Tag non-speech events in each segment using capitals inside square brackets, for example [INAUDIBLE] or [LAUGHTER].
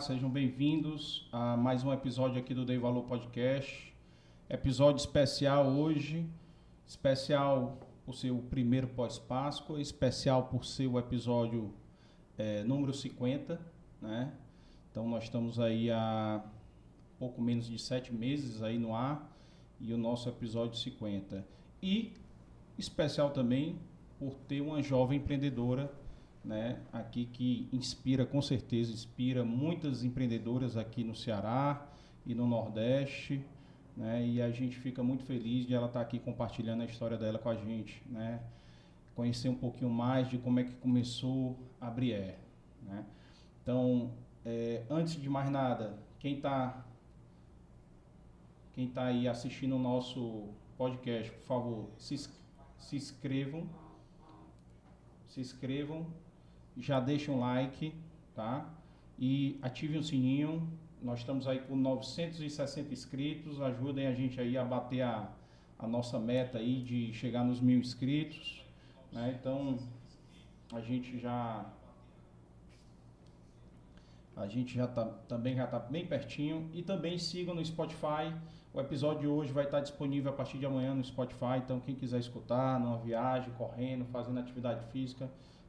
Sejam bem-vindos a mais um episódio aqui do Dei Valor Podcast. Episódio especial hoje, especial por ser o primeiro pós-Páscoa, especial por ser o episódio é, número 50, né? Então nós estamos aí há pouco menos de sete meses aí no ar e o nosso episódio 50. E especial também por ter uma jovem empreendedora né, aqui que inspira, com certeza, inspira muitas empreendedoras aqui no Ceará e no Nordeste, né, e a gente fica muito feliz de ela estar aqui compartilhando a história dela com a gente, né, conhecer um pouquinho mais de como é que começou a Brié, né. Então, é, antes de mais nada, quem está quem tá aí assistindo o nosso podcast, por favor, se, se inscrevam, se inscrevam já deixem um like, tá? E ativem o sininho. Nós estamos aí com 960 inscritos. Ajudem a gente aí a bater a, a nossa meta aí de chegar nos mil inscritos. Né? Então, a gente já a gente já tá, também já está bem pertinho. E também sigam no Spotify. O episódio de hoje vai estar disponível a partir de amanhã no Spotify. Então, quem quiser escutar, numa viagem, correndo, fazendo atividade física,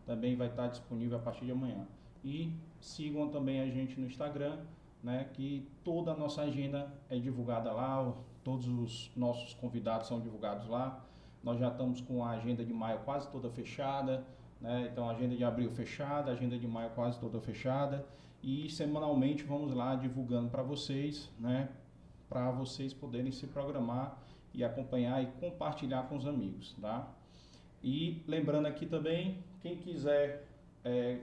também vai estar disponível a partir de amanhã. E sigam também a gente no Instagram, né, que toda a nossa agenda é divulgada lá, todos os nossos convidados são divulgados lá. Nós já estamos com a agenda de maio quase toda fechada, né? Então agenda de abril fechada, agenda de maio quase toda fechada e semanalmente vamos lá divulgando para vocês, né? Para vocês poderem se programar e acompanhar e compartilhar com os amigos, tá? E lembrando aqui também, quem quiser é,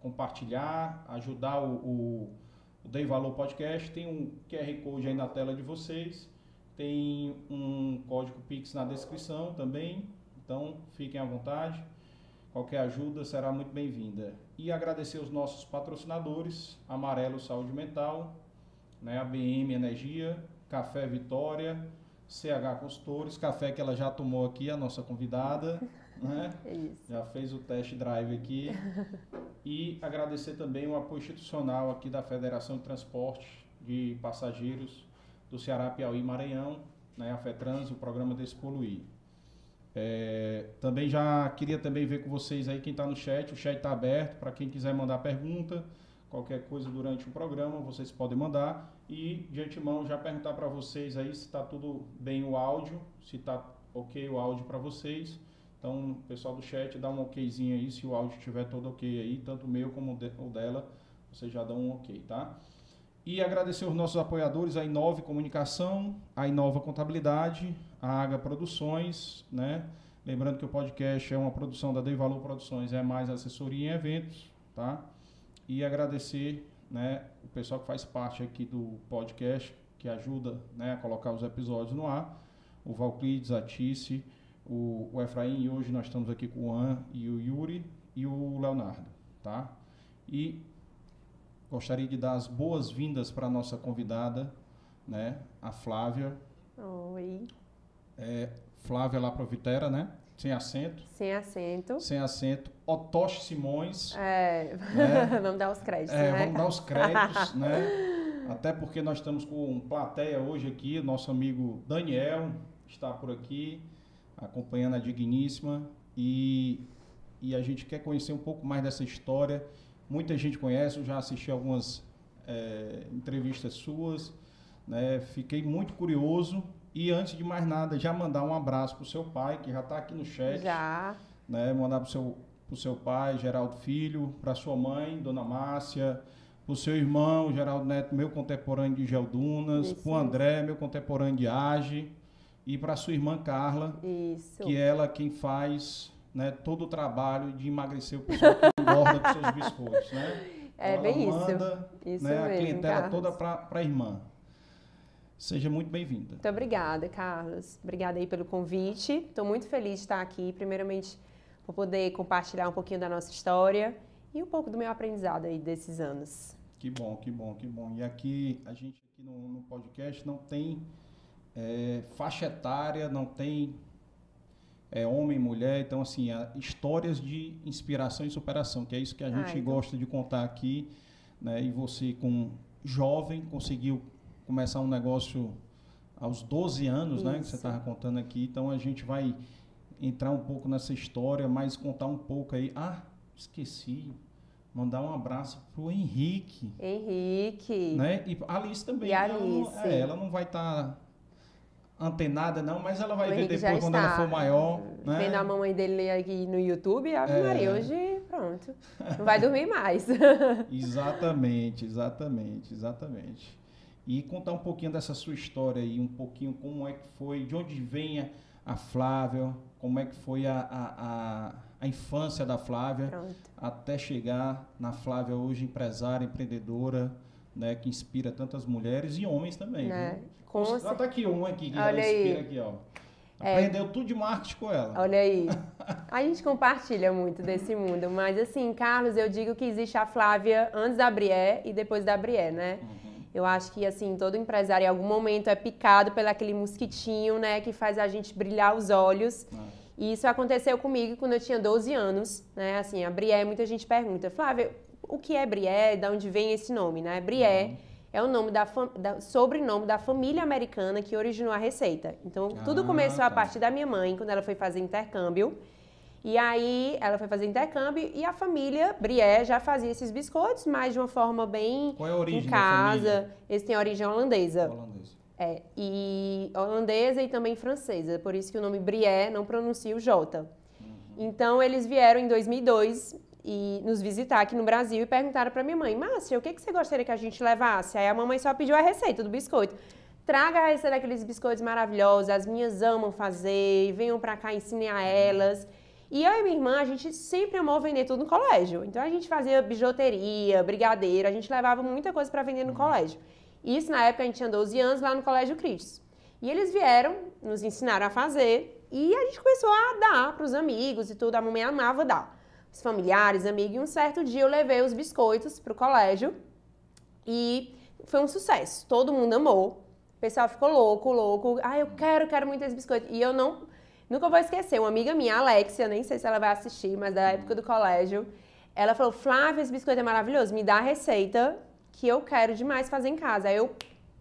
compartilhar, ajudar o, o, o Dei Valor Podcast, tem um QR Code aí na tela de vocês, tem um código Pix na descrição também, então fiquem à vontade. Qualquer ajuda será muito bem-vinda. E agradecer os nossos patrocinadores, Amarelo Saúde Mental, né, ABM Energia, Café Vitória, CH Consultores, café que ela já tomou aqui, a nossa convidada, né? É isso. Já fez o test drive aqui. [LAUGHS] e agradecer também o apoio institucional aqui da Federação de Transporte de Passageiros do Ceará, Piauí e Maranhão, né? a FETRANS, o programa Despoluir. É, também já queria também ver com vocês aí quem está no chat, o chat está aberto para quem quiser mandar pergunta, qualquer coisa durante o programa, vocês podem mandar. E de antemão já perguntar para vocês aí se está tudo bem o áudio, se está ok o áudio para vocês. Então, pessoal do chat, dá um okzinho aí, se o áudio estiver todo ok aí, tanto o meu como o dela, vocês já dão um ok, tá? E agradecer os nossos apoiadores, a Inove Comunicação, a Inova Contabilidade, a Aga Produções, né? Lembrando que o podcast é uma produção da Dei Valor Produções, é mais assessoria em eventos, tá? E agradecer né, o pessoal que faz parte aqui do podcast, que ajuda né, a colocar os episódios no ar, o Valclides, a Tice, o, o Efraim, e hoje nós estamos aqui com o An e o Yuri e o Leonardo, tá? E gostaria de dar as boas-vindas para a nossa convidada, né, a Flávia. Oi. É, Flávia lá para Vitera, né? Sem acento. Sem acento. Sem acento. Otoshi Simões. É, né? [LAUGHS] vamos dar os créditos, é, né? Vamos dar os créditos, [LAUGHS] né? Até porque nós estamos com plateia hoje aqui, nosso amigo Daniel está por aqui, acompanhando a Digníssima, e, e a gente quer conhecer um pouco mais dessa história. Muita gente conhece, eu já assisti algumas é, entrevistas suas, né? Fiquei muito curioso e antes de mais nada, já mandar um abraço pro seu pai, que já está aqui no chat. Já. Né? Mandar pro seu, pro seu pai, Geraldo Filho, para sua mãe, Dona Márcia, pro seu irmão, Geraldo Neto, meu contemporâneo de Geldunas, pro André, meu contemporâneo de Age, e para sua irmã Carla, Isso. que é ela quem faz né, todo o trabalho de emagrecer o pessoal que engorda com seus biscoitos, né? É ela bem manda, isso. Isso né, mesmo, a clientela Carlos. toda para a irmã. Seja muito bem-vinda. Muito obrigada, Carlos. Obrigada aí pelo convite. Estou muito feliz de estar aqui. Primeiramente, por poder compartilhar um pouquinho da nossa história e um pouco do meu aprendizado aí desses anos. Que bom, que bom, que bom. E aqui, a gente aqui no, no podcast não tem é, faixa etária, não tem é, homem mulher. Então, assim, há histórias de inspiração e superação, que é isso que a Ah, gente então. gosta de contar aqui. né? E você com jovem conseguiu começar um negócio aos 12 anos, Isso. né? Que você estava contando aqui. Então a gente vai entrar um pouco nessa história, mas contar um pouco aí. Ah, esqueci. Mandar um abraço pro Henrique. Henrique. Né? E a Alice também. E a Alice. Ela, não, é, ela não vai estar tá antenada, não, mas ela vai ver depois quando ela for maior. Né? Vendo a mamãe dele aqui no YouTube, Ave é. Maria, hoje pronto. Não vai dormir mais. [LAUGHS] exatamente, exatamente, exatamente. E contar um pouquinho dessa sua história aí, um pouquinho como é que foi, de onde vem a, a Flávia, como é que foi a, a, a, a infância da Flávia, Pronto. até chegar na Flávia hoje empresária, empreendedora, né, que inspira tantas mulheres e homens também. Né? Com Nossa, tá aqui um aqui que Olha aí. aqui, ó. É. Aprendeu é, tudo de marketing com ela. Olha aí. [LAUGHS] A gente compartilha muito desse mundo, mas assim, Carlos, eu digo que existe a Flávia antes da Brié e depois da Brié, né? Uhum. Eu acho que assim, todo empresário em algum momento é picado pelo aquele mosquitinho, né, que faz a gente brilhar os olhos. Ah. E isso aconteceu comigo quando eu tinha 12 anos, né? Assim, a Brié, muita gente pergunta, Flávia, o que é Brié? De onde vem esse nome, né? Brié uhum. É o nome da, da, sobrenome da família americana que originou a receita. Então, tudo ah, começou tá. a partir da minha mãe, quando ela foi fazer intercâmbio. E aí ela foi fazer intercâmbio e a família Brié já fazia esses biscoitos, mas de uma forma bem Qual é a origem em casa. Eles têm origem holandesa. Holandesa. É, e holandesa e também francesa, por isso que o nome Brié não pronuncia o J. Uhum. Então eles vieram em 2002 e nos visitar aqui no Brasil e perguntaram para minha mãe: "Márcia, o que que você gostaria que a gente levasse?" Aí a mamãe só pediu a receita do biscoito. Traga a receita daqueles biscoitos maravilhosos, as minhas amam fazer, venham para cá, ensinem a elas. E eu e minha irmã, a gente sempre amou vender tudo no colégio. Então a gente fazia bijuteria, brigadeiro, a gente levava muita coisa para vender no colégio. Isso na época a gente tinha 12 anos lá no Colégio Cristo. E eles vieram, nos ensinaram a fazer e a gente começou a dar para os amigos e tudo. A mamãe amava dar. Os familiares, amigos. E um certo dia eu levei os biscoitos para o colégio e foi um sucesso. Todo mundo amou. O pessoal ficou louco, louco. Ah, eu quero, quero muito esse biscoito. E eu não Nunca vou esquecer, uma amiga minha, Alexia, nem sei se ela vai assistir, mas da época do colégio, ela falou: Flávia, esse biscoito é maravilhoso, me dá a receita que eu quero demais fazer em casa. Aí eu,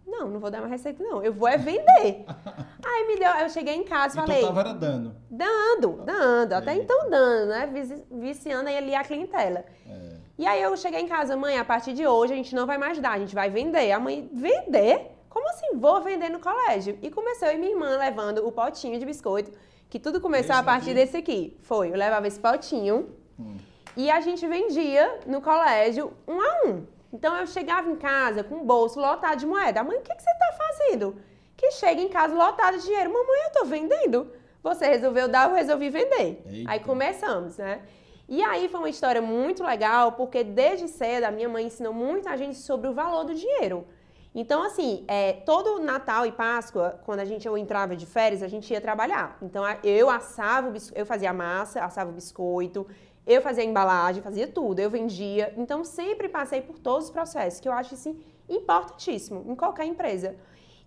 não, não vou dar uma receita, não. Eu vou é vender. [LAUGHS] Aí me deu, eu cheguei em casa e falei. Então tava dando. Dando, dando. Até então dando, né? Viciando aí ali a clientela. É. E aí eu cheguei em casa, mãe, a partir de hoje a gente não vai mais dar, a gente vai vender. A mãe, vender? Como assim? Vou vender no colégio. E começou eu e minha irmã levando o potinho de biscoito que tudo começou esse a partir aqui? desse aqui. Foi, eu levava esse potinho hum. e a gente vendia no colégio um a um. Então eu chegava em casa com o bolso lotado de moeda. Mãe, o que, que você está fazendo? Que chega em casa lotado de dinheiro. Mamãe, eu estou vendendo. Você resolveu dar, eu resolvi vender. Eita. Aí começamos, né? E aí foi uma história muito legal, porque desde cedo a minha mãe ensinou muito a gente sobre o valor do dinheiro. Então, assim, é, todo Natal e Páscoa, quando a gente eu entrava de férias, a gente ia trabalhar. Então, eu assava, eu fazia massa, assava o biscoito, eu fazia embalagem, fazia tudo, eu vendia. Então, sempre passei por todos os processos, que eu acho, assim, importantíssimo em qualquer empresa.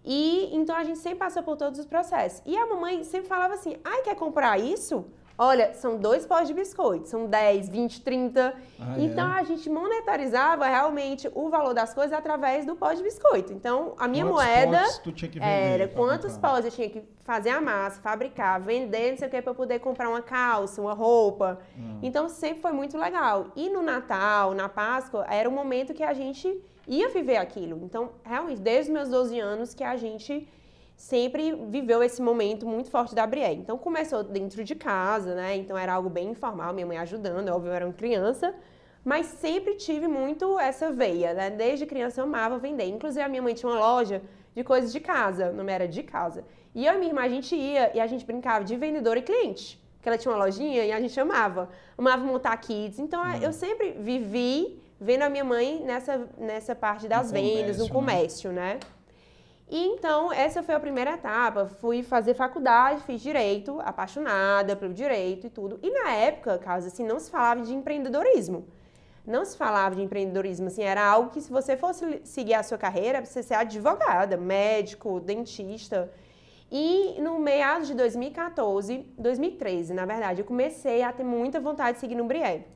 E, então, a gente sempre passou por todos os processos. E a mamãe sempre falava assim, ai, quer comprar isso? Olha, são dois pós de biscoito, são 10, 20, 30. Ah, então é? a gente monetarizava realmente o valor das coisas através do pó de biscoito. Então a minha quantos moeda era quantos pós eu tinha que fazer a massa, fabricar, vender, não sei o que, para poder comprar uma calça, uma roupa. Hum. Então sempre foi muito legal. E no Natal, na Páscoa, era o momento que a gente ia viver aquilo. Então, realmente, desde os meus 12 anos que a gente sempre viveu esse momento muito forte da Brielle. Então começou dentro de casa, né? Então era algo bem informal, minha mãe ajudando, óbvio, eu era uma criança, mas sempre tive muito essa veia, né? Desde criança eu amava vender. Inclusive a minha mãe tinha uma loja de coisas de casa, o nome era de casa. E eu e minha irmã a gente ia e a gente brincava de vendedor e cliente. Que ela tinha uma lojinha e a gente amava. Amava montar kits. Então eu sempre vivi vendo a minha mãe nessa, nessa parte das no vendas, no comércio, né? né? E então, essa foi a primeira etapa. Fui fazer faculdade, fiz direito, apaixonada pelo direito e tudo. E na época, caso assim, não se falava de empreendedorismo. Não se falava de empreendedorismo, assim, era algo que se você fosse seguir a sua carreira, você ser advogada, médico, dentista. E no meados de 2014, 2013, na verdade, eu comecei a ter muita vontade de seguir no Brié.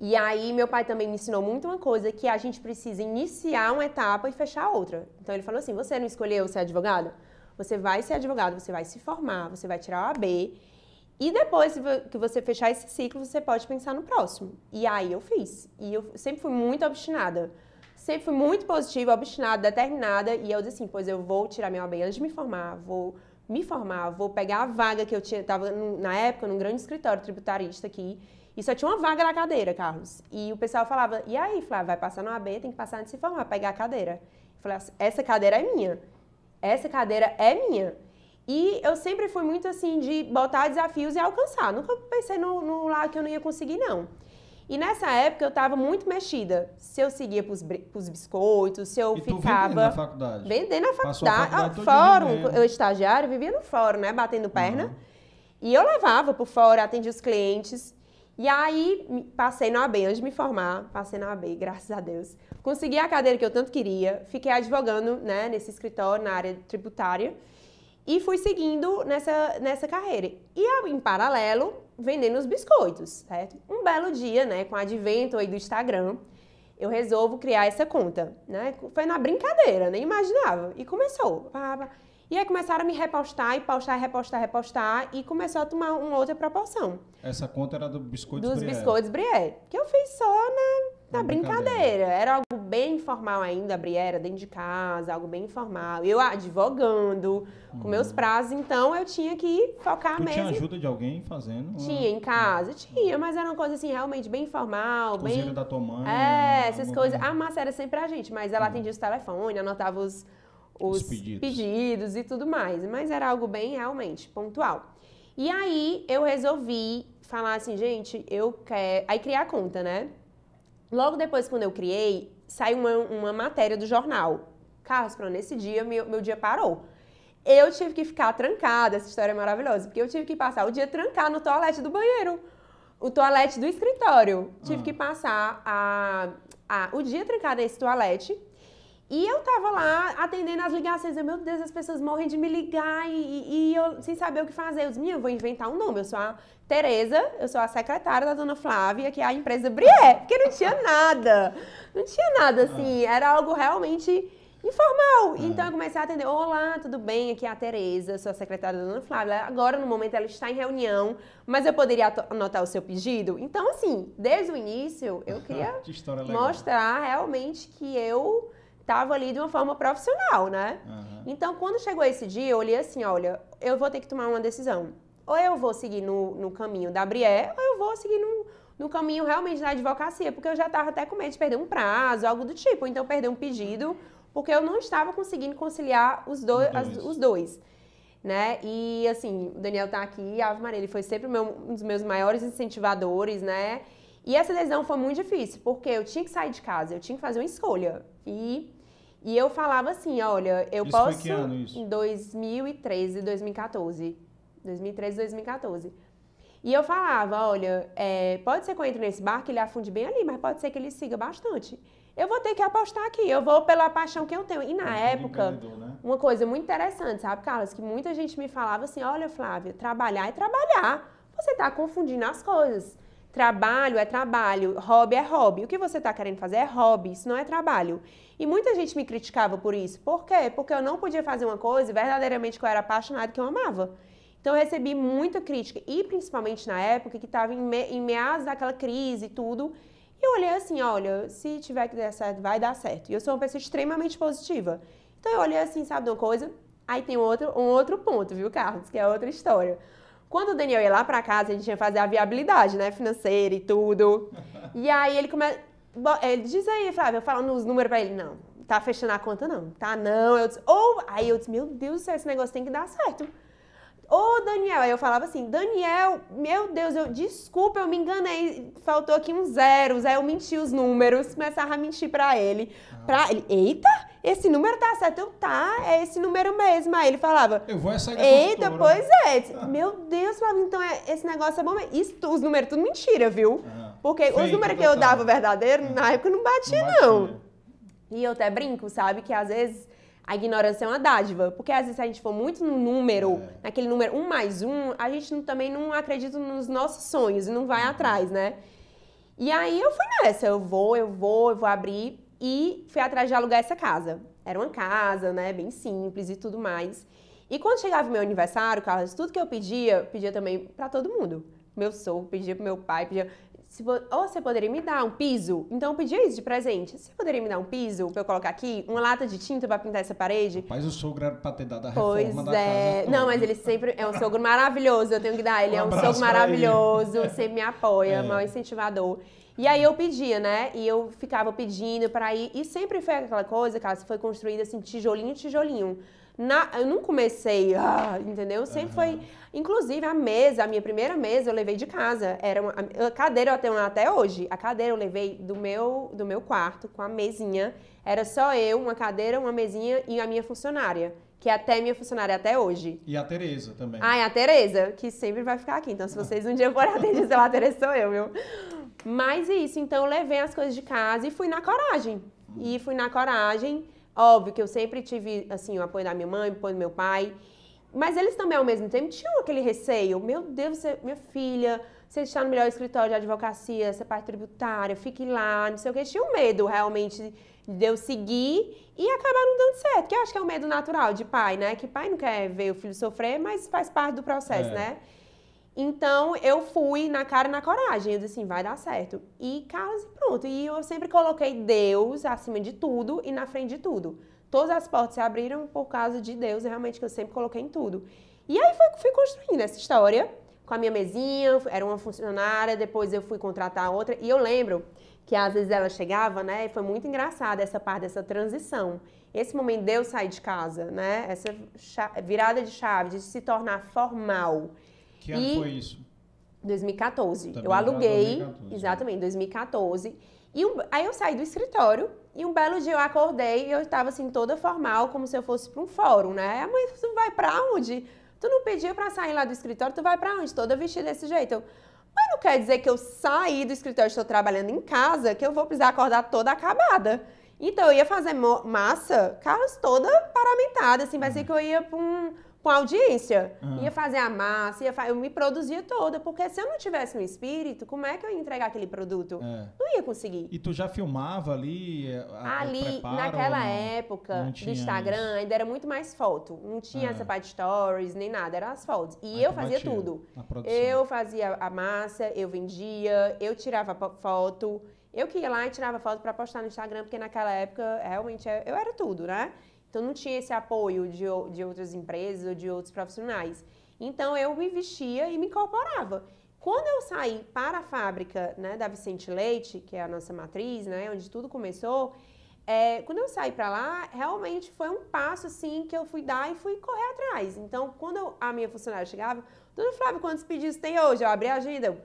E aí, meu pai também me ensinou muito uma coisa, que a gente precisa iniciar uma etapa e fechar outra. Então, ele falou assim, você não escolheu ser advogado? Você vai ser advogado, você vai se formar, você vai tirar o AB. E depois que você fechar esse ciclo, você pode pensar no próximo. E aí eu fiz. E eu sempre fui muito obstinada. Sempre fui muito positiva, obstinada, determinada. E eu disse assim, pois eu vou tirar meu AB antes de me formar, vou me formar, vou pegar a vaga que eu tinha, estava na época num grande escritório tributarista aqui, e só tinha uma vaga na cadeira, Carlos. E o pessoal falava, e aí, Flávia, vai passar no AB, tem que passar antes de se formar, pegar a cadeira. Eu falei essa cadeira é minha. Essa cadeira é minha. E eu sempre fui muito assim de botar desafios e alcançar. Nunca pensei no, no lado que eu não ia conseguir, não. E nessa época eu estava muito mexida. Se eu seguia para os biscoitos, se eu e ficava. Vendendo na faculdade. Vendendo na faculdade. faculdade ah, fórum, eu estagiário, vivia no fórum, né? Batendo perna. Uhum. E eu levava por fora, atendia os clientes. E aí passei na AB antes de me formar, passei na AB, graças a Deus. Consegui a cadeira que eu tanto queria, fiquei advogando né, nesse escritório na área tributária e fui seguindo nessa, nessa carreira. E em paralelo, vendendo os biscoitos, certo? Um belo dia, né, com o advento aí do Instagram, eu resolvo criar essa conta, né? Foi na brincadeira, nem imaginava. E começou. Pá, pá. E aí começaram a me repostar e postar, repostar, repostar e começou a tomar uma outra proporção. Essa conta era do biscoito Dos biscoitos Brié, que eu fiz só na, na brincadeira. brincadeira. Era algo bem informal ainda, Brié era dentro de casa, algo bem informal. Eu advogando, com uhum. meus prazos, então eu tinha que focar tu mesmo. Tinha ajuda de alguém fazendo? Tinha, em casa, tinha, mas era uma coisa assim, realmente bem informal. Cozinha bem... da tua mãe. É, essas coisas. A massa era sempre a gente, mas ela uhum. atendia os telefones, anotava os os, os pedidos. pedidos e tudo mais. Mas era algo bem realmente pontual. E aí eu resolvi falar assim, gente, eu quero. Aí criar a conta, né? Logo depois, quando eu criei, saiu uma, uma matéria do jornal. Carlos, para nesse dia, meu, meu dia parou. Eu tive que ficar trancada, essa história é maravilhosa, porque eu tive que passar o dia trancado no toalete do banheiro. O toalete do escritório. Tive ah. que passar a, a, o dia trancado nesse toalete e eu tava lá atendendo as ligações, eu, meu Deus, as pessoas morrem de me ligar e, e eu sem saber o que fazer. Eu disse, minha, eu vou inventar um nome. Eu sou a Tereza, eu sou a secretária da dona Flávia, que é a empresa Brié, porque não tinha nada. Não tinha nada assim, ah. era algo realmente informal. Ah. Então eu comecei a atender, olá, tudo bem? Aqui é a Tereza, sou a secretária da dona Flávia. Agora, no momento, ela está em reunião, mas eu poderia anotar o seu pedido? Então, assim, desde o início, eu [LAUGHS] queria mostrar realmente que eu estava ali de uma forma profissional, né? Uhum. Então, quando chegou esse dia, eu olhei assim, olha, eu vou ter que tomar uma decisão. Ou eu vou seguir no, no caminho da Brié, ou eu vou seguir no, no caminho realmente da advocacia, porque eu já estava até com medo de perder um prazo, algo do tipo, então perder um pedido, porque eu não estava conseguindo conciliar os, do, dois. As, os dois. Né? E assim, o Daniel tá aqui, a Ave Maria, ele foi sempre meu, um dos meus maiores incentivadores, né? E essa decisão foi muito difícil, porque eu tinha que sair de casa, eu tinha que fazer uma escolha. E e eu falava assim, olha, eu isso posso... Foi que ano isso? Em 2013, 2014. 2013, 2014. E eu falava, olha, é, pode ser que eu entre nesse barco, ele afunde bem ali, mas pode ser que ele siga bastante. Eu vou ter que apostar aqui, eu vou pela paixão que eu tenho. E na é época, né? uma coisa muito interessante, sabe, Carlos? Que muita gente me falava assim, olha, Flávia, trabalhar é trabalhar. Você está confundindo as coisas. Trabalho é trabalho, hobby é hobby. O que você está querendo fazer é hobby, isso não é trabalho. E muita gente me criticava por isso. Por quê? Porque eu não podia fazer uma coisa verdadeiramente que eu era apaixonada, que eu amava. Então eu recebi muita crítica, e principalmente na época que estava em, me, em meados daquela crise e tudo. E eu olhei assim, olha, se tiver que dar certo, vai dar certo. E eu sou uma pessoa extremamente positiva. Então eu olhei assim, sabe de uma coisa? Aí tem outro, um outro ponto, viu, Carlos? Que é outra história. Quando o Daniel ia lá para casa, a gente ia fazer a viabilidade, né, financeira e tudo. E aí ele começa, ele diz aí, Flávia, falando os números pra ele, não, tá fechando a conta não, tá não. Eu disse, ou, aí eu disse, meu Deus do céu, esse negócio tem que dar certo. Ô, Daniel, aí eu falava assim, Daniel, meu Deus, eu, desculpa, eu me enganei, faltou aqui uns zeros, aí eu menti os números, começava a mentir pra ele. Ah. Pra ele, eita, esse número tá certo. Eu, tá, é esse número mesmo. Aí ele falava, eu vou sair da Eita, pois é. Ah. [LAUGHS] Meu Deus, Flávio, então é, esse negócio é bom mesmo. Isso, os números, tudo mentira, viu? Ah. Porque Feito, os números que eu dava verdadeiro, na época não batia, não, batia. não. E eu até brinco, sabe, que às vezes a ignorância é uma dádiva. Porque às vezes se a gente for muito no número, é. naquele número um mais um, a gente não, também não acredita nos nossos sonhos e não vai uhum. atrás, né? E aí eu fui nessa, eu vou, eu vou, eu vou abrir e fui atrás de alugar essa casa. Era uma casa, né, bem simples e tudo mais. E quando chegava o meu aniversário, Carlos, tudo que eu pedia, pedia também para todo mundo. Meu sogro pedia pro meu pai, pedia se, ou você poderia me dar um piso? Então eu pedi isso de presente. Você poderia me dar um piso pra eu colocar aqui? Uma lata de tinta pra pintar essa parede? Mas o sogro era pra ter dado a reforma pois da é. Não, mas ele sempre é um sogro maravilhoso, eu tenho que dar. Ele um é um sogro maravilhoso, sempre me apoia, é. maior incentivador. E aí eu pedia, né? E eu ficava pedindo para ir. E sempre foi aquela coisa, cara, foi construída assim, tijolinho, tijolinho. Na, eu não comecei, ah, entendeu? Sempre uhum. foi. Inclusive, a mesa, a minha primeira mesa, eu levei de casa. Era uma, a cadeira eu tenho até hoje. A cadeira eu levei do meu, do meu quarto com a mesinha. Era só eu, uma cadeira, uma mesinha e a minha funcionária. Que é até minha funcionária até hoje. E a Tereza também. Ah, e a Tereza, que sempre vai ficar aqui. Então, se vocês um dia forem lá, a Tereza sou eu, viu? Mas é isso, então eu levei as coisas de casa e fui na coragem. E fui na coragem. Óbvio que eu sempre tive, assim, o apoio da minha mãe, o apoio do meu pai. Mas eles também, ao mesmo tempo, tinham aquele receio. Meu Deus, você, minha filha, você está no melhor escritório de advocacia, você é parte tributária, fique lá, não sei o que. Tinha um medo, realmente, de eu seguir e acabar não dando certo. Que eu acho que é um medo natural de pai, né? Que pai não quer ver o filho sofrer, mas faz parte do processo, é. né? Então, eu fui na cara e na coragem. Eu disse assim, vai dar certo. E Carlos, pronto. E eu sempre coloquei Deus acima de tudo e na frente de tudo. Todas as portas se abriram por causa de Deus, realmente que eu sempre coloquei em tudo. E aí foi, fui construindo essa história com a minha mesinha, era uma funcionária, depois eu fui contratar outra. E eu lembro que às vezes ela chegava, né? E foi muito engraçada essa parte dessa transição. Esse momento de eu sair de casa, né? Essa virada de chave, de se tornar formal. Que ano e foi isso? 2014. Também eu aluguei, 2014, exatamente, em 2014. E um, aí eu saí do escritório e um belo dia eu acordei e eu estava assim toda formal, como se eu fosse para um fórum, né? A mãe, tu vai para onde? Tu não pediu para sair lá do escritório, tu vai para onde? Toda vestida desse jeito. Eu, mas não quer dizer que eu saí do escritório e estou trabalhando em casa, que eu vou precisar acordar toda acabada. Então eu ia fazer massa, Carlos, toda paramentada, assim, vai ser que eu ia para um com audiência. Uhum. Ia fazer a massa, ia fa... eu me produzia toda, porque se eu não tivesse no espírito, como é que eu ia entregar aquele produto? É. Não ia conseguir. E tu já filmava ali? Eh, a, ali, naquela época do Instagram, isso. ainda era muito mais foto. Não tinha é. essa parte de stories, nem nada, eram as fotos. E Aí eu fazia tudo. Eu fazia a massa, eu vendia, eu tirava foto. Eu que ia lá e tirava foto para postar no Instagram, porque naquela época, realmente, eu era tudo, né? Então não tinha esse apoio de, de outras empresas ou de outros profissionais. Então eu me vestia e me incorporava. Quando eu saí para a fábrica né, da Vicente Leite, que é a nossa matriz, né, onde tudo começou, é, quando eu saí para lá, realmente foi um passo assim que eu fui dar e fui correr atrás. Então, quando eu, a minha funcionária chegava, Dona Flávia, quantos pedidos tem hoje? Eu abri a agenda.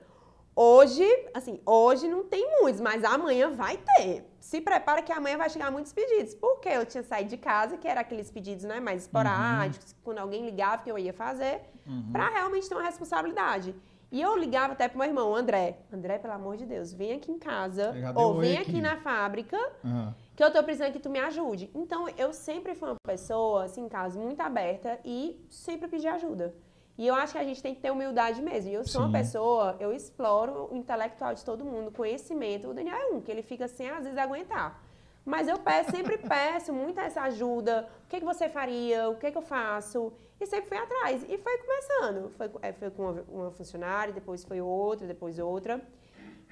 Hoje, assim, hoje não tem muitos, mas amanhã vai ter. Se prepara que amanhã vai chegar muitos pedidos. Porque eu tinha saído de casa, que era aqueles pedidos né, mais esporádicos, uhum. quando alguém ligava que eu ia fazer, uhum. para realmente ter uma responsabilidade. E eu ligava até pro meu irmão, André. André, pelo amor de Deus, vem aqui em casa, ou vem aqui. aqui. na fábrica, uhum. que eu tô precisando que tu me ajude. Então, eu sempre fui uma pessoa, assim, em casa, muito aberta e sempre pedi ajuda. E eu acho que a gente tem que ter humildade mesmo. E eu sou Sim. uma pessoa, eu exploro o intelectual de todo mundo, conhecimento. O Daniel é um, que ele fica sem às vezes aguentar. Mas eu peço, sempre [LAUGHS] peço muito essa ajuda. O que, que você faria? O que, que eu faço? E sempre fui atrás. E foi começando. Foi, é, foi com uma, uma funcionária, depois foi outra, depois outra.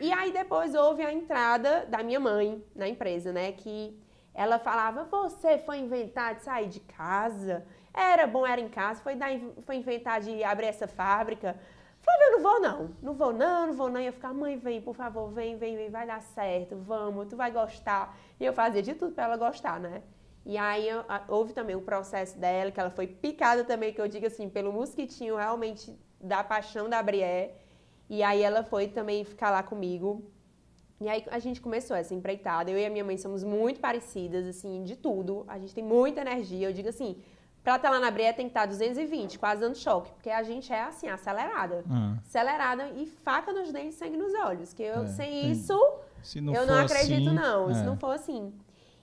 E aí depois houve a entrada da minha mãe na empresa, né? Que ela falava, você foi inventar de sair de casa? Era bom, era em casa, foi, dar, foi inventar de abrir essa fábrica. Falei, eu não vou não, não vou não, não vou não. Ia ficar, mãe, vem, por favor, vem, vem, vem, vai dar certo, vamos, tu vai gostar. E eu fazia de tudo para ela gostar, né? E aí houve também o processo dela, que ela foi picada também, que eu digo assim, pelo mosquitinho realmente da paixão da Brié. E aí ela foi também ficar lá comigo. E aí a gente começou essa empreitada. Eu e a minha mãe somos muito parecidas, assim, de tudo. A gente tem muita energia. Eu digo assim, Pra estar lá na breia tem que estar 220, quase dando choque. Porque a gente é assim, acelerada. Uhum. Acelerada e faca nos dentes, sangue nos olhos. Que eu, é, sem tem... isso, não eu não acredito, assim, não. É. Se não for assim.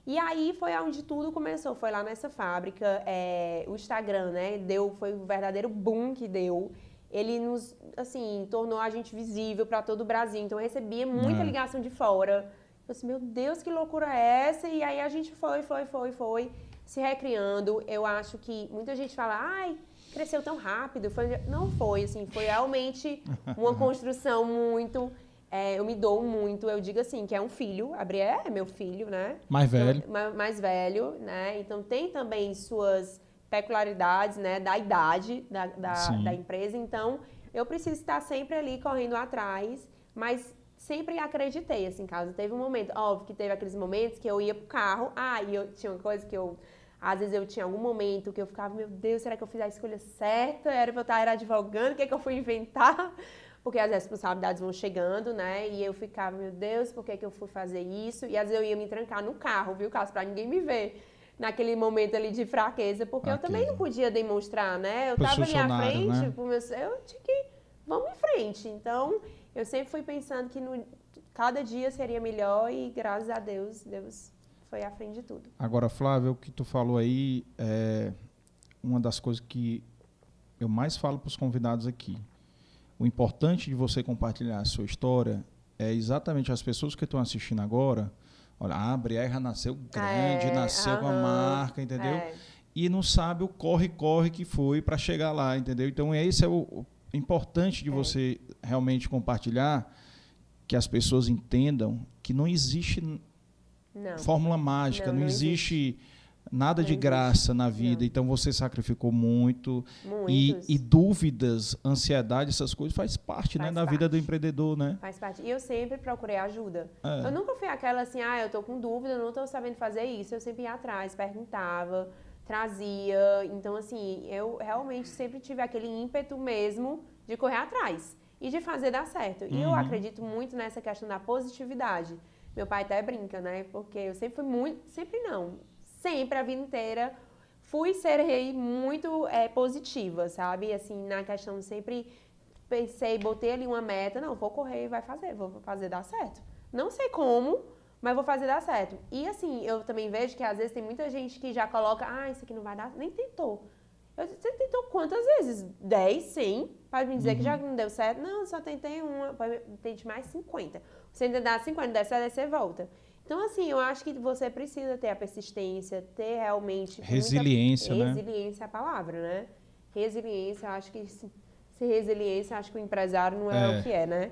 E aí foi onde tudo começou. Foi lá nessa fábrica. É, o Instagram, né? Deu, foi o verdadeiro boom que deu. ele nos, assim, tornou a gente visível para todo o Brasil. Então eu recebia muita é. ligação de fora. Eu assim, meu Deus, que loucura é essa? E aí a gente foi, foi, foi, foi se recriando. Eu acho que muita gente fala, ai, cresceu tão rápido. Foi... Não foi, assim, foi realmente uma [LAUGHS] construção muito. É, eu me dou muito, eu digo assim, que é um filho, a Brié é meu filho, né? Mais velho. Então, mais velho, né? Então tem também suas peculiaridades, né, da idade da, da, da, empresa. Então, eu preciso estar sempre ali correndo atrás, mas sempre acreditei, assim, caso teve um momento, óbvio que teve aqueles momentos que eu ia pro carro, ah, e eu tinha uma coisa que eu, às vezes eu tinha algum momento que eu ficava, meu Deus, será que eu fiz a escolha certa? Era pra eu estar advogando, o que é que eu fui inventar? [LAUGHS] Porque as responsabilidades vão chegando, né? E eu ficava, meu Deus, por que, é que eu fui fazer isso? E às vezes eu ia me trancar no carro, viu, Carlos, pra ninguém me ver naquele momento ali de fraqueza, porque eu também não podia demonstrar, né? Eu estava ali à frente, né? pro meu, eu tinha que vamos em frente. Então, eu sempre fui pensando que no, cada dia seria melhor e graças a Deus, Deus foi à frente de tudo. Agora, Flávio, o que tu falou aí é uma das coisas que eu mais falo para os convidados aqui. O importante de você compartilhar a sua história é exatamente as pessoas que estão assistindo agora Olha, a Brierra nasceu grande, é, nasceu com a marca, entendeu? É. E não sabe o corre-corre que foi para chegar lá, entendeu? Então, esse é o, o importante de é. você realmente compartilhar, que as pessoas entendam que não existe não. fórmula mágica, não, não, não existe, existe nada de graça na vida. Então você sacrificou muito e, e, dúvidas, ansiedade, essas coisas faz parte, né, faz né, da vida do empreendedor, né? Faz parte. E eu sempre procurei ajuda. É. Eu nunca fui aquela assim, ah, eu tô com dúvida, não tô sabendo fazer isso. Eu sempre ia atrás, perguntava, trazia. Então assim, eu realmente sempre tive aquele ímpeto mesmo de correr atrás e de fazer dar certo. E eu uhum. acredito muito nessa questão da positividade. Meu pai até brinca, né? Porque eu sempre fui muito, sempre não, sempre, a vida inteira, fui ser rei muito é, positiva, sabe? Assim, na questão sempre pensei, botei ali uma meta, não, vou correr e vai fazer, vou fazer dar certo. Não sei como, mas vou fazer dar certo. E assim, eu também vejo que às vezes tem muita gente que já coloca, ah, isso aqui não vai dar, nem tentou. Eu, você tentou quantas vezes? 10, 100? Pode me dizer uhum. que já não deu certo? Não, só tentei uma, pode, tente mais 50. Você tentar 50, der certo, aí você volta. Então, assim, eu acho que você precisa ter a persistência, ter realmente. Resiliência, muita... né? Resiliência é a palavra, né? Resiliência, acho que. Se resiliência, acho que o empresário não é, é. o que é, né?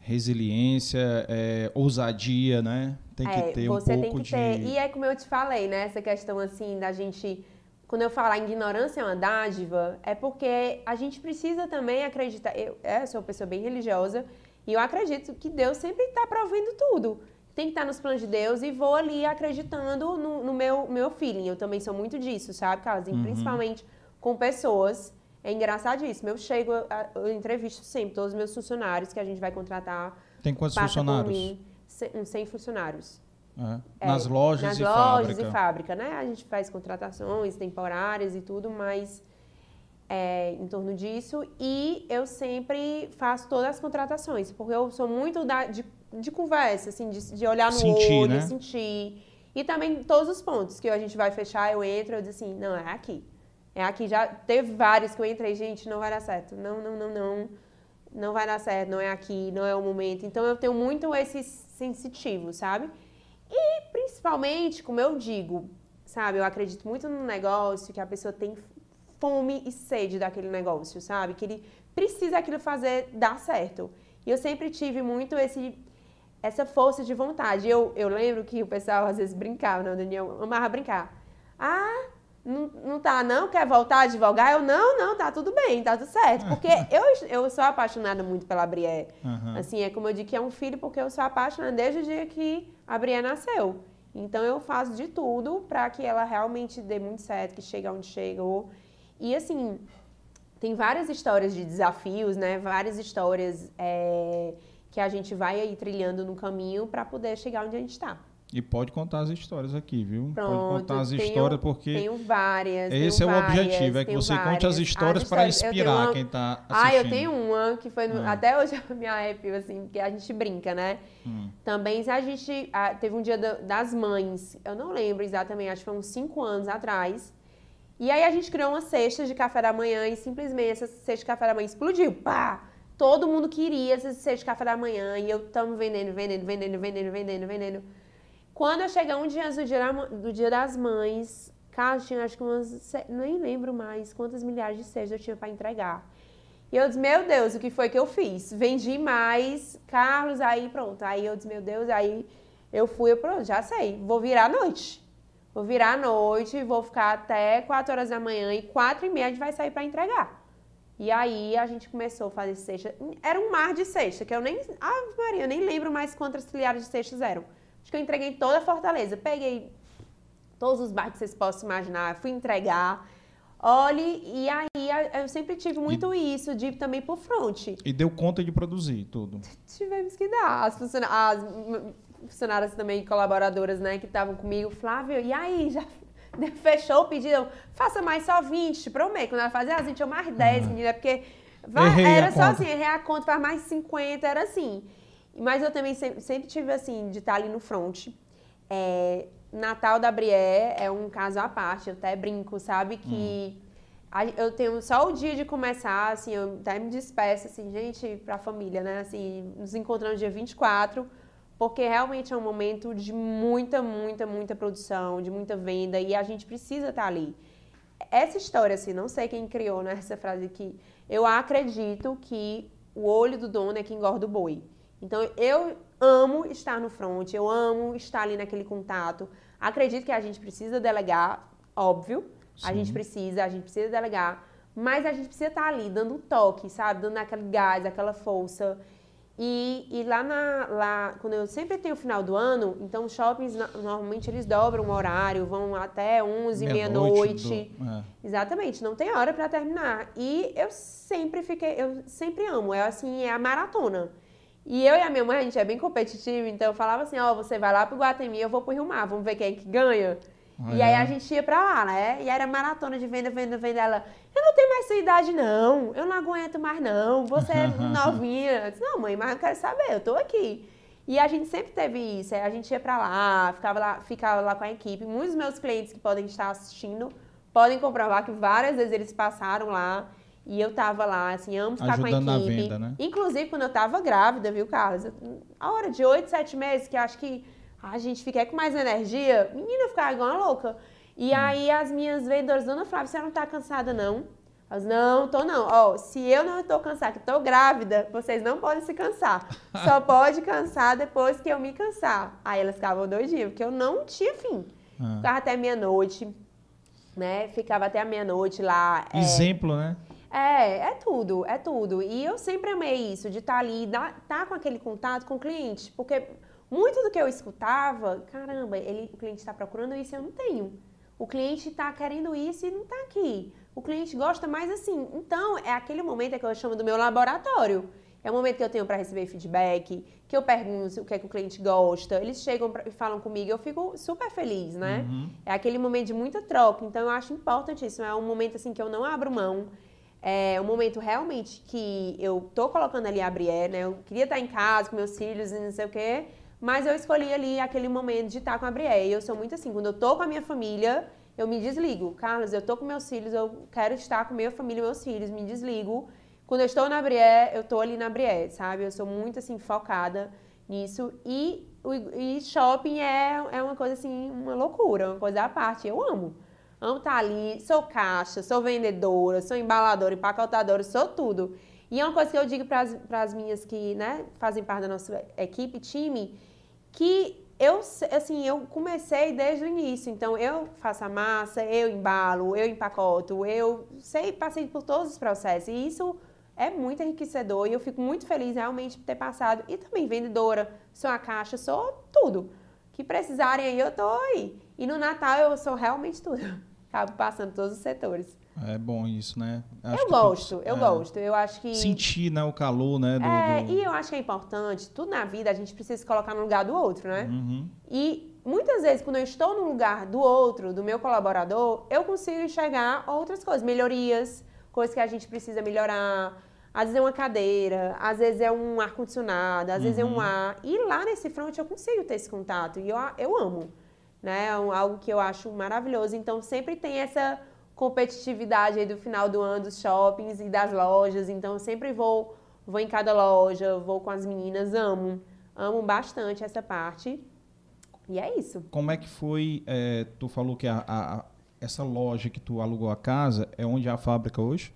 Resiliência, é, ousadia, né? Tem que é, ter um pouco tem que de... ter. E é como eu te falei, né? Essa questão, assim, da gente. Quando eu falar ignorância é uma dádiva, é porque a gente precisa também acreditar. Eu, eu sou uma pessoa bem religiosa e eu acredito que Deus sempre está provendo tudo tem que estar nos planos de Deus e vou ali acreditando no, no meu, meu feeling. Eu também sou muito disso, sabe, Carlos? Uhum. Principalmente com pessoas. É engraçadíssimo. Eu chego, eu entrevisto sempre todos os meus funcionários que a gente vai contratar. Tem quantos funcionários? Mim, uns 100 funcionários. É. Nas lojas nas e lojas fábrica. E fábrica, né? A gente faz contratações temporárias e tudo, mas é, em torno disso. E eu sempre faço todas as contratações, porque eu sou muito da, de de conversa, assim, de, de olhar no sentir, olho, né? sentir. E também todos os pontos que a gente vai fechar, eu entro, eu digo assim, não, é aqui. É aqui. Já teve vários que eu entrei, gente, não vai dar certo. Não, não, não, não. Não vai dar certo, não é aqui, não é o momento. Então eu tenho muito esse sensitivo, sabe? E principalmente, como eu digo, sabe, eu acredito muito no negócio que a pessoa tem fome e sede daquele negócio, sabe? Que ele precisa aquilo fazer dar certo. E eu sempre tive muito esse essa força de vontade. Eu, eu lembro que o pessoal às vezes brincava, não, Daniel amava brincar. Ah, não, não tá não? Quer voltar a advogar? Eu, não, não, tá tudo bem, tá tudo certo. Porque eu, eu sou apaixonada muito pela Brié. Uhum. Assim, é como eu digo que é um filho, porque eu sou apaixonada desde o dia que a Brié nasceu. Então eu faço de tudo para que ela realmente dê muito certo, que chegue onde chegou. E assim, tem várias histórias de desafios, né? Várias histórias é, que a gente vai aí trilhando no caminho para poder chegar onde a gente está. E pode contar as histórias aqui, viu? Pronto, pode contar as tenho, histórias porque tenho várias. Esse tenho é o várias, objetivo, é que você várias. conte as histórias para inspirar uma... quem está assistindo. Ah, eu tenho uma que foi no... ah. até hoje a minha app assim, que a gente brinca, né? Hum. Também a gente ah, teve um dia das mães, eu não lembro exatamente, acho que foi uns cinco anos atrás. E aí a gente criou uma cesta de café da manhã e simplesmente essa cesta de café da manhã explodiu. Pá! Todo mundo queria essa cesta de café da manhã e eu estamos vendendo, vendendo, vendendo, vendendo, vendendo, vendendo. Quando eu cheguei um dia antes do dia, do dia das mães, Carlos tinha acho que umas, nem lembro mais quantas milhares de cestas eu tinha para entregar. E eu disse, meu Deus, o que foi que eu fiz? Vendi mais, Carlos, aí pronto. Aí eu disse, meu Deus, aí eu fui, pronto, já sei, vou virar à noite. Vou virar à noite, vou ficar até 4 horas da manhã e 4 e meia a gente vai sair para entregar. E aí a gente começou a fazer cesta. Era um mar de cesta, que eu nem. Ah, Maria, eu nem lembro mais quantas trilhares de cestas eram. Acho que eu entreguei toda a Fortaleza. Peguei todos os bairros que vocês possam imaginar, fui entregar. Olhe, e aí eu sempre tive muito e, isso, de ir também por frente. E deu conta de produzir tudo? [LAUGHS] Tivemos que dar. As, funcionárias, as funcionárias também, colaboradoras, né, que estavam comigo, Flávio, e aí, já [LAUGHS] fechou o pedido? Faça mais só 20, prometo. Quando ela fazia, a gente, eu mais 10, uhum. menina, porque vai, era só assim, errei a conta, faz mais 50, era assim. Mas eu também sempre, sempre tive, assim, de estar ali no front. É, Natal da Brié é um caso à parte, eu até brinco, sabe? Que hum. eu tenho só o dia de começar, assim, eu até me despeço, assim, gente, pra família, né? Assim, nos encontramos dia 24, porque realmente é um momento de muita, muita, muita produção, de muita venda, e a gente precisa estar ali. Essa história, assim, não sei quem criou né, essa frase aqui, eu acredito que o olho do dono é que engorda o boi. Então, eu amo estar no front, eu amo estar ali naquele contato. Acredito que a gente precisa delegar, óbvio. Sim. A gente precisa, a gente precisa delegar. Mas a gente precisa estar ali, dando um toque, sabe? Dando aquele gás, aquela força. E, e lá, na, lá, quando eu sempre tenho o final do ano, então os shoppings normalmente eles dobram o horário, vão até 11, meia-noite. Meia do... é. Exatamente, não tem hora para terminar. E eu sempre fiquei, eu sempre amo, é assim, é a maratona. E eu e a minha mãe, a gente é bem competitivo, então eu falava assim, ó, oh, você vai lá pro Guatemi, eu vou pro Rio Mar, vamos ver quem é que ganha. Ah, e aí a gente ia pra lá, né? E era maratona de venda, venda, venda. Ela, eu não tenho mais sua idade, não. Eu não aguento mais, não. Você é [LAUGHS] novinha. Eu disse, não, mãe, mas eu quero saber, eu tô aqui. E a gente sempre teve isso. A gente ia pra lá, ficava lá, ficava lá com a equipe. Muitos dos meus clientes que podem estar assistindo podem comprovar que várias vezes eles passaram lá. E eu tava lá, assim, amo ficar Ajudando com a equipe. Venda, né? Inclusive, quando eu tava grávida, viu, Carlos? A hora de oito, sete meses, que eu acho que a gente fica com mais energia, menina, ficava igual uma louca. E hum. aí as minhas vendedoras, dona Flávia, você não tá cansada, não? Elas, não, tô não. Ó, se eu não tô cansada, que tô grávida, vocês não podem se cansar. [LAUGHS] Só pode cansar depois que eu me cansar. Aí elas ficavam doidinhas, porque eu não tinha fim. Ah. Ficava até meia-noite, né? Ficava até a meia-noite lá. É. Exemplo, é... né? É, é tudo, é tudo. E eu sempre amei isso, de estar tá ali, estar tá com aquele contato com o cliente, porque muito do que eu escutava, caramba, ele, o cliente está procurando isso e eu não tenho. O cliente está querendo isso e não está aqui. O cliente gosta mais assim. Então, é aquele momento que eu chamo do meu laboratório. É o momento que eu tenho para receber feedback, que eu pergunto o que é que o cliente gosta. Eles chegam e falam comigo, eu fico super feliz, né? Uhum. É aquele momento de muita troca. Então, eu acho importantíssimo. É um momento assim que eu não abro mão. É um momento realmente que eu tô colocando ali a Brié, né? Eu queria estar em casa com meus filhos e não sei o quê, mas eu escolhi ali aquele momento de estar com a Brié. E eu sou muito assim, quando eu tô com a minha família, eu me desligo. Carlos, eu tô com meus filhos, eu quero estar com minha família e meus filhos, me desligo. Quando eu estou na Brié, eu tô ali na Brié, sabe? Eu sou muito assim focada nisso e, e shopping é, é uma coisa assim, uma loucura, uma coisa à parte. Eu amo. Amo estar tá ali, sou caixa, sou vendedora, sou embaladora, empacotadora, sou tudo. E é uma coisa que eu digo para as minhas que né, fazem parte da nossa equipe, time, que eu, assim, eu comecei desde o início. Então, eu faço a massa, eu embalo, eu empacoto, eu sei, passei por todos os processos. E isso é muito enriquecedor e eu fico muito feliz realmente por ter passado. E também vendedora, sou a caixa, sou tudo. Que precisarem aí, eu tô aí. E no Natal eu sou realmente tudo [LAUGHS] acabo passando todos os setores. É bom isso, né? Acho eu gosto, eu é, gosto. Eu acho que. Sentir né, o calor, né? Do, é, do... e eu acho que é importante, tudo na vida a gente precisa se colocar no lugar do outro, né? Uhum. E muitas vezes, quando eu estou no lugar do outro, do meu colaborador, eu consigo enxergar outras coisas, melhorias, coisas que a gente precisa melhorar. Às vezes é uma cadeira, às vezes é um ar-condicionado, às uhum. vezes é um uhum. ar. E lá nesse front eu consigo ter esse contato. E eu, eu amo né? É algo que eu acho maravilhoso. Então sempre tem essa competitividade aí do final do ano dos shoppings e das lojas. Então, sempre vou, vou em cada loja, vou com as meninas, amo. Amo bastante essa parte. E é isso. Como é que foi? É, tu falou que a, a, essa loja que tu alugou a casa é onde é a fábrica hoje?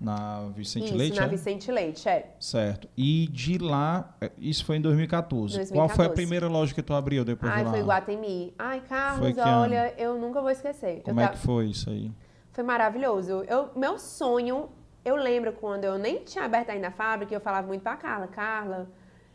Na Vicente isso, Leite? na é? Vicente Leite, é. Certo. E de lá, é, isso foi em 2014. 2014. Qual foi a primeira loja que tu abriu depois Ai, de lá? foi Guatemi. Ai, Carlos, olha, eu nunca vou esquecer. Como eu é ta- que foi isso aí? Foi maravilhoso. Eu, meu sonho, eu lembro quando eu nem tinha aberto ainda a fábrica, eu falava muito pra Carla, Carla,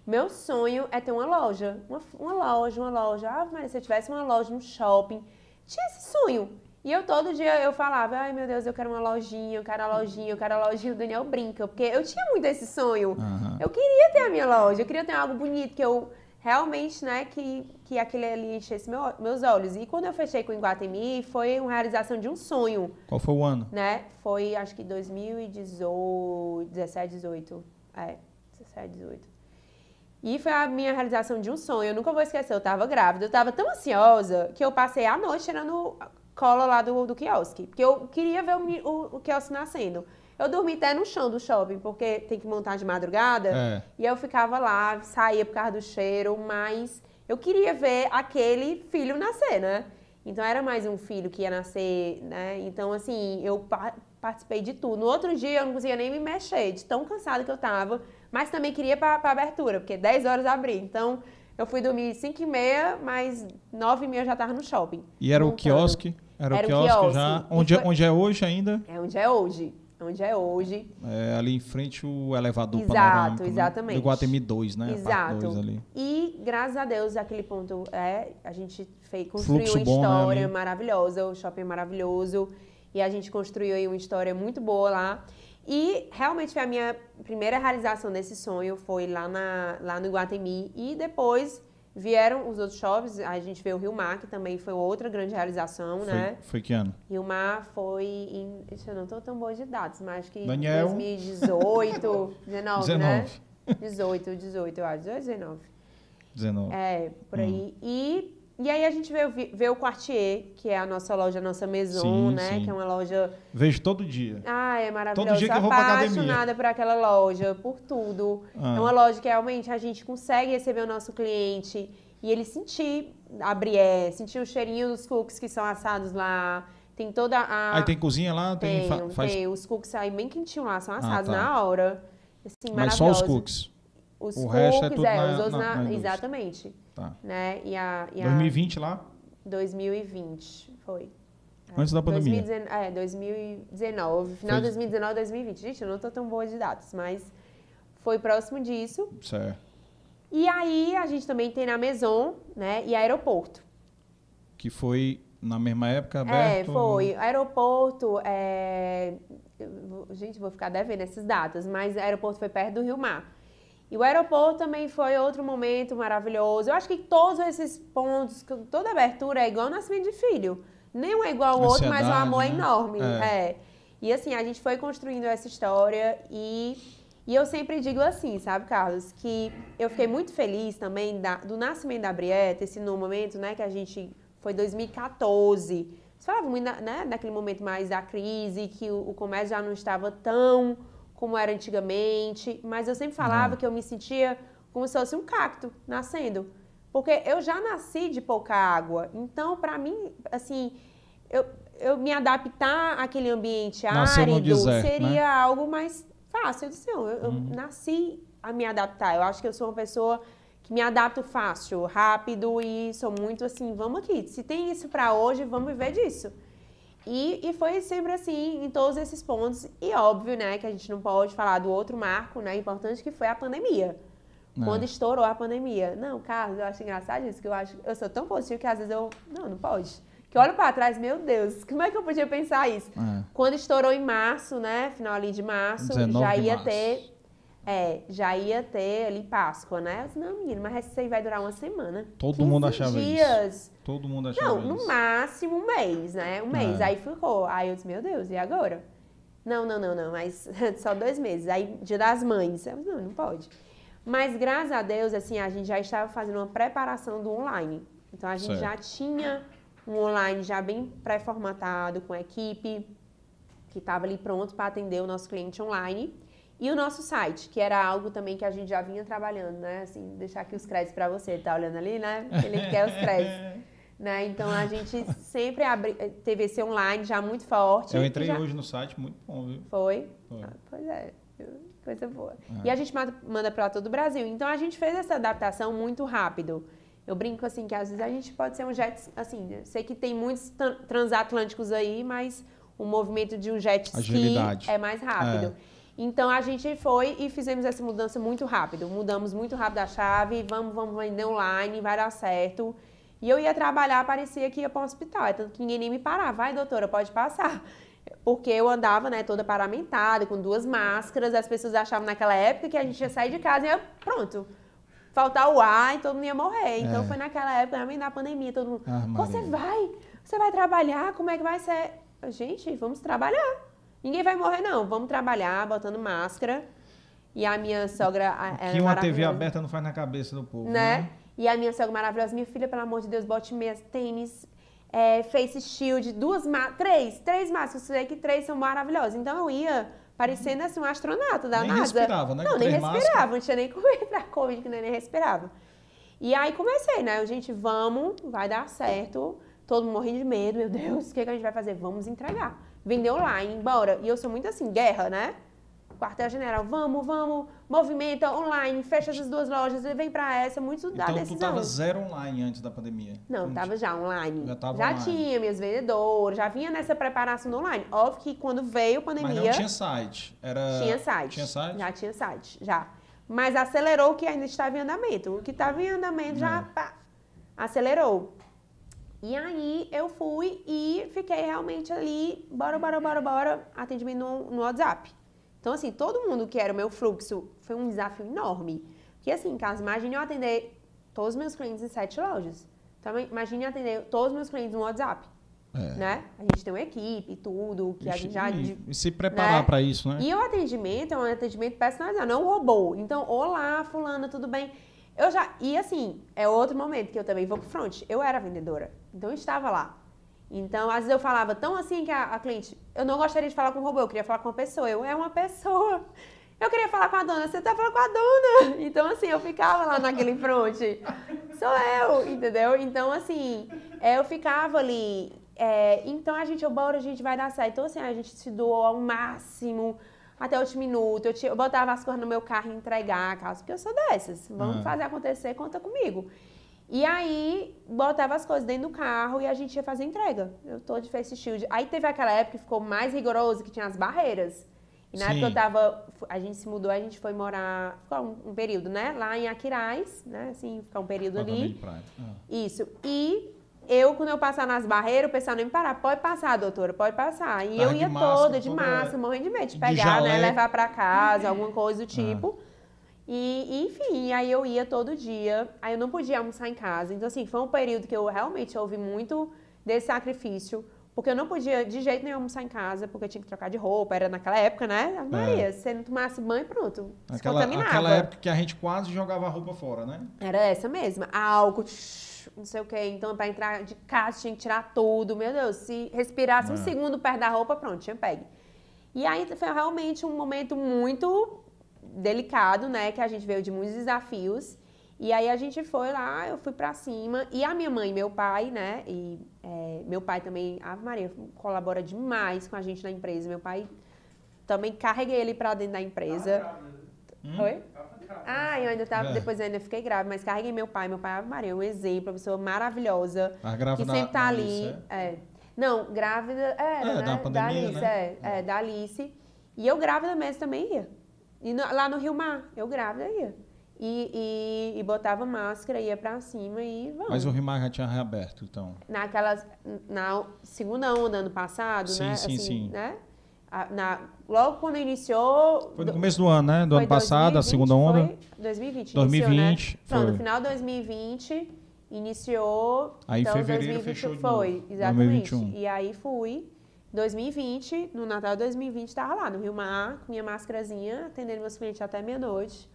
meu sonho é ter uma loja. Uma, uma loja, uma loja. Ah, mas se eu tivesse uma loja no shopping. Tinha esse sonho. E eu todo dia eu falava, ai meu Deus, eu quero uma lojinha, eu quero a lojinha, eu quero a lojinha. O Daniel brinca, porque eu tinha muito esse sonho. Aham. Eu queria ter a minha loja, eu queria ter algo bonito, que eu realmente, né, que, que aquele ali enchesse meu- meus olhos. E quando eu fechei com o Iguatemi, foi uma realização de um sonho Qual foi o ano? né? Foi acho que 2018, 17, 18. É, 17, 18. E foi a minha realização de um sonho. Eu nunca vou esquecer. Eu tava grávida, eu tava tão ansiosa que eu passei a noite tirando cola lá do, do quiosque. Porque eu queria ver o, o, o quiosque nascendo. Eu dormi até no chão do shopping, porque tem que montar de madrugada. É. E eu ficava lá, saía por causa do cheiro, mas eu queria ver aquele filho nascer, né? Então era mais um filho que ia nascer, né? Então, assim, eu pa- participei de tudo. No outro dia eu não conseguia nem me mexer, de tão cansada que eu tava, mas também queria pra abertura, porque 10 horas abri. Então, eu fui dormir 5 e meia, mas 9 e meia eu já tava no shopping. E era o montando. quiosque? Era, Era o o quiosque, quiosque. já. Onde, é- foi- onde é hoje ainda? É onde é hoje. Onde é hoje. É, ali em frente o elevador Exato, panorâmico, né? exatamente. Do Guatemi 2, né? Exato. dois ali. E graças a Deus, aquele ponto é, a gente fez, construiu Fluxo uma bom, né, história ali. maravilhosa, o shopping é maravilhoso. E a gente construiu aí uma história muito boa lá. E realmente foi a minha primeira realização desse sonho, foi lá, na, lá no Iguatemi. E depois vieram os outros shoppings, a gente veio o Rio Mar, que também foi outra grande realização, né? Foi, foi que ano? Rio Mar foi em. Eu não tô tão boa de dados, mas acho que Daniel? 2018, 19, [LAUGHS] né? 19. 18, 18, eu acho. 18, 19. 19. É, por Hum. aí. E, e aí a gente ver o Quartier, que é a nossa loja, a nossa Maison, Sim, né? sim. Que é uma loja. Vejo todo dia. Ah, é maravilhosa. Todo dia que eu vou pra academia. apaixonada por aquela loja, por tudo. Ah. É uma loja que realmente a gente consegue receber o nosso cliente e ele sentir a brié, sentir o cheirinho dos cookies que são assados lá. Tem toda a. Aí tem cozinha lá, tem, tem, fa- faz tem. Os cookies saem bem quentinhos lá, são assados tá. na hora. Assim, mas só os cookies. Os O cookies, resto é tudo é, na- os outros na- na- na. Exatamente. Tá. Né? E a, e a 2020 lá, 2020 foi. antes da pandemia. 2019, é, 2019. Final de 2019, 2020. Gente, eu não tô tão boa de datas, mas foi próximo disso. Certo. E aí a gente também tem na Maison, né? E aeroporto. Que foi na mesma época aberto? É, foi. Aeroporto, é... gente, vou ficar devendo essas datas, mas aeroporto foi perto do Rio Mar. E o aeroporto também foi outro momento maravilhoso. Eu acho que todos esses pontos, toda abertura é igual nascimento de filho. Nenhum é igual ao outro, mas o Ansiedade, amor é né? enorme. É. É. E assim, a gente foi construindo essa história e, e eu sempre digo assim, sabe, Carlos, que eu fiquei muito feliz também da- do nascimento da Brieta, esse no momento, né, que a gente foi 2014. Você falava muito, né, daquele momento mais da crise, que o, o comércio já não estava tão como era antigamente, mas eu sempre falava Não. que eu me sentia como se fosse um cacto nascendo. Porque eu já nasci de pouca água. Então, para mim, assim, eu, eu me adaptar àquele ambiente Nasceu árido deserto, né? seria algo mais fácil. Eu disse, não, eu, eu Uhum. nasci a me adaptar. Eu acho que eu sou uma pessoa que me adapto fácil, rápido e sou muito assim, vamos aqui. Se tem isso para hoje, vamos viver disso. E, e foi sempre assim, em todos esses pontos. E óbvio, né, que a gente não pode falar do outro marco, né, importante que foi a pandemia. É. Quando estourou a pandemia. Não, Carlos, eu acho engraçado isso, que eu acho, eu sou tão positiva que às vezes eu, não, não pode. Que eu olho para trás, meu Deus, como é que eu podia pensar isso? É. Quando estourou em março, né, final ali de março, 19 já ia março. ter, é, já ia ter ali Páscoa, né? Eu disse, não, menino, mas isso aí vai durar uma semana. Todo 15 mundo achava isso. Todo mundo achava Não, no isso. máximo um mês, né? Um mês. É. Aí ficou. Aí eu disse, meu Deus, e agora? Não, não, não, não, mas [LAUGHS] só dois meses. Aí, dia das mães. Eu não, não pode. Mas graças a Deus, assim, a gente já estava fazendo uma preparação do online. Então a gente Certo. já tinha um online já bem pré-formatado, com a equipe que estava ali pronto para atender o nosso cliente online. E o nosso site, que era algo também que a gente já vinha trabalhando, né? Assim, deixar aqui os créditos para você, tá olhando ali, né? Ele quer os créditos. [LAUGHS] né? Então a gente sempre abri... teve esse online já muito forte. Eu entrei já... hoje no site, muito bom, viu? Foi? Foi. Ah, pois é. Coisa boa. Ah. E a gente manda para todo o Brasil. Então a gente fez essa adaptação muito rápido. Eu brinco assim que às vezes a gente pode ser um jet, assim, sei que tem muitos transatlânticos aí, mas o movimento de um jet ski Agilidade. é mais rápido. É. Então a gente foi e fizemos essa mudança muito rápido. Mudamos muito rápido a chave, vamos, vamos vender online, vai dar certo. E eu ia trabalhar, parecia que ia para o hospital. É tanto que ninguém nem me parava. Vai, doutora, pode passar. [LAUGHS] Porque eu andava, né, toda paramentada, com duas máscaras. As pessoas achavam naquela época que a gente ia sair de casa e ia, pronto, faltar o ar e todo mundo ia morrer. Então é. foi naquela época, também da pandemia, todo mundo, ah, você vai, você vai trabalhar, como é que vai ser? Gente, vamos trabalhar. Ninguém vai morrer, não. Vamos trabalhar, botando máscara. E a minha sogra. que uma TV aberta não faz na cabeça do povo. Né? né? E a minha sogra maravilhosa, minha filha, pelo amor de Deus, bote meias, tênis, é, face shield, duas três, três máscaras. Eu sei que três são maravilhosas. Então eu ia parecendo assim um astronauta da nem NASA. respirava, né? Não, nem respirava, máscaras. não tinha nem [LAUGHS] como pra Covid, que nem respirava. E aí comecei, né? Gente, vamos, vai dar certo. Todo mundo morrendo de medo, meu Deus, o que, que a gente vai fazer? Vamos entregar vender online, embora. E eu sou muito assim, guerra, né? Quartel-general, vamos, vamos, movimenta online, fecha as duas lojas vem para essa, muito da então, decisão. Então, tu tava zero online antes da pandemia? Não, Não tava já online. Já tava Já online. tinha minhas vendedoras, já vinha nessa preparação do online. Óbvio que quando veio a pandemia... Mas não tinha site? Era... Tinha site. Tinha site? Já tinha site, já. Mas acelerou o que ainda estava em andamento. O que estava em andamento já é. pá, acelerou. E aí eu fui e fiquei realmente ali, bora, bora, bora, bora, atendimento no, no WhatsApp. Então, assim, todo mundo que era o meu fluxo foi um desafio enorme. Porque, assim, em casa, imagine eu atender todos os meus clientes em sete lojas. Então, imagine atender todos os meus clientes no WhatsApp. É. Né? A gente tem uma equipe tudo, que a gente já. E, e se preparar né? para isso, né? E o atendimento é um atendimento personalizado, não um robô. Então, olá, fulana, tudo bem? Eu já. E assim, é outro momento que eu também vou pro front. Eu era vendedora. Então eu estava lá. Então, às vezes eu falava tão assim que a, a cliente, eu não gostaria de falar com um robô, eu queria falar com uma pessoa. Eu é uma pessoa. Eu queria falar com a dona, você tá falando com a dona. [LAUGHS] Então, assim, eu ficava lá naquele front. Sou eu, entendeu? Então, assim, é, eu ficava ali. É, então a gente, bora, a gente vai dar certo. Então, assim, a gente se doou ao máximo até o último minuto. Eu, tinha, eu botava as coisas no meu carro e entregar a casa, porque eu sou dessas. Vamos uhum. fazer acontecer, conta comigo. E aí, botava as coisas dentro do carro e a gente ia fazer entrega. Eu tô de face shield. Aí teve aquela época que ficou mais rigoroso, que tinha as barreiras. E na Sim. época eu tava. A gente se mudou, a gente foi morar. Ficou um, um período, né? Lá em Aquiraz, né? Assim, ficar um período ali. Ah. Isso. E eu, quando eu passar nas barreiras, o pessoal nem me parar. Pode passar, doutora, pode passar. E tá eu ia máscara, toda, de massa, morrendo de medo de pegar, de né? Levar para casa, alguma coisa do ah. tipo. Ah. E, enfim, aí eu ia todo dia. Aí eu não podia almoçar em casa. Então, assim, foi um período que eu realmente ouvi muito desse sacrifício. Porque eu não podia de jeito nenhum almoçar em casa, porque eu tinha que trocar de roupa. Era naquela época, né? É. Maria, é. se você não tomasse banho, pronto. Aquela, aquela época que a gente quase jogava a roupa fora, né? Era essa mesma. Álcool, não sei o quê. Então, para entrar de casa, tinha que tirar tudo. Meu Deus, se respirasse é. um segundo perto da roupa, pronto, tinha pegue. E aí foi realmente um momento muito delicado, né? Que a gente veio de muitos desafios. E aí a gente foi lá, eu fui para cima. E a minha mãe e meu pai, né? E é, meu pai também, a Maria, colabora demais com a gente na empresa. Meu pai também carreguei ele para dentro da empresa. Hum? Oi? Ah, eu ainda tava, é. depois eu ainda fiquei grávida, mas carreguei meu pai, meu pai Ave Maria, é um exemplo, uma pessoa maravilhosa. Grávida que sempre tá ali. Alice, é? é? Não, grávida era, é, né? Da, pandemia, da Alice, né? é, é, da Alice. E eu grávida mesmo também ia. E no, lá no Rio Mar, eu grávida ia. E, e, e, botava máscara, ia pra cima e vamos. Mas o Rio Mar já tinha reaberto, então? Naquela, na segunda onda ano passado, sim, né? Sim, assim, sim, né? Na, logo quando iniciou... Foi no começo do ano, né? Do ano passado, 2020, a segunda onda. Foi 2020, 2020, iniciou, né? Pronto, no final de 2020, iniciou... Aí então, fevereiro 2020 fechou Foi, exatamente. 2021. E aí fui... 2020, no Natal de 2020, estava lá no Rio Mar, com minha máscarazinha, atendendo meus clientes até meia-noite.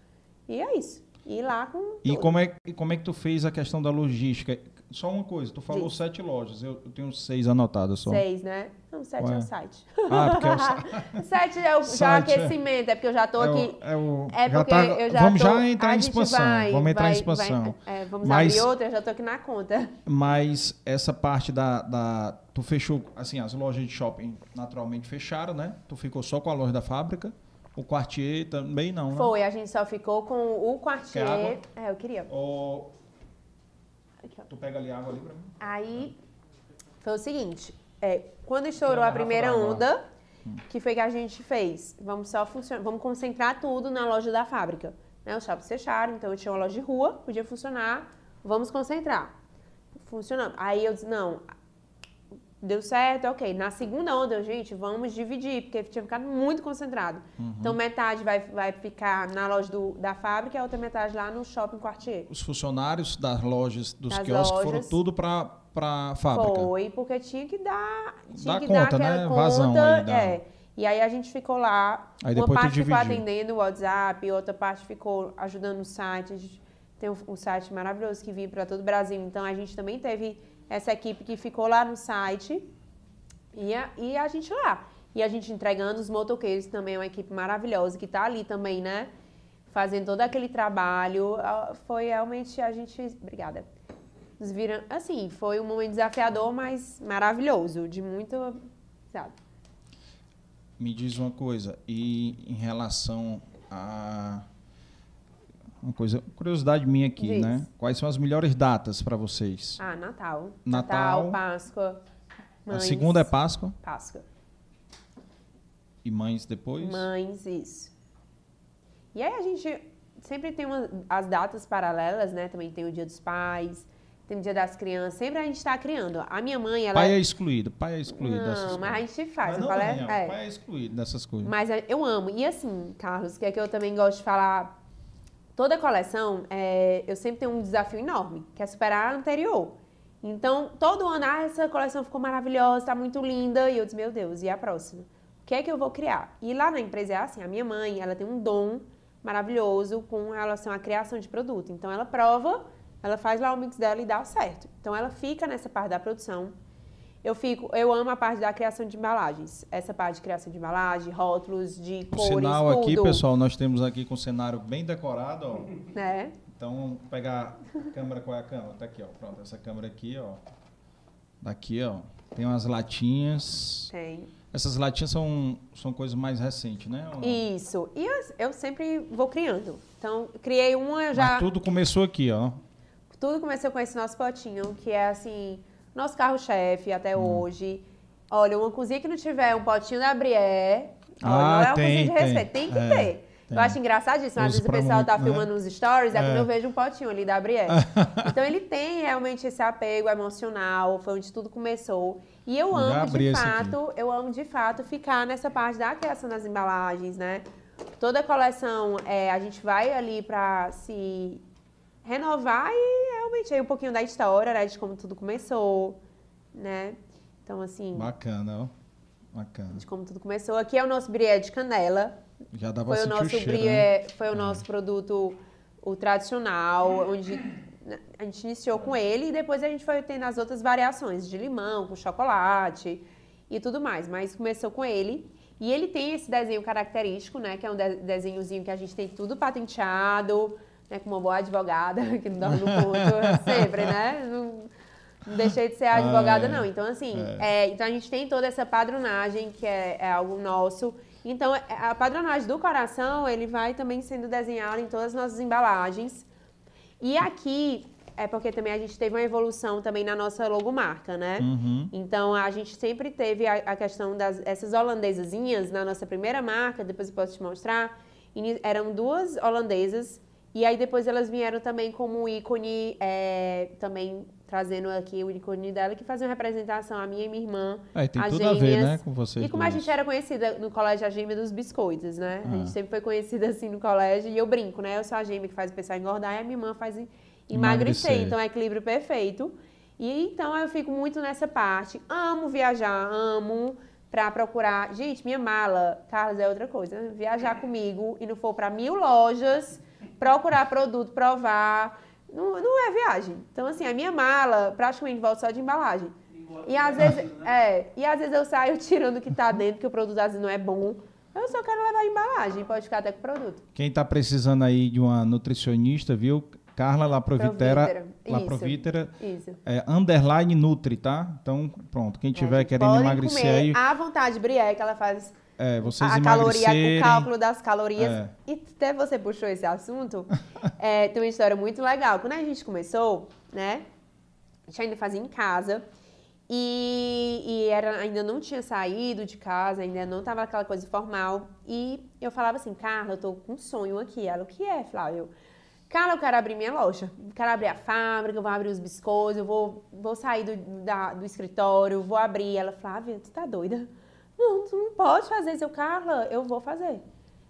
E é isso. E lá com. E como é, como é que tu fez a questão da logística? Só uma coisa, tu falou Diz. sete lojas, eu, eu tenho seis anotadas só. Seis, né? Não, sete é Ué. o site. Ah, porque é o [LAUGHS] Sete é o já Site, é. aquecimento, é porque eu já tô é o- aqui. é o- É já porque tá- eu já vamos já entrar em expansão. vai- vamos entrar vai- em expansão. vai- é, vamos Mas- abrir outra, eu já tô aqui na conta. Mas essa parte da, da. Tu fechou, assim, as lojas de shopping naturalmente fecharam, né? Tu ficou só com a loja da fábrica. O Quartier também não, né? Foi, a gente só ficou com o quartier. É, eu queria. Ou Ó. tu pega ali água ali pra mim? Aí foi o seguinte, é, quando estourou a primeira onda, que foi que a gente fez? Vamos só funcionar, vamos concentrar tudo na loja da fábrica. Né? Os shoppings fecharam, então eu tinha uma loja de rua, podia funcionar, vamos concentrar. Funcionando. Aí eu disse, não, deu certo, ok. Na segunda onda, gente, vamos dividir, porque tinha ficado muito concentrado. Uhum. Então metade vai, vai ficar na loja do- da fábrica e a outra metade lá no shopping quartier. Os funcionários das lojas, dos Das quiosques, foram lojas. tudo pra, pra fábrica. Foi, porque tinha que dar, tinha Dá que conta, dar aquela né? conta. Vazão aí da- é. E aí a gente ficou lá. Aí uma parte ficou atendendo o WhatsApp, outra parte ficou ajudando no site. A tem um, um site maravilhoso que vinha para todo o Brasil. Então a gente também teve essa equipe que ficou lá no site e a, e a gente lá. E a gente entregando os motoqueiros também, é uma equipe maravilhosa que está ali também, né? Fazendo todo aquele trabalho. Ah, Foi realmente a gente. Obrigada. Nos viram. Assim, foi um momento desafiador, mas maravilhoso. De muito. Sabe? Me diz uma coisa, e em relação a uma coisa, curiosidade minha aqui, Diz. né? Quais são as melhores datas para vocês? Ah, Natal. Natal. Páscoa. a Mães. segunda é Páscoa Páscoa. e Mães depois. Mães, isso. E aí a gente sempre tem uma- as datas paralelas, né? Também tem o Dia dos Pais, tem o Dia das Crianças. Sempre a gente está criando. A minha mãe, ela. Pai é excluído, pai é excluído dessas Não, mas a coisas. gente faz. Mas não Daniel, é. pai é excluído dessas coisas. Mas é, eu amo. E assim, Carlos, que é que eu também gosto de falar. Toda coleção, é, eu sempre tenho um desafio enorme, que é superar a anterior. Então, todo ano, ah, essa coleção ficou maravilhosa, tá muito linda. E eu disse, meu Deus, e a próxima? O que é que eu vou criar? E lá na empresa é assim, a minha mãe, ela tem um dom maravilhoso com relação à criação de produto. Então, ela prova, ela faz lá o mix dela e dá certo. Então, ela fica nessa parte da produção. Eu fico, eu amo a parte da criação de embalagens. Essa parte de criação de embalagem, rótulos, de Por cores, sinal aqui, tudo, pessoal, nós temos aqui com o cenário bem decorado, ó. Né? Então, vamos pegar a câmera, qual é a câmera? Tá aqui, ó. Pronto, essa câmera aqui, ó. Daqui, ó. Tem umas latinhas. Tem. Essas latinhas são, são coisas mais recentes, né? Isso. E eu, eu sempre vou criando. Então, criei uma, eu já. Mas tudo começou aqui, ó. Tudo começou com esse nosso potinho, que é assim, nosso carro-chefe até Hum. hoje. Olha, uma cozinha que não tiver um potinho da Brié, Ah, não é uma tem, cozinha de tem. respeito, tem que É, ter. tem. Eu acho engraçadíssimo, às vezes o pessoal tá muito, né? filmando nos stories, é, É. quando eu vejo um potinho ali da Brié. [LAUGHS] então ele tem realmente esse apego emocional, foi onde tudo começou. E eu amo de fato, eu amo de fato ficar nessa parte da criação das embalagens, né? Toda coleção, é, a gente vai ali pra se renovar e realmente aí um pouquinho da história, né? De como tudo começou, né? Então, assim, Bacana, ó. Bacana. de como tudo começou. Aqui é o nosso brié de canela. Já pra Foi o nosso o cheiro, né? brié, foi o nosso produto o tradicional, onde né, a gente iniciou com ele e depois a gente foi tendo as outras variações de limão, com chocolate e tudo mais. Mas começou com ele. E ele tem esse desenho característico, né? Que é um de- desenhozinho que a gente tem tudo patenteado, né? Com uma boa advogada, [LAUGHS] que não dorme no ponto [LAUGHS] sempre, né? Não, não deixei de ser advogada, Ah, é. não. Então, assim, é, então a gente tem toda essa padronagem, que é, é algo nosso. Então, é- a padronagem do coração, ele vai também sendo desenhado em todas as nossas embalagens. E aqui, é porque também a gente teve uma evolução também na nossa logomarca, né? Uhum. Então, a gente sempre teve a, a questão das essas holandesazinhas na nossa primeira marca, depois eu posso te mostrar. Ini- Eram duas holandesas, e aí depois elas vieram também como ícone, é, também trazendo aqui o ícone dela, que fazia uma representação, a minha e minha irmã. É, tem as tudo a ver, gêmeas. né, com vocês E como a duas. gente era conhecida no colégio a gêmea dos biscoitos, né? A Ah. gente sempre foi conhecida assim no colégio, e eu brinco, né? Eu sou a gêmea que faz o pessoal engordar, e a minha irmã faz em- emagrecer. Emagrecer. Então é equilíbrio perfeito. E então eu fico muito nessa parte. Amo viajar, amo pra procurar. Gente, minha mala, Carlos, é outra coisa. Viajar comigo e não for pra mil lojas, procurar produto, provar. Não, não é viagem. Então, assim, a minha mala praticamente volta só de embalagem. E às vezes, é, e às vezes eu saio [LAUGHS] tirando o que tá dentro, que o produto às vezes não é bom. Eu só quero levar embalagem, pode ficar até com o produto. Quem tá precisando aí de uma nutricionista, viu? Carla Laprovitera. Laprovitera. Isso. É, underline Nutri, tá? Então, pronto. Quem tiver é, querendo emagrecer aí. À vontade, Brié, que ela faz é, vocês a caloria, o cálculo das calorias. É. E até você puxou esse assunto, [LAUGHS] é, tem uma história muito legal. Quando a gente começou, né? A gente ainda fazia em casa. E, e era, ainda não tinha saído de casa, ainda não tava aquela coisa formal. E eu falava assim, Carla, eu tô com um sonho aqui. Ela, o que é, Flávio? Carla, eu quero abrir minha loja. Quero abrir a fábrica, eu vou abrir os biscoitos, eu vou, vou sair do, da, do escritório, vou abrir. Ela, Flávia, tu tá doida? Não, tu não pode fazer isso. Eu, Carla, eu vou fazer.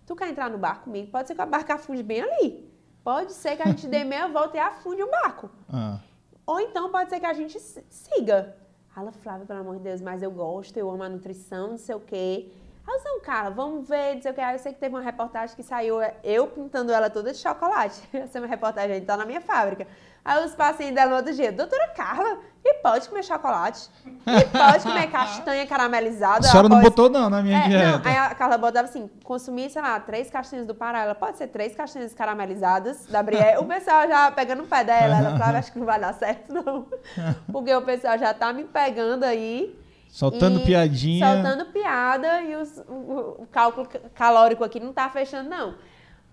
Tu quer entrar no barco comigo? Pode ser que a barca afunde bem ali. Pode ser que a gente dê meia volta e afunde o barco. Ah. Ou então pode ser que a gente siga. Ela, Flávia, pelo amor de Deus, mas eu gosto, eu amo a nutrição, não sei o quê. Aí eu cara, vamos ver, sei o que. Aí eu sei que teve uma reportagem que saiu, eu pintando ela toda de chocolate. [LAUGHS] Essa é uma reportagem, tá na minha fábrica. Aí os pacientes dela no outro dia, doutora Carla, e pode comer chocolate? E pode comer [LAUGHS] castanha caramelizada? A senhora não botou não na minha é, dieta. Não, aí a Carla botava assim, consumir, sei lá, três castanhas do Pará. Ela pode ser três castanhas caramelizadas da Brié. O pessoal já pegando o pé dela, ela falava, acho que não vai dar certo não. [LAUGHS] Porque o pessoal já tá me pegando aí. Soltando piadinha. Soltando piada e os, o, o, cálculo calórico aqui não tá fechando, não.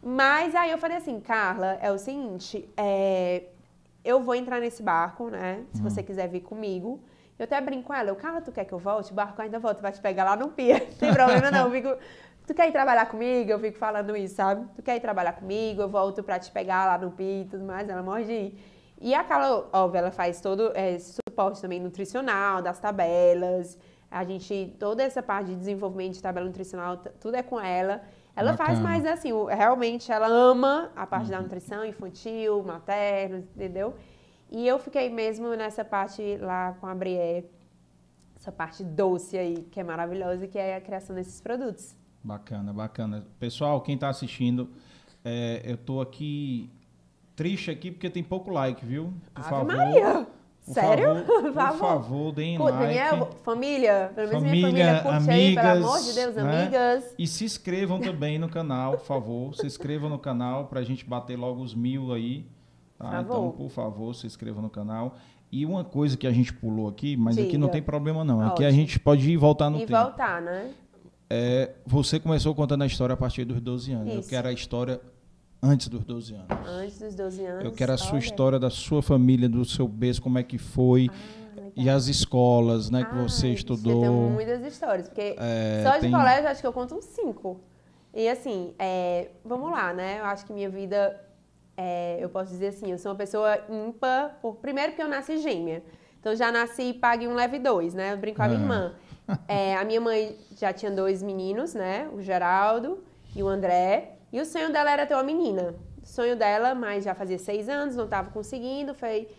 Mas aí eu falei assim, Carla, é o seguinte, é, eu vou entrar nesse barco, né? Se você uhum. quiser vir comigo. Eu até brinco com ela, eu, Carla, tu quer que eu volte? O barco ainda volta, vai te pegar lá no pia. Não tem problema não, eu fico, tu quer ir trabalhar comigo? Eu fico falando isso, sabe? Tu quer ir trabalhar comigo? Eu volto pra te pegar lá no pia e tudo mais, ela morre de ir. E a Carla, óbvio, ela faz todo esse suporte também nutricional, das tabelas. A gente, toda essa parte de desenvolvimento de tabela nutricional, tudo é com ela. Ela Bacana. faz mais assim, realmente ela ama a parte uhum. da nutrição infantil, materno, entendeu? E eu fiquei mesmo nessa parte lá com a Brié, essa parte doce aí, que é maravilhosa, que é a criação desses produtos. Bacana, bacana. Pessoal, quem está assistindo, é, eu estou aqui triste aqui porque tem pouco like, viu? Por Ave favor. Maria. Por [LAUGHS] Sério? Favor, por favor, deem like. Daniel, família, pelo menos família, minha família, curte amigas, aí, pelo amor de Deus, né? amigas. E se inscrevam também no canal, por favor. Se inscrevam no canal pra gente bater logo os mil aí. Tá? Então, por favor, se inscrevam no canal. E uma coisa que a gente pulou aqui, mas Diga. aqui não tem problema não. Aqui Ótimo. a gente pode ir e voltar no e tempo. E voltar, né? É, você começou contando a história a partir dos 12 anos. Isso. Eu quero a história Antes dos 12 anos. Antes dos 12 anos. Eu quero a sua história da sua família, do seu berço, como é que foi. Ah, e as escolas, né, ah, que você estudou. Eu tenho muitas histórias, porque é, só de tem... colégio acho que eu conto uns cinco. E assim, é, vamos lá, né? Eu acho que minha vida, é, eu posso dizer assim, eu sou uma pessoa ímpar, por, primeiro porque eu nasci gêmea. Então já nasci pague um leve dois, né? Eu brinco com a minha irmã. É, a minha mãe já tinha dois meninos, né? O Geraldo e o André. E o sonho dela era ter uma menina. O sonho dela, mas já fazia seis anos, não estava conseguindo, foi...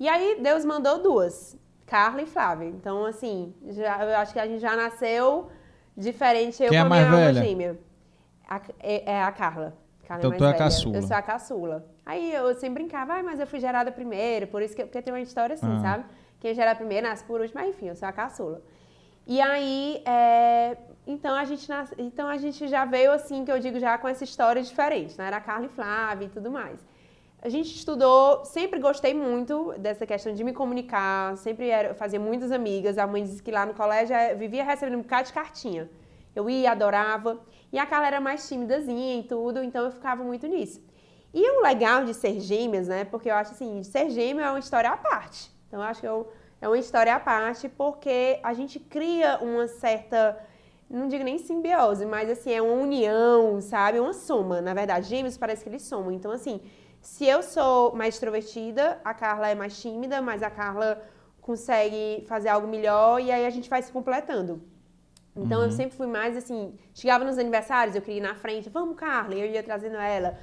E aí Deus mandou duas, Carla e Flávia. Então, assim, já, eu acho que a gente já nasceu diferente, eu Quem é com a minha velha? gêmea. A, é, é, a Carla. Carla é então é tu é a caçula. Eu sou a caçula. Aí eu sempre brincava, ah, mas eu fui gerada primeiro, por isso que porque tem uma história assim, ah. sabe? Quem gera primeiro nasce por último, mas enfim, eu sou a caçula. E aí, é, então a gente nas... então a gente já veio assim, que eu digo já com essa história diferente, né? Era Carla e Flávia e tudo mais. A gente estudou, sempre gostei muito dessa questão de me comunicar, sempre era, fazia muitas amigas. A mãe disse que lá no colégio eh, vivia recebendo um bocado de cartinha. Eu ia, adorava. E a Carla era mais timidazinha e tudo, então eu ficava muito nisso. E o legal de ser gêmeas, né? Porque eu acho assim, ser gêmea é uma história à parte. Então eu acho que eu, é uma história à parte porque a gente cria uma certa não digo nem simbiose, mas assim, é uma união, sabe? Uma soma. Na verdade, gêmeos parece que eles somam. Então, assim, se eu sou mais extrovertida, a Carla é mais tímida, mas a Carla consegue fazer algo melhor e aí a gente vai se completando. Então, uhum. eu sempre fui mais assim, chegava nos aniversários, eu queria ir na frente, vamos, Carla, e eu ia trazendo ela.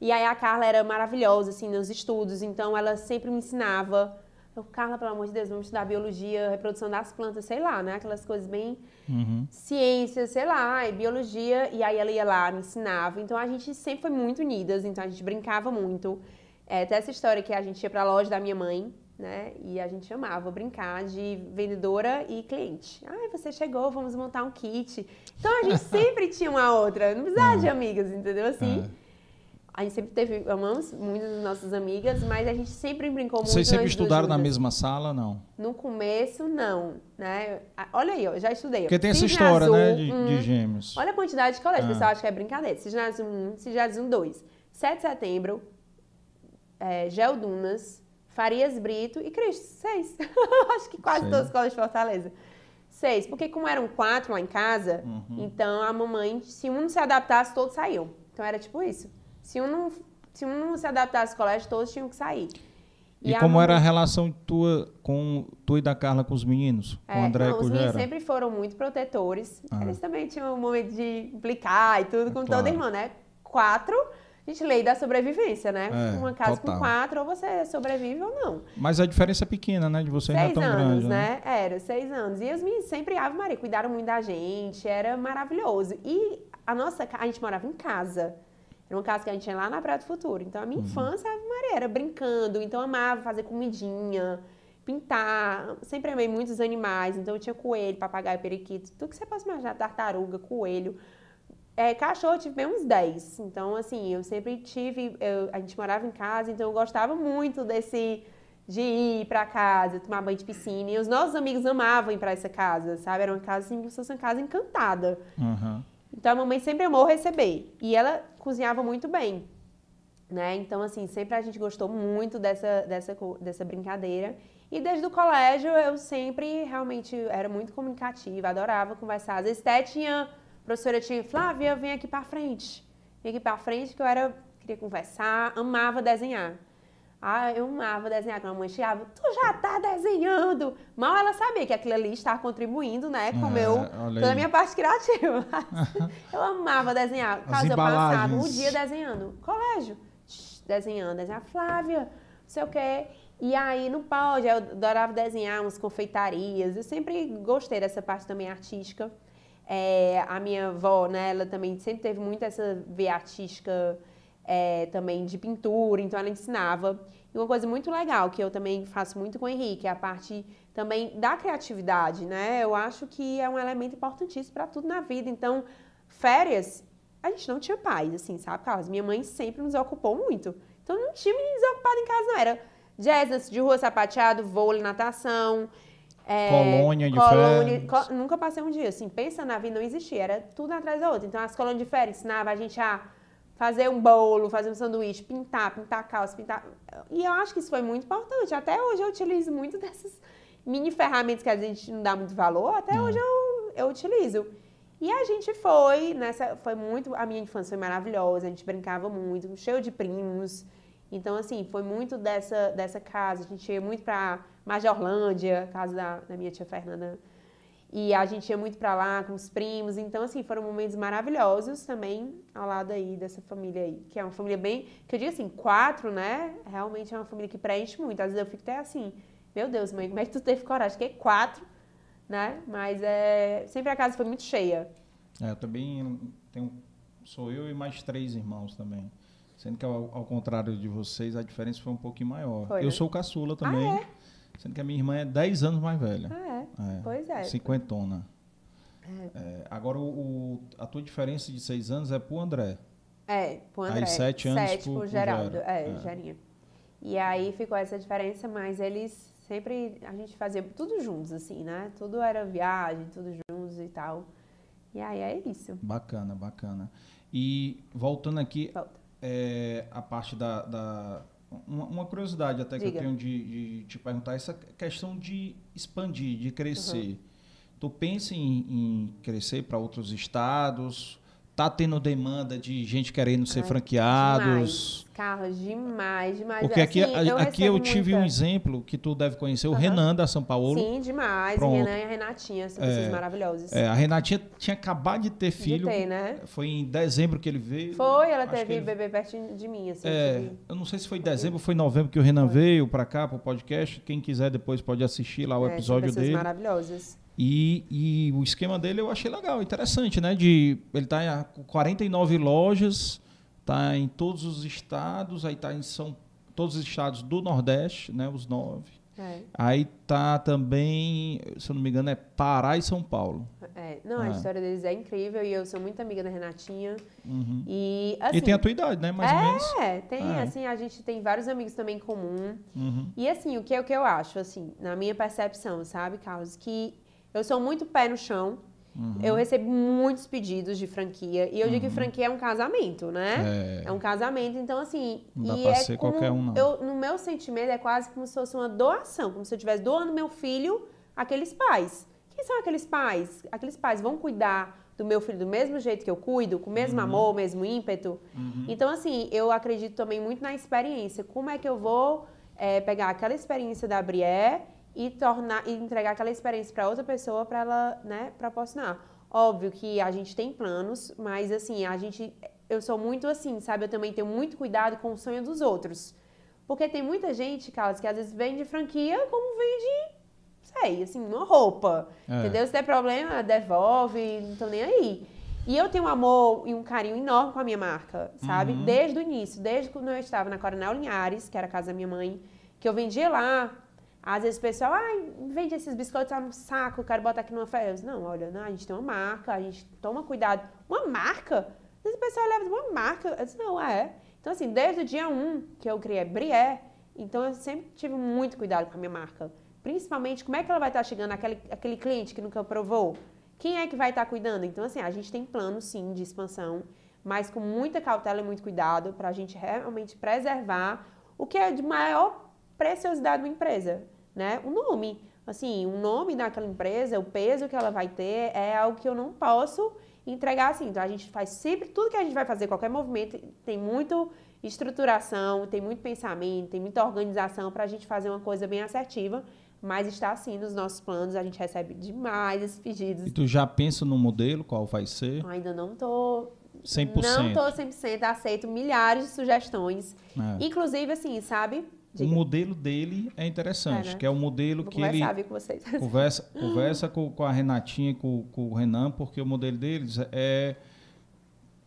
E aí a Carla era maravilhosa, assim, nos estudos, então ela sempre me ensinava eu, Carla, pelo amor de Deus, vamos estudar biologia, reprodução das plantas, sei lá, né? Aquelas coisas bem uhum. ciências, sei lá, e biologia. E aí ela ia lá, me ensinava. Então a gente sempre foi muito unidas, então a gente brincava muito. É, tem essa história que a gente ia para a loja da minha mãe, né? E a gente amava brincar de vendedora e cliente. Ah, você chegou, vamos montar um kit. Então a gente [LAUGHS] sempre tinha uma outra, não precisava de amigas, entendeu? Assim. A gente sempre teve, amamos muitas das nossas amigas, mas a gente sempre brincou muito. Vocês sempre estudaram na mesma sala, não? No começo, não, né? Olha aí, eu já estudei. Porque tem essa história, azul, né, de, hum, de, gêmeos. Olha a quantidade de colégios, ah. pessoal acha que é brincadeira. Cisne 1, Cisne 2. 7 de setembro, é, Dunas, Farias Brito e Cristo. Seis. [LAUGHS] acho que quase Sim. todas as escolas de Fortaleza. Seis. Porque como eram quatro lá em casa, uhum. então a mamãe, se um não se adaptasse, todos saíam. Então era tipo isso. Se um não se, um não se adaptasse ao colégio, todos tinham que sair. E, e como mamãe... era a relação tua com tu e da Carla com os meninos? Com é, o André não, e com os meninos sempre foram muito protetores. Ah. Eles também tinham um momento de implicar e tudo, com claro. toda irmã, né? Quatro, a gente lei da sobrevivência, né? É, Uma casa total. com quatro, ou você sobrevive ou não. Mas a diferença é pequena, né? De você seis não é tão anos, grande. né? né? Era, seis anos. E os meninos sempre, Ave Maria, cuidaram muito da gente, era maravilhoso. E a nossa, a gente morava em casa. Era uma casa que a gente tinha lá na Praia do Futuro. Então, a minha uhum. infância, Ave Maria, era brincando. Então, eu amava fazer comidinha, pintar. Sempre amei muitos animais. Então, eu tinha coelho, papagaio, periquito. Tudo que você possa imaginar. Tartaruga, coelho. É, cachorro, eu tive bem uns 10. Então, assim, eu sempre tive... Eu, a gente morava em casa, então eu gostava muito desse... De ir pra casa, tomar banho de piscina. E os nossos amigos amavam ir pra essa casa, sabe? Era uma casa, assim, como se fosse uma casa encantada. Uhum. Então a mamãe sempre amou receber. E ela cozinhava muito bem. Né? Então, assim, sempre a gente gostou muito dessa, dessa, dessa brincadeira. E desde o colégio eu sempre realmente era muito comunicativa, adorava conversar. Às vezes até tinha, a professora tinha, Flávia, vem aqui pra frente. Vem aqui pra frente que eu era, queria conversar, amava desenhar. Ah, eu amava desenhar. Quando a mãe chegava, tu já tá desenhando. Mal ela sabia que aquilo ali estava contribuindo, né, com é, meu, toda a minha parte criativa. [LAUGHS] eu amava desenhar. Caso eu passava o dia desenhando. Colégio, desenhando, desenhar. Flávia, não sei o quê. E aí, não pode, eu adorava desenhar umas confeitarias. Eu sempre gostei dessa parte também artística. É, a minha avó, né, ela também sempre teve muito essa veia artística é, também de pintura, então ela ensinava. E uma coisa muito legal que eu também faço muito com o Henrique é a parte também da criatividade, né? Eu acho que é um elemento importantíssimo para tudo na vida. Então, férias, a gente não tinha paz, assim, sabe, Carlos? Minha mãe sempre nos ocupou muito. Então, não tinha menino desocupado em casa, não. Era jazz de rua sapateado, vôlei, natação. É, colônia de colônia, férias. Co nunca passei um dia, assim, pensa na vida, não existia, era tudo atrás da outra. Então, as colônias de férias ensinava a gente a fazer um bolo, fazer um sanduíche, pintar, pintar calça, pintar. E eu acho que isso foi muito importante. Até hoje eu utilizo muito [LAUGHS] dessas mini ferramentas que a gente não dá muito valor, até hum. hoje eu, eu utilizo. E a gente foi, nessa, foi muito, a minha infância foi maravilhosa, a gente brincava muito, cheio de primos. Então, assim, foi muito dessa, dessa casa. A gente ia muito pra Majorlândia, casa da, da minha tia Fernanda e a gente ia muito para lá com os primos. Então, assim, foram momentos maravilhosos também ao lado aí dessa família aí. Que é uma família bem. Que eu digo assim, quatro, né? Realmente é uma família que preenche muito. Às vezes eu fico até assim, meu Deus, mãe, como é que tu teve coragem? Que é quatro, né? Mas é. Sempre a casa foi muito cheia. É, eu também tenho. Sou eu e mais três irmãos também. Sendo que ao, ao contrário de vocês, a diferença foi um pouquinho maior. Foi, eu né? sou o caçula também. Ah, é? Sendo que a minha irmã é 10 anos mais velha. Ah, é? é pois é. Cinquentona. É. É, agora, o, a tua diferença de 6 anos é pro André. É, pro André. Aí 7 anos sete pro, pro Geraldo. Gera. É, é, Gerinha. E aí ficou essa diferença, mas eles sempre, a gente fazia tudo juntos, assim, né? Tudo era viagem, tudo juntos e tal. E aí é isso. Bacana, bacana. E voltando aqui, Volta. é, a parte da, da uma, uma curiosidade até Diga. que eu tenho de, de, te perguntar, essa questão de expandir, de crescer. Uhum. Tu pensa em, em crescer para outros estados? Tá tendo demanda de gente querendo ser Ai, franqueados? Demais. Carlos, demais, demais. Porque aqui, assim, eu, aqui eu tive muita... um exemplo que tu deve conhecer, o uhum. Renan da São Paulo. Sim, demais. Pronto. Renan e a Renatinha, são é, maravilhosos. É, a Renatinha tinha acabado de ter filho. De ter, né? Foi em dezembro que ele veio. Foi, ela teve ele... bebê pertinho de mim. Assim, é, eu não sei se foi em dezembro ou foi em novembro que o Renan foi. veio para cá, para o podcast. Quem quiser depois pode assistir lá o é, episódio dele. maravilhosas. E, e o esquema dele eu achei legal, interessante, né? De, ele está em 49 lojas, está em todos os estados, aí está em São todos os estados do Nordeste, né? Os nove. É. Aí tá também, se eu não me engano, é Pará e São Paulo. É, não, a É. história deles é incrível e eu sou muito amiga da Renatinha. Uhum. E, assim, e tem a tua idade, né? Mais ou menos. É, tem, É. assim, a gente tem vários amigos também em comum. Uhum. E assim, o que é o que eu acho, assim, na minha percepção, sabe, Carlos, que eu sou muito pé no chão. Uhum. Eu recebo muitos pedidos de franquia. E eu digo que franquia é um casamento, né? É. É um casamento, então assim. Não dá e pra é ser como- qualquer um, não. Eu, no meu sentimento, é quase como se fosse uma doação, como se eu estivesse doando meu filho àqueles pais. Quem são aqueles pais? Aqueles pais vão cuidar do meu filho do mesmo jeito que eu cuido, com o Uhum. mesmo amor, o mesmo ímpeto. Então, assim, eu acredito também muito na experiência. Como é que eu vou é, pegar aquela experiência da Brié e tornar e entregar aquela experiência para outra pessoa para ela, né, proporcionar. Óbvio que a gente tem planos, mas assim, a gente eu sou muito assim, sabe? Eu também tenho muito cuidado com o sonho dos outros. Porque tem muita gente, Carlos, que às vezes vende franquia como vende, sei, assim, uma roupa. É. Entendeu? Se der problema, devolve, não tô nem aí. E eu tenho um amor e um carinho enorme com a minha marca, sabe? Uhum. Desde o início, desde quando eu estava na Coronel Linhares, que era a casa da minha mãe, que eu vendia lá. Às vezes o pessoal, ai, vende esses biscoitos tá no saco, quero botar aqui numa festa. Não, olha, não, a gente tem uma marca, a gente toma cuidado. Uma marca? Às vezes o pessoal leva uma marca. Eu disse, não, é. Então, assim, desde o dia 1 que eu criei Brié, então eu sempre tive muito cuidado com a minha marca. Principalmente, como é que ela vai estar chegando àquele, àquele cliente que nunca provou? Quem é que vai estar cuidando? Então, assim, a gente tem plano, sim, de expansão, mas com muita cautela e muito cuidado para a gente realmente preservar o que é de maior preciosidade de uma empresa, né? O nome. Assim, o nome daquela empresa, o peso que ela vai ter é algo que eu não posso entregar assim. Então, a gente faz sempre, tudo que a gente vai fazer, qualquer movimento, tem muito estruturação, tem muito pensamento, tem muita organização para a gente fazer uma coisa bem assertiva, mas está assim nos nossos planos, a gente recebe demais esses pedidos. E tu já pensa no modelo, qual vai ser? Ainda não tô 100%. não tô 100%, aceito milhares de sugestões. É. Inclusive, assim, sabe? O Diga. modelo dele é interessante, É, né? que é o modelo Vou que ele com vocês. [LAUGHS] conversa, conversa com, com a Renatinha e com, com o Renan, porque o modelo deles é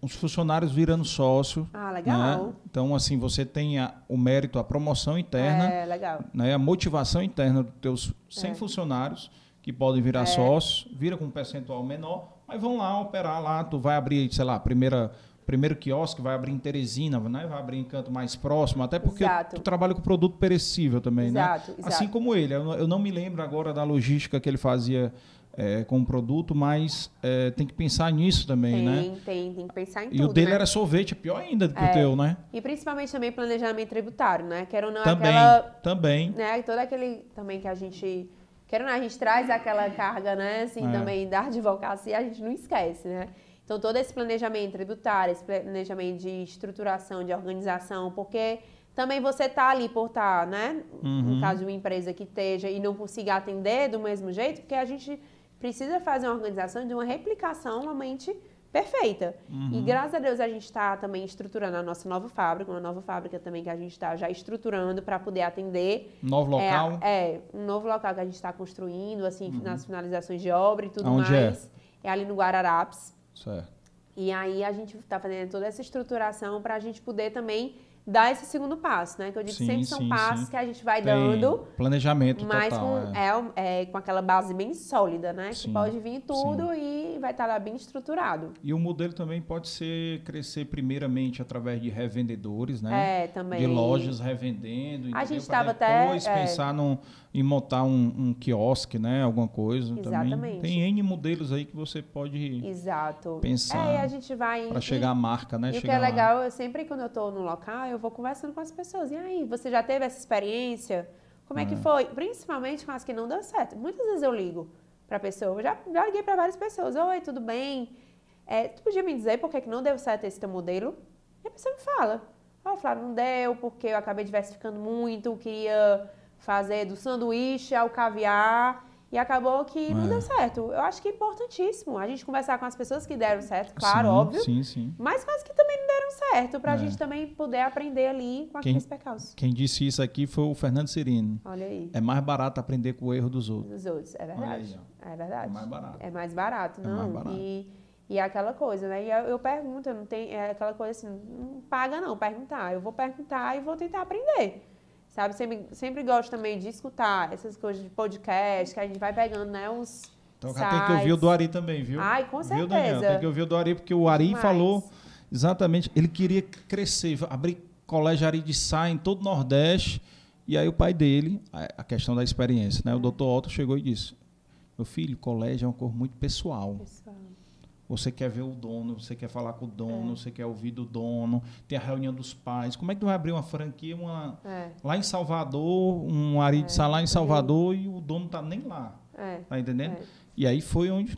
os funcionários virando sócio. Ah, legal. né? Então, assim, você tem a- o mérito, a promoção interna, É, legal. né? a motivação interna dos teus 100 É. funcionários que podem virar É. sócios, vira com um percentual menor, mas vão lá operar lá, tu vai abrir, sei lá, a primeira primeiro quiosque vai abrir em Teresina, né? vai abrir em canto mais próximo, até porque Exato. tu trabalha com produto perecível também, Exato, né? exato. Assim como ele, eu não, me lembro agora da logística que ele fazia é, com o produto, mas é, tem que pensar nisso também, Tem, né? tem, tem que pensar em E tudo, o dele né? era sorvete, pior ainda do que É. o teu, né? E principalmente também planejamento tributário, né? Quero não, Também, aquela... também. Né? Todo aquele também que a gente... Quero não, a gente traz aquela carga, né? Assim, É. também da advocacia, a gente não esquece, né? Então, todo esse planejamento tributário, esse planejamento de estruturação, de organização, porque também você tá ali por estar, né? Uhum. No caso de uma empresa que esteja e não consiga atender do mesmo jeito, porque a gente precisa fazer uma organização de uma replicação realmente perfeita. Uhum. E graças a Deus a gente está também estruturando a nossa nova fábrica, uma nova fábrica também que a gente está já estruturando para poder atender. Novo local. Uhum. É, é, um novo local que a gente está construindo, assim, nas finalizações de obra e tudo Aonde é? mais. É? ali no Guararapes. Certo. E aí a gente está fazendo toda essa estruturação para a gente poder também dar esse segundo passo, né? Que eu digo que Sim, sempre são sim, passos sim. que a gente vai Tem dando. planejamento Mas total. com, é. é, é, com aquela base bem sólida, né? Que pode vir tudo e vai estar lá bem estruturado. E o modelo também pode ser crescer primeiramente através de revendedores, né? É, também. De lojas revendendo. A gente Pra tava até, depois é. pensar num, em montar um, um quiosque, né? Alguma coisa. Também. Exatamente. Tem N modelos aí que você pode Exato. pensar É, e a gente vai. para chegar à marca, né? E o que chegar é lá. legal, eu sempre quando eu tô no local, eu vou conversando com as pessoas. E aí, você já teve essa experiência? Como é, que foi? Principalmente com as que não deu certo. Muitas vezes eu ligo pra pessoa. Eu já, já liguei pra várias pessoas. Oi, tudo bem? É, tu podia me dizer por que que não deu certo esse teu modelo? E a pessoa me fala. Ó, Flávio, não deu porque eu acabei diversificando muito, queria fazer do sanduíche ao caviar e acabou que não É. deu certo. Eu acho que é importantíssimo a gente conversar com as pessoas que deram certo, claro, sim, óbvio. Sim, sim. Mas quase que também não deram certo, pra É. gente também poder aprender ali com aqueles percalços. Quem disse isso aqui foi o Fernando Cirino. Olha aí, É mais barato aprender com o erro dos outros. dos outros, é verdade. Aí, é verdade. É mais barato. É mais barato, É não. mais barato. E, E é aquela coisa, né? E eu, eu pergunto, eu não tem é aquela coisa assim, não paga não, perguntar. Eu vou perguntar e vou tentar aprender. Sabe? Sempre, sempre gosto também de escutar essas coisas de podcast, que a gente vai pegando, né, uns então tem que ouvir o do Ari também, viu? Ai, com certeza. Viu, Daniel? Tem que ouvir o do Ari, porque o Ari Demais. falou exatamente, ele queria crescer, abrir colégio Ari de Sá em todo o Nordeste. E aí o pai dele, a questão da experiência, né? O doutor Otto chegou e disse, meu filho, colégio é uma coisa muito pessoal. pessoal. Você quer ver o dono, você quer falar com o dono, é. você quer ouvir do dono, tem a reunião dos pais. Como é que tu vai abrir uma franquia uma, é. lá em Salvador, um Ari de é. lá em Salvador e o dono tá nem lá? É. Tá entendendo? É. E aí foi onde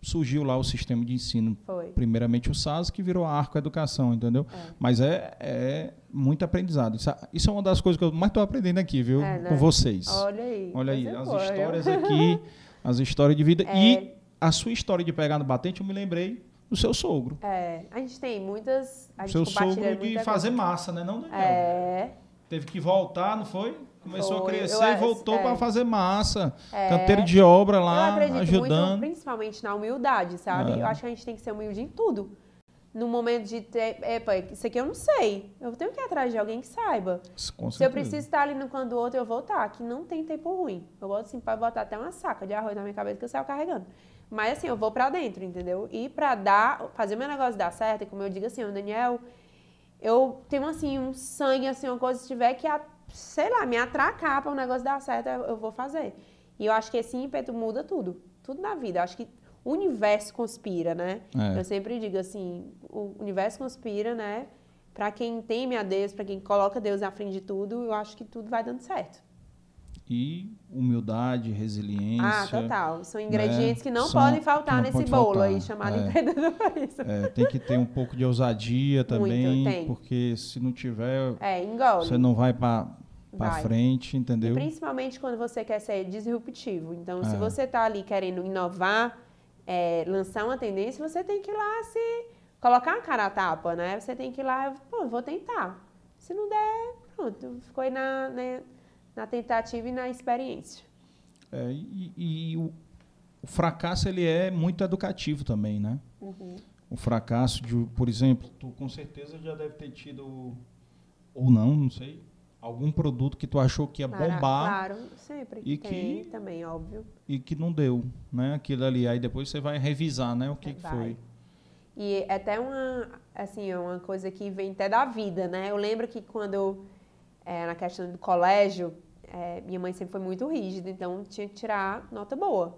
surgiu lá o sistema de ensino. Foi. Primeiramente o SAS, que virou a Arco Educação, entendeu? É. Mas é, é muito aprendizado. Isso, é uma das coisas que eu mais estou aprendendo aqui, viu? É, né? Com vocês. Olha aí. Olha aí, as histórias aqui, [LAUGHS] as histórias de vida. E a sua história de pegar no batente, eu me lembrei do seu sogro. É, a gente tem muitas. A seu sogro de fazer coisa. massa, né? Não, Daniel? É. Teve que voltar, não foi? Começou foi. a crescer e voltou é. para fazer massa. É. Canteiro de obra lá, eu acredito ajudando. Muito, principalmente na humildade, sabe? É. Eu acho que a gente tem que ser humilde em tudo. No momento de ter. Epa, isso aqui eu não sei. Eu tenho que ir atrás de alguém que saiba. Se eu preciso estar ali no canto do outro, eu vou estar. Que não tem tempo ruim. Eu gosto assim, para botar até uma saca de arroz na minha cabeça que eu saio carregando. Mas assim, eu vou para dentro, entendeu? E para dar, fazer meu negócio dar certo, e como eu digo assim, o Daniel, eu tenho assim um sangue assim, uma coisa se tiver que, sei lá, me atracar para o negócio dar certo, eu vou fazer. E eu acho que esse ímpeto muda tudo, tudo na vida. Eu acho que o universo conspira, né? É. Eu sempre digo assim, o universo conspira, né? Para quem teme a Deus, para quem coloca Deus à frente de tudo, eu acho que tudo vai dando certo e humildade, resiliência. Ah, total. São ingredientes né? que não São, podem faltar não nesse bolo faltar. aí chamado é. empreendedorismo. É, tem que ter um pouco de ousadia também, Muito, porque se não tiver, é, você não vai para para frente, entendeu? E principalmente quando você quer ser disruptivo. Então, é. se você está ali querendo inovar, é, lançar uma tendência, você tem que ir lá se colocar a cara a tapa, né? Você tem que ir lá, pô, vou tentar. Se não der, pronto, ficou aí na, né, na tentativa e na experiência. É, e, e o, o, fracasso ele é muito educativo também, né? Uhum. O fracasso de, por exemplo, tu com certeza já deve ter tido ou não, não sei, algum produto que tu achou que ia bombar. Claro, sempre. E tem que também, óbvio. E que não deu, né? Aquilo ali. Aí depois você vai revisar, né? O que, que foi. E é até uma, assim, é uma coisa que vem até da vida, né? Eu lembro que quando é, na questão do colégio, é, minha mãe sempre foi muito rígida, então tinha que tirar nota boa.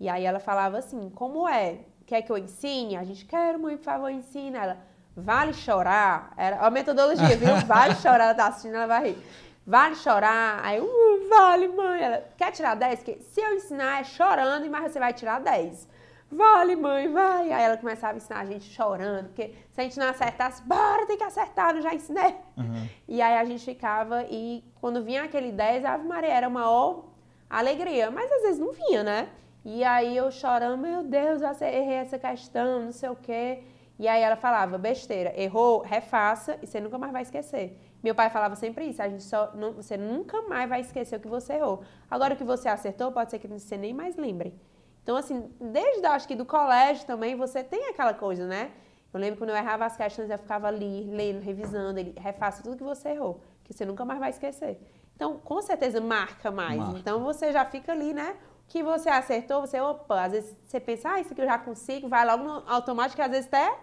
E aí ela falava assim, como é? Quer que eu ensine? A gente, quer, mãe, por favor, ensina. Ela, vale chorar? Era a metodologia, viu? [LAUGHS] Vale chorar, ela tá assistindo, ela vai rir. Vale chorar? Aí, uh, vale, mãe. Ela, quer tirar 10? Porque se eu ensinar é chorando, mas você vai tirar 10. Vale, mãe, vai. Aí ela começava a ensinar a gente chorando, porque se a gente não acertasse, bora, tem que acertar, eu já ensinei. Uhum. E aí a gente ficava e quando vinha aquele 10, a Ave Maria era uma alegria, mas às vezes não vinha, né? E aí eu chorando, meu Deus, eu errei essa questão, não sei o quê. E aí ela falava, besteira, errou, refaça e você nunca mais vai esquecer. Meu pai falava sempre isso, a gente só, não, você nunca mais vai esquecer o que você errou. Agora o que você acertou, pode ser que você nem mais lembre. Então, assim, desde acho que do colégio também, você tem aquela coisa, né? Eu lembro quando eu errava as questões, eu ficava ali, lendo, revisando, ele refaça tudo que você errou, que você nunca mais vai esquecer. Então, com certeza marca mais. Marca. Então, você já fica ali, né? O que você acertou, você, opa, às vezes você pensa, ah, isso aqui eu já consigo, vai logo no automático, às vezes até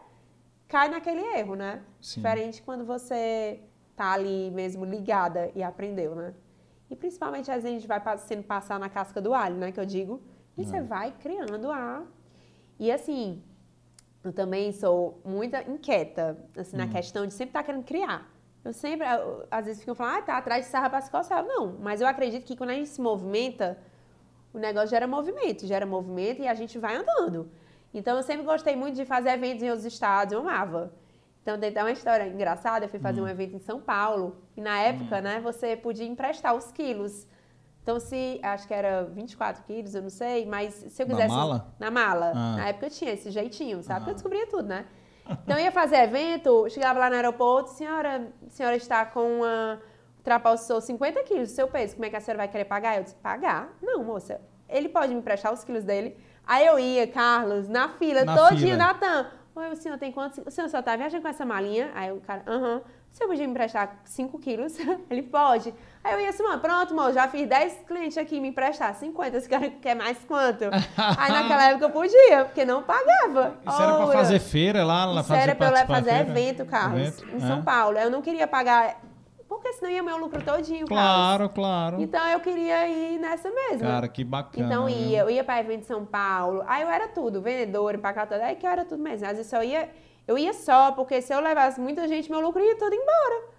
cai naquele erro, né? Sim. Diferente quando você tá ali mesmo ligada e aprendeu, né? E principalmente às vezes a gente vai sendo passar na casca do alho, né? Que eu digo, e você vai criando a. E assim, eu também sou muito inquieta, assim, na uhum. questão de sempre estar tá querendo criar. Eu sempre, eu, às vezes, fico falando, ah, tá atrás de sarra para se coçar. Não, mas eu acredito que quando a gente se movimenta, o negócio gera movimento, gera movimento e a gente vai andando. Então, eu sempre gostei muito de fazer eventos em outros estados, eu amava. Então, tem uma história engraçada, eu fui fazer uhum. um evento em São Paulo, e na época, uhum. né, você podia emprestar os quilos então, se acho que era 24 quilos, eu não sei, mas se eu quisesse. Na mala? Na mala. Ah. Na época eu tinha esse jeitinho, sabe? Ah. Eu descobria tudo, né? Então eu ia fazer evento, chegava lá no aeroporto, senhora, a senhora está com uma. ultrapassou 50 quilos do seu peso, como é que a senhora vai querer pagar? Eu disse, pagar? Não, moça. Ele pode me emprestar os quilos dele, Aí eu ia, Carlos, na fila, Na todinha fila. da TAM. Oi, o senhor tem quantos? O senhor só tá viajando com essa malinha? Aí o cara, aham. O senhor podia me emprestar 5 quilos? [LAUGHS] Ele pode. Aí eu ia assim, mano, pronto, amor, já fiz 10 clientes aqui me emprestar 50, esse cara quer mais quanto? [LAUGHS] Aí naquela época eu podia, porque não pagava. Isso era pra fazer feira lá, lá Isso fazer era pra eu fazer evento, Carlos, Evento, em é. São Paulo. Eu não queria pagar, porque senão ia meu lucro todinho, Carlos. Claro, claro. Então eu queria ir nessa mesmo. Cara, que bacana. Então né? ia, eu ia para evento em São Paulo. Aí eu era tudo, vendedor, empacotador, aí que eu era tudo mesmo. Às vezes eu ia, eu ia só, porque se eu levasse muita gente, meu lucro ia todo embora.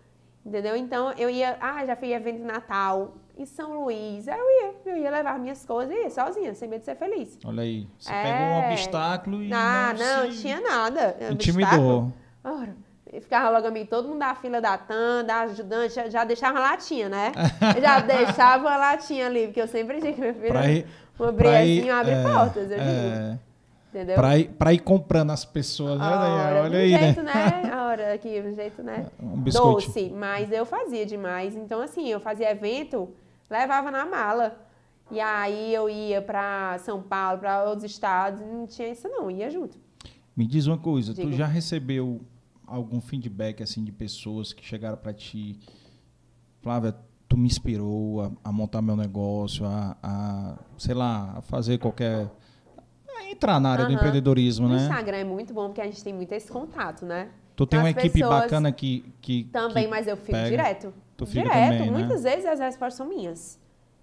Entendeu? Então eu ia, ah, já fui evento de Natal em São Luís. Aí eu ia, eu ia levar minhas coisas e ia sozinha, sem medo de ser feliz. Olha aí, você É. pegou um obstáculo e Ah, não, não, se tinha nada. intimidou. Ora, e ficava logo a mim, todo mundo da fila da TAM, da ajudante, já, já deixava uma latinha, né? [LAUGHS] Já deixava uma latinha ali, porque eu sempre digo que minha filha, Pra ir, uma briezinha abre é, portas, eu digo. Entendeu? pra, ir, pra ir comprando as pessoas, né? Ora, Olha um aí, jeito, né? [LAUGHS] né? Aqui, um jeito, né? Um biscoito. Doce, mas eu fazia demais. Então, assim, eu fazia evento, levava na mala. E aí eu ia pra São Paulo, pra outros estados, não tinha isso não, ia junto. Me diz uma coisa, tu Diga. já recebeu algum feedback assim de pessoas que chegaram pra ti, Flávia, tu me inspirou a, a montar meu negócio, a, a, sei lá, a fazer qualquer a entrar na área do Aham. empreendedorismo, No né? Instagram é muito bom porque a gente tem muito esse contato, né? Tu tem Então, uma equipe bacana que que Também, que mas eu fico pega. direto. Tu fica direto. também, né? Muitas vezes as respostas são minhas.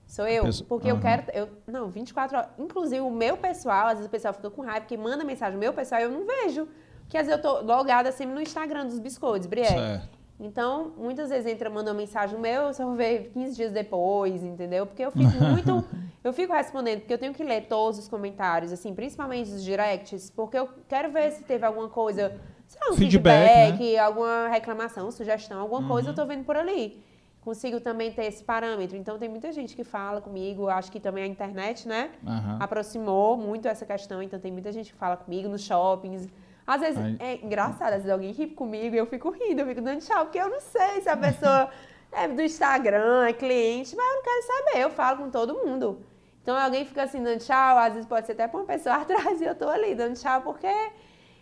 Sou eu. Porque eu Aham. quero. Eu, não, 24 horas. Inclusive, o meu pessoal, às vezes o pessoal fica com raiva, porque manda mensagem. O meu pessoal eu não vejo. Porque às vezes eu tô logada sempre no Instagram dos biscoitos. Certo. Então, muitas vezes entra, manda uma mensagem meu, eu só vou ver 15 dias depois, entendeu? Porque eu fico [LAUGHS] muito. Eu fico respondendo, porque eu tenho que ler todos os comentários, assim, principalmente os directs, porque eu quero ver se teve alguma coisa, sei lá, um Feedback, né? feedback, alguma reclamação, sugestão, alguma Uhum. coisa eu tô vendo por ali. Consigo também ter esse parâmetro. Então, tem muita gente que fala comigo, acho que também a internet, né? Aham. aproximou muito essa questão, então tem muita gente que fala comigo nos shoppings. Às vezes é engraçado, às vezes alguém ri comigo e eu fico rindo, eu fico dando tchau, porque eu não sei se a pessoa é do Instagram, é cliente, mas eu não quero saber, eu falo com todo mundo. Então alguém fica assim dando tchau, às vezes pode ser até pra uma pessoa [LAUGHS] atrás e eu tô ali dando tchau, porque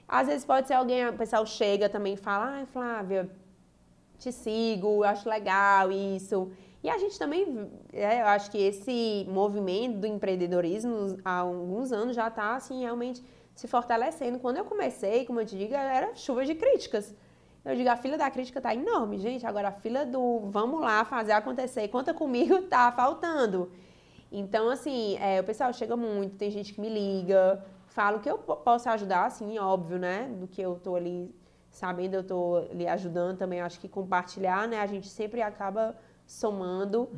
às vezes pode ser alguém, o pessoal chega também e fala, ai Flávia, te sigo, acho legal isso. E a gente também, é, eu acho que esse movimento do empreendedorismo há alguns anos já está assim realmente se fortalecendo. Quando eu comecei, como eu te digo, era chuva de críticas. Eu digo, a fila da crítica tá enorme, gente. Agora a fila do vamos lá fazer acontecer, conta comigo, tá faltando. Então, assim, é, o pessoal chega muito, tem gente que me liga, falo que eu po- posso ajudar, assim, óbvio, né? Do que eu tô ali sabendo, eu tô ali ajudando também. Acho que compartilhar, né? A gente sempre acaba somando.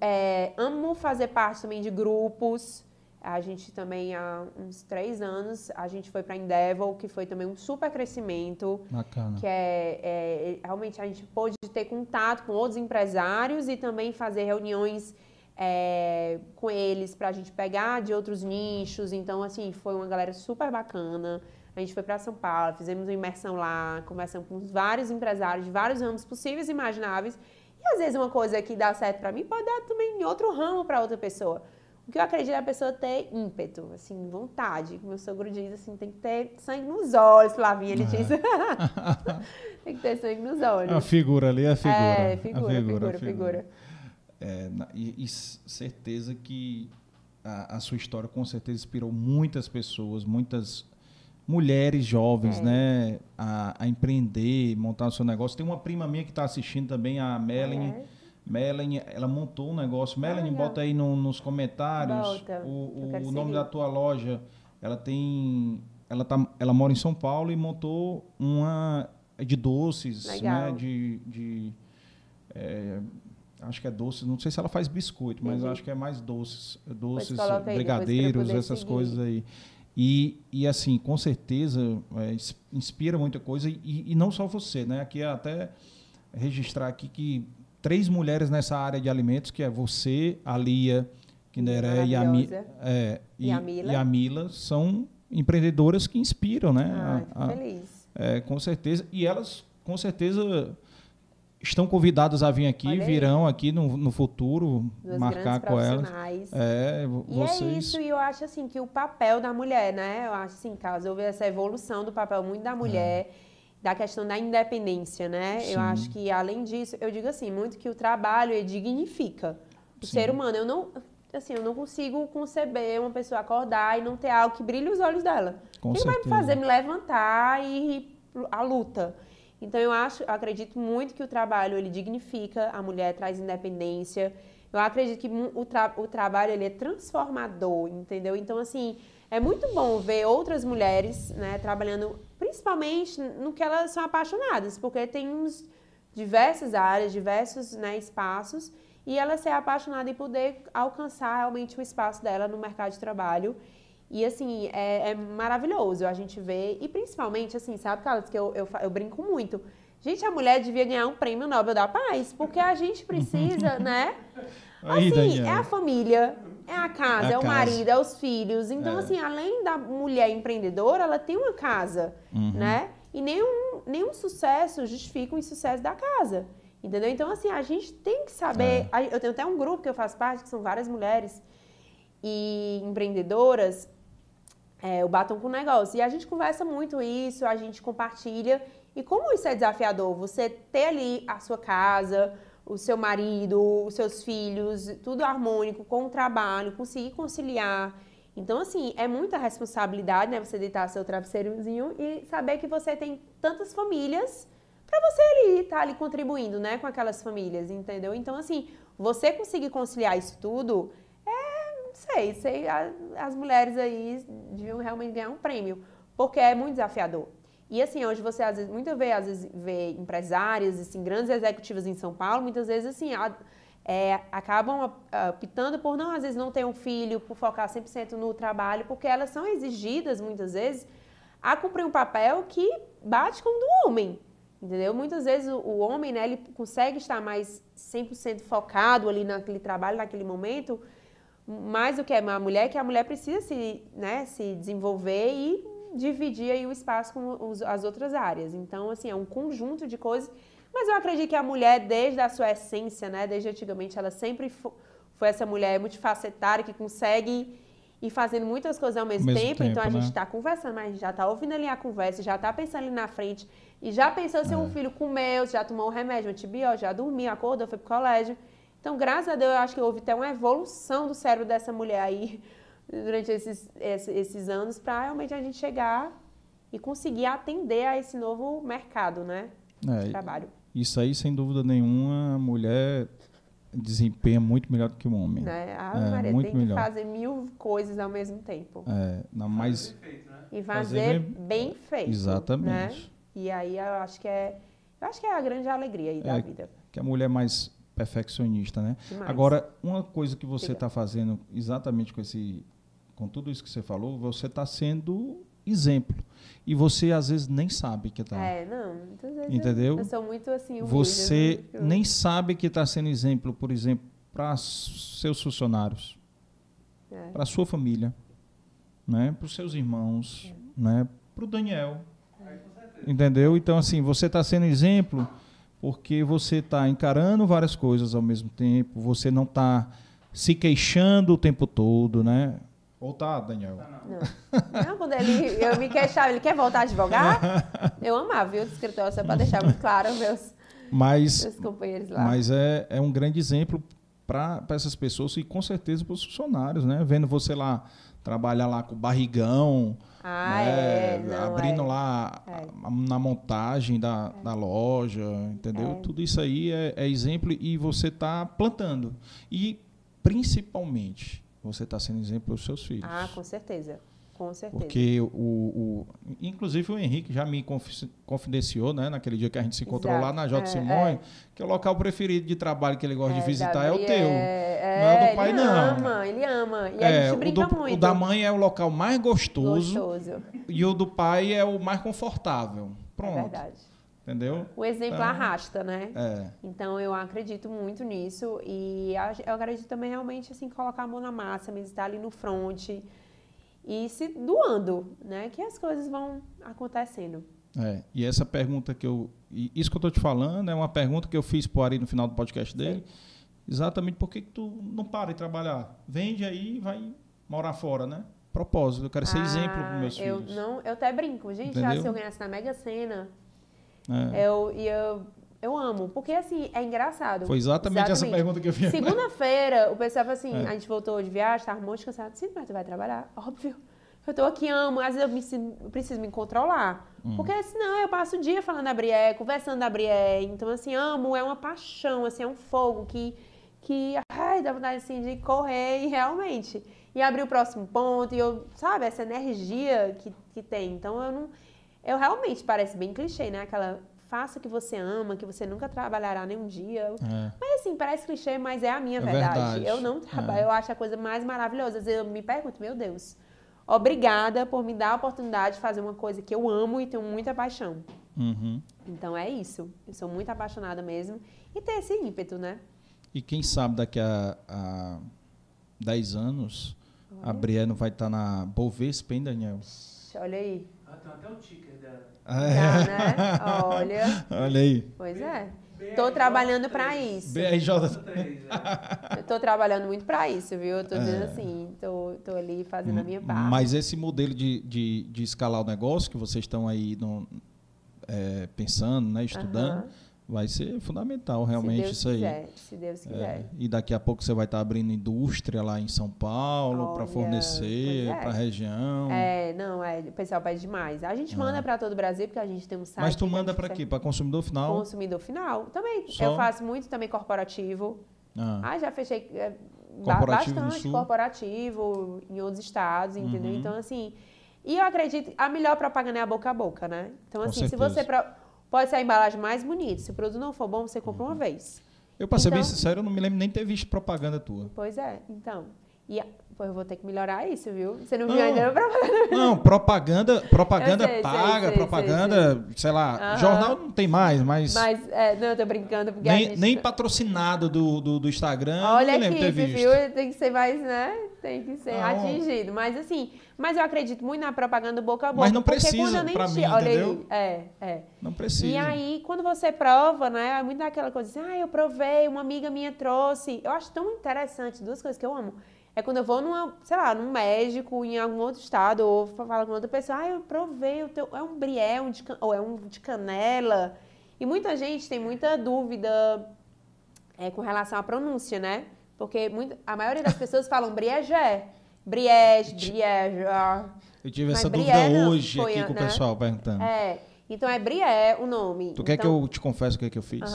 É, amo fazer parte também de grupos. A gente também, há uns três anos, a gente foi para Endeavor, que foi também um super crescimento Bacana. que é, é, realmente a gente pôde ter contato com outros empresários e também fazer reuniões é, com eles para a gente pegar de outros nichos. Então, assim, foi uma galera super bacana. A gente foi para São Paulo, fizemos uma imersão lá, conversamos com vários empresários de vários ramos possíveis e imagináveis. E às vezes uma coisa que dá certo para mim pode dar também em outro ramo para outra pessoa. O que eu acredito é a pessoa ter ímpeto, assim, vontade. Meu sogro diz assim, tem que ter sangue nos olhos, Flavinha, ele É. diz. [LAUGHS] tem que ter sangue nos olhos. A figura ali, a figura. É, a figura, figura, figura. É, e, e certeza que a, a sua história com certeza inspirou muitas pessoas, muitas mulheres jovens, É. né, a, a empreender, montar o seu negócio. Tem uma prima minha que está assistindo também, a Melanie. É. Melanie, ela montou um negócio. Melanie, legal. bota aí no- nos comentários Bota, o, o nome da tua loja. Ela tem, ela tá, ela mora em São Paulo e montou uma de doces, Legal. né, de, de é, acho que é doces. Não sei se ela faz biscoito, mas Entendi. acho que é mais doces, doces, pra eu brigadeiros, essas seguir. coisas aí. E, e assim, com certeza, é, ins- inspira muita coisa. E, e não só você, né? Aqui é até registrar aqui que três mulheres nessa área de alimentos, que é você, a Lia Kinderé e a, é, E a Mila. e a Mila, são empreendedoras que inspiram, né? Ai, A- a- fico feliz. é, com certeza. E elas, com certeza, estão convidadas a vir aqui, virão aqui no, no futuro, Duas marcar com elas. É, vocês... E é isso, e eu acho assim que o papel da mulher, né? Eu acho assim, caso houve essa evolução do papel muito da mulher, é. da questão da independência, né? Sim. Eu acho que além disso, eu digo assim, muito que o trabalho dignifica o Sim. ser humano. Eu não, assim, eu não consigo conceber uma pessoa acordar e não ter algo que brilhe os olhos dela. Com Quem certeza. vai me fazer me levantar e à luta? Então eu acho, eu acredito muito que o trabalho ele dignifica a mulher, traz independência. Eu acredito que o, tra o trabalho ele é transformador, entendeu? Então assim, é muito bom ver outras mulheres, né, trabalhando principalmente no que elas são apaixonadas, porque tem uns diversas áreas, diversos, né, espaços e ela ser apaixonada e poder alcançar realmente o espaço dela no mercado de trabalho. E assim, é, é, maravilhoso a gente ver. E principalmente, assim, sabe, Carlos, que eu, eu, eu, brinco muito. Gente, a mulher devia ganhar um prêmio Nobel da Paz, porque a gente precisa, [LAUGHS] né? Assim, é a família, é a casa, é, a é o casa. marido, é os filhos. Então, é. assim, além da mulher empreendedora, ela tem uma casa, uhum. né? E nenhum, nenhum sucesso justifica o insucesso da casa. Entendeu? Então, assim, a gente tem que saber. É. Eu tenho até um grupo que eu faço parte, que são várias mulheres e empreendedoras, é, o Batom com Negócio. E a gente conversa muito isso, a gente compartilha. E como isso é desafiador, você ter ali a sua casa, o seu marido, os seus filhos, tudo harmônico com o trabalho, conseguir conciliar. Então, assim, é muita responsabilidade, né? Você deitar seu travesseirozinho e saber que você tem tantas famílias para você ali estar tá ali contribuindo, né, com aquelas famílias, entendeu? Então, assim, você conseguir conciliar isso tudo sei, sei, as mulheres aí deviam realmente ganhar um prêmio, porque é muito desafiador. E assim, hoje você às vezes, muitas vezes, às vezes vê empresárias, assim, grandes executivas em São Paulo, muitas vezes assim, a, é, acabam optando por não, às vezes, não ter um filho, por focar 100% no trabalho, porque elas são exigidas, muitas vezes, a cumprir um papel que bate com o do homem. Entendeu? Muitas vezes o, o homem, né, ele consegue estar mais 100% focado ali naquele trabalho, naquele momento, mais do que a mulher, que a mulher precisa se, né, se desenvolver e dividir aí o espaço com os, as outras áreas. Então, assim, é um conjunto de coisas. Mas eu acredito que a mulher, desde a sua essência, né, desde antigamente, ela sempre foi essa mulher multifacetária que consegue ir fazendo muitas coisas ao mesmo, mesmo tempo. tempo. Então, a né? gente está conversando, mas a gente já está ouvindo ali a conversa, já está pensando ali na frente. E já pensou se é. um filho comeu, já tomou um remédio, um antibiótico, já dormiu, acordou, foi pro colégio. Então, graças a Deus, eu acho que houve até uma evolução do cérebro dessa mulher aí [LAUGHS] durante esses, esses anos para realmente a gente chegar e conseguir atender a esse novo mercado, né? É, de trabalho. Isso aí, sem dúvida nenhuma, a mulher desempenha muito melhor do que o homem. Né? A é, Maria muito tem melhor. que fazer mil coisas ao mesmo tempo. É, não, mas... E fazer, fazer bem, feito. Exatamente. Né? E aí eu acho que é, eu acho que é a grande alegria aí da é, vida. Que a mulher mais perfeccionista, né? Demais. Agora, uma coisa que você está fazendo exatamente com esse, com tudo isso que você falou, você está sendo exemplo. E você às vezes nem sabe que está. É, não, muitas vezes Entendeu? Eu sou muito assim. Humilde, você né? nem sabe que está sendo exemplo, por exemplo, para seus funcionários, é. para sua família, né? Para os seus irmãos, é. né? Para o Daniel. Entendeu? Então assim, você está sendo exemplo porque você está encarando várias coisas ao mesmo tempo, você não está se queixando o tempo todo, né? Ou tá, Daniel? Não. não, quando ele, eu me queixava, ele quer voltar a advogar? Eu amava, viu, o escritório, só para deixar muito claro meus, mas, meus companheiros lá. Mas é, é um grande exemplo para essas pessoas e com certeza para os funcionários, né? Vendo você lá trabalhar lá com barrigão, ah, né? é, não, abrindo é. lá é. na montagem da, é. da loja, entendeu? É. Tudo isso aí é, é exemplo e você está plantando. E, principalmente, você está sendo exemplo para os seus filhos. Ah, com certeza. Com certeza. Porque o, o, inclusive o Henrique já me confidenciou, né, naquele dia que a gente se encontrou Exato. lá na J. É, Simões, é. que o local preferido de trabalho que ele gosta é, de visitar é o teu. É, não é do pai, ele não. Ele ama, ele ama. E a é, gente brinca o do, muito. O da mãe é o local mais gostoso, gostoso. E o do pai é o mais confortável. Pronto. É verdade. Entendeu? O exemplo então, arrasta, né? É. Então eu acredito muito nisso e eu acredito também realmente assim colocar a mão na massa, mesmo estar ali no front, e se doando, né? Que as coisas vão acontecendo. É, e essa pergunta que eu. Isso que eu estou te falando é uma pergunta que eu fiz para o Ari no final do podcast dele. Sim. Exatamente por que tu não para de trabalhar? Vende aí e vai morar fora, né? Propósito, eu quero ser ah, exemplo para meus eu filhos. Não, eu até brinco, gente, já se eu ganhasse na Mega Sena, é. eu, eu, eu amo. Porque assim, é engraçado. Foi exatamente, exatamente. essa pergunta que eu fiz. Segunda-feira, o pessoal falou assim: é. a gente voltou de viagem, tava muito cansado. Sim, mas tu vai trabalhar? Óbvio. Eu tô aqui, amo. Às vezes eu, me, eu preciso me controlar. Hum. Porque senão eu passo o dia falando da Brié, conversando da Brié. Então, assim, amo, é uma paixão, assim, é um fogo que, que ai, dá vontade assim, de correr e realmente. E abrir o próximo ponto, e eu, sabe, essa energia que, que tem. Então eu não. Eu realmente parece bem clichê, né? Aquela faça o que você ama, que você nunca trabalhará nenhum dia. É. Mas assim, parece clichê, mas é a minha é verdade. verdade. Eu não trabalho, é. eu acho a coisa mais maravilhosa. Às vezes eu me pergunto, meu Deus, obrigada por me dar a oportunidade de fazer uma coisa que eu amo e tenho muita paixão. Uhum. Então é isso. Eu sou muito apaixonada mesmo. E ter esse ímpeto, né? E quem sabe daqui a, a 10 anos uhum. a Brienne vai estar tá na Bovespa, hein, Daniel? Olha aí. Ah, tem até o ticker dela. Ah, é. Né? Olha. [LAUGHS] Olha aí. Pois é. Estou trabalhando para isso. BRJ. Estou trabalhando muito para isso, viu? Estou dizendo é. assim, estou ali fazendo a minha parte. Mas esse modelo de, de, de escalar o negócio que vocês estão aí no, é, pensando, né, estudando, vai ser fundamental realmente isso aí. Quiser, se Deus é, quiser. É, e daqui a pouco você vai estar abrindo indústria lá em São Paulo para fornecer é. para a região. É, não, é, o pessoal pede demais. A gente manda para todo o Brasil porque a gente tem um site. Mas tu manda para quê? Para consumidor final? Consumidor final. Também. Só? Eu faço muito também corporativo. Ah, ah já fechei é, corporativo bastante corporativo em outros estados, entendeu? Uhum. Então assim, e eu acredito, a melhor propaganda é a boca a boca, né? Então assim, se você Pode ser a embalagem mais bonita. Se o produto não for bom, você compra uma vez. Eu, para ser bem então sincero, eu não me lembro nem ter visto propaganda tua. Pois é, então. E pô, eu vou ter que melhorar isso, viu? Você não, não viu ainda propaganda? Não, propaganda, propaganda sei, paga, sei, sei, propaganda, sei, lá, uhum. jornal não tem mais, mas. Mas, é, não, eu tô brincando. Porque nem, gente... nem patrocinado do, do, do Instagram. Olha aqui, viu? Tem que ser mais, né? Tem que ser não. atingido. Mas assim, mas eu acredito muito na propaganda boca a boca. Mas não precisa, para mim, Olha entendeu? Aí, é, é. Não precisa. E aí, quando você prova, né, é muito daquela coisa assim, ah, eu provei, uma amiga minha trouxe. Eu acho tão interessante, duas coisas que eu amo. É quando eu vou numa, sei lá, num médico em algum outro estado, ou falo com outra pessoa, ah, eu provei, o teu, é um brié, um de, ou é um de canela. E muita gente tem muita dúvida é, com relação à pronúncia, né? Porque muito, a maioria das pessoas falam briégé. Briege, Briege. Eu tive essa dúvida hoje aqui com o né? pessoal perguntando. É. Então é Brié o nome. Tu então... quer que eu te confesse o que, é que eu fiz?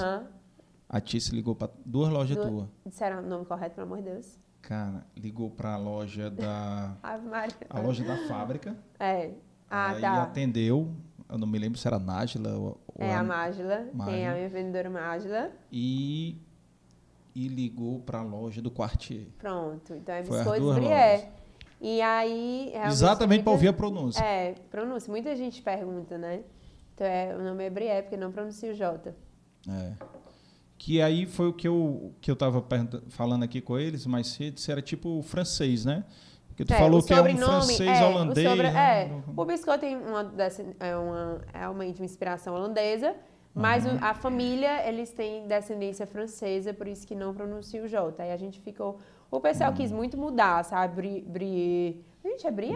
A Tice ligou para duas lojas tuas. Disseram o nome correto, pelo amor de Deus. Cara, ligou para a loja da. [LAUGHS] A loja da fábrica. É. Ah, aí tá. atendeu. Eu não me lembro se era Nájila ou. É a, a Mágila. Tem a minha vendedora Mágila. E. E ligou para a loja do Quartier. Pronto. Então é Biscoitos Brié. E aí. Exatamente para ouvir a pronúncia. É, pronúncia. Muita gente pergunta, né? Então é, o nome é Brié, porque não pronuncia o J. É. Que aí foi o que eu, que eu tava falando aqui com eles mais cedo, se era tipo francês, né? Porque tu é, falou que é um francês é, holandês. O sobre, né? É, o biscoito tem uma, é uma, realmente uma inspiração holandesa, mas uhum. a família, eles têm descendência francesa, por isso que não pronuncia o J. Aí a gente ficou o pessoal hum. quis muito mudar, sabe? Brie. brie. Gente, é brie?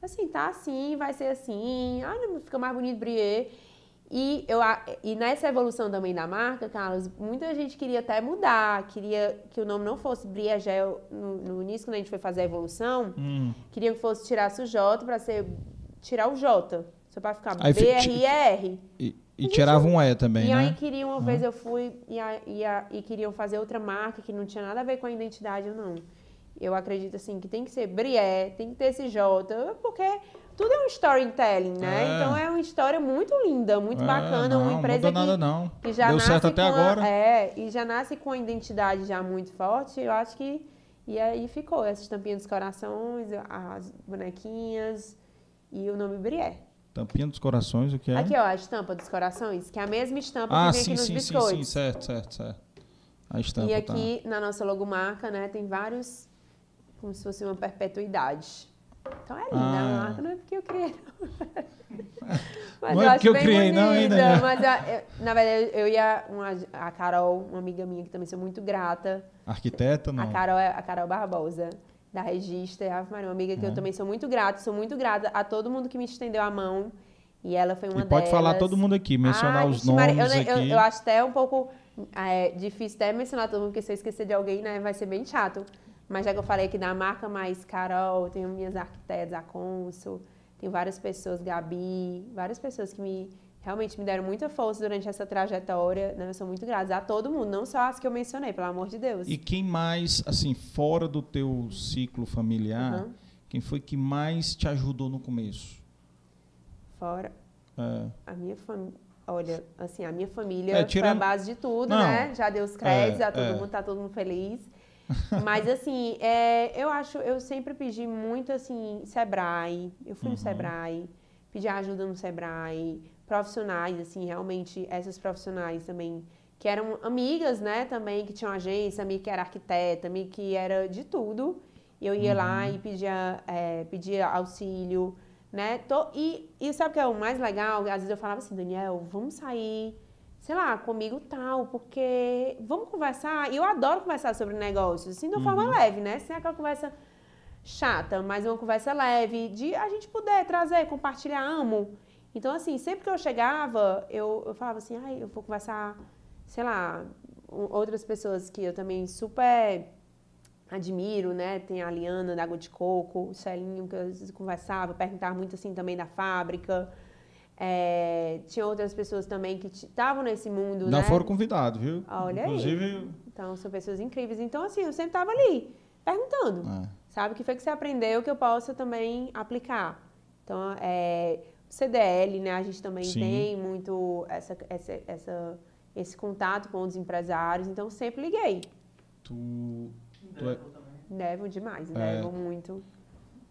Assim, tá assim, vai ser assim. Ah, não fica mais bonito brie. E, eu, e nessa evolução também da marca, Carlos, muita gente queria até mudar, queria que o nome não fosse Briagel no, no início, quando a gente foi fazer a evolução, hum. queria que fosse tirar o J para ser tirar o J, só para ficar B-R-E-R. E tirava um E também, e né? E aí queriam, uma vez eu fui e, a, e, a, e, queriam fazer outra marca que não tinha nada a ver com a identidade ou não. Eu acredito assim que tem que ser Brié, tem que ter esse J, porque tudo é um storytelling, né? É. Então é uma história muito linda, muito é, bacana, não, uma empresa não nada, não. que já Deu nasce certo até a, agora. É, e já nasce com a identidade já muito forte. Eu acho que e aí ficou essa estampinha dos corações, as bonequinhas e o nome Brié. Tampinha dos corações, o que é? Aqui, ó, a estampa dos corações, que é a mesma estampa ah, que vem sim, aqui nos sim, biscoitos. sim, sim, certo, certo, certo. A estampa, E aqui, tá. na nossa logomarca, né, tem vários, como se fosse uma perpetuidade. Então é linda ah. a marca, não é porque eu criei. [LAUGHS] Mas Não eu é porque eu criei, não, bonita, ainda, né? Mas eu- eu- na verdade, eu e a, uma- a Carol, uma amiga minha que também sou muito grata. Arquiteta, não? A Carol é a Carol Barbosa, da Regista, Ave Maria, uma amiga que É. eu também sou muito grata. Sou muito grata a todo mundo que me estendeu a mão. E ela foi uma E pode falar delas. todo mundo aqui, mencionar Ai, os nomes Maria, eu, aqui. Eu, acho até um pouco é, difícil até mencionar todo mundo, porque se eu esquecer de alguém, né, vai ser bem chato. Mas já que eu falei aqui da marca mais Carol, tenho minhas arquitetas, a Consul, tem várias pessoas, Gabi, várias pessoas que me realmente me deram muita força durante essa trajetória. Né? Eu sou muito grata a todo mundo, não só as que eu mencionei, pelo amor de Deus. E quem mais, assim, fora do teu ciclo familiar, Uhum. quem foi que mais te ajudou no começo? Fora É. a minha família. Olha, assim, a minha família É, tirando- foi a base de tudo, Não. né? Já deu os créditos, É, a todo é. mundo, tá todo mundo feliz. [LAUGHS] Mas assim, é, eu acho, eu sempre pedi muito assim, Sebrae. Eu fui Uhum. no Sebrae, pedi ajuda no Sebrae, profissionais, assim, realmente, essas profissionais também, que eram amigas, né, também, que tinham agência, amiga que era arquiteta, amiga que era de tudo. E eu ia lá Uhum. e pedia, é, pedia auxílio, né? Tô- e, e sabe o que é o mais legal? Às vezes eu falava assim, Daniel, vamos sair, sei lá, comigo tal, porque vamos conversar. E eu adoro conversar sobre negócios, assim, de uma forma leve, né? Sem aquela conversa chata, mas uma conversa leve, de a gente poder trazer, compartilhar, amo. Então, assim, sempre que eu chegava, eu, eu falava assim, ai, eu vou conversar, sei lá, outras pessoas que eu também super admiro, né? Tem a Liana da Água de Coco, o Celinho, que eu às vezes conversava, perguntava muito assim também da fábrica. É, tinha outras pessoas também que estavam nesse mundo, Não né? foram convidados, viu? Olha aí. Inclusive, Então, são pessoas incríveis. Então, assim, eu sempre estava ali, perguntando. é. Sabe? O que foi que você aprendeu que eu possa também aplicar? Então, é, CDL, né? A gente também Sim. tem muito essa, essa, essa- esse contato com os empresários. Então, sempre liguei. tu, tu, é, Devo demais, É. devo muito.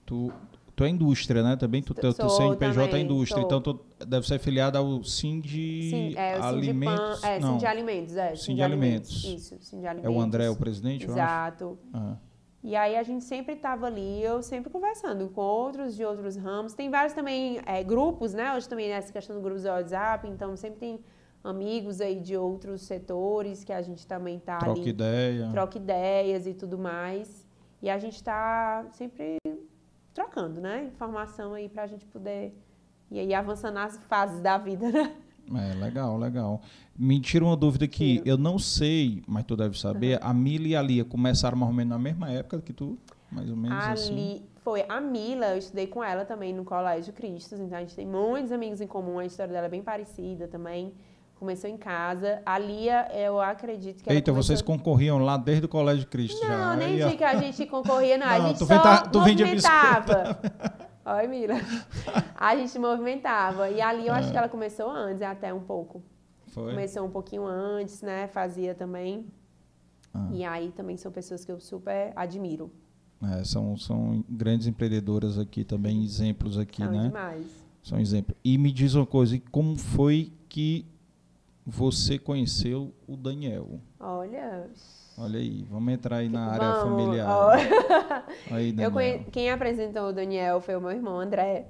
tu, tu é indústria, né? Também tu, Sou CNPJ é indústria, sou. então tu deve ser filiado ao Sind Sim, é o Alimentos. Sindipan, é, Sind Alimentos, é. Sind de Alimentos. Isso, Sind de é Alimentos. o André o presidente, eu acho? Exato. Ah. E aí a gente sempre estava ali, eu sempre conversando com outros de outros ramos. Tem vários também é, grupos, né? Hoje também nessa questão do grupos do WhatsApp, então sempre tem amigos aí de outros setores que a gente também tá Troca ali, ideia. troca ideias e tudo mais. E a gente está sempre trocando, né? Informação aí pra gente poder e aí avançando nas fases da vida, né? É, legal, legal. Me tira uma dúvida aqui. Tiro. Eu não sei, mas tu deve saber, a Mila e a Lia começaram mais ou menos na mesma época que tu? Mais ou menos assim. Ali foi a Mila, eu estudei com ela também no Colégio Cristos, então a gente tem muitos amigos em comum, a história dela é bem parecida também. Começou em casa. A Lia, eu acredito que Eita, começou... vocês concorriam lá desde o Colégio Cristo já. Não, nem digo que a gente concorria, não. a Não, gente tu só venda- tu vendia movimentava. [LAUGHS] Oi, Mila. [LAUGHS] A gente movimentava. E ali eu acho É. que ela começou antes, até um pouco. Foi? Começou um pouquinho antes, né? Fazia também. Ah. E aí também são pessoas que eu super admiro. É, são, são grandes empreendedoras aqui também, exemplos aqui, São né? demais. São exemplos. E me diz uma coisa, e como foi que você conheceu o Daniel? Olha. Olha aí, vamos entrar aí na área vamos, familiar. ó. [LAUGHS] Aí, Daniel. conhe... Quem apresentou o Daniel foi o meu irmão André.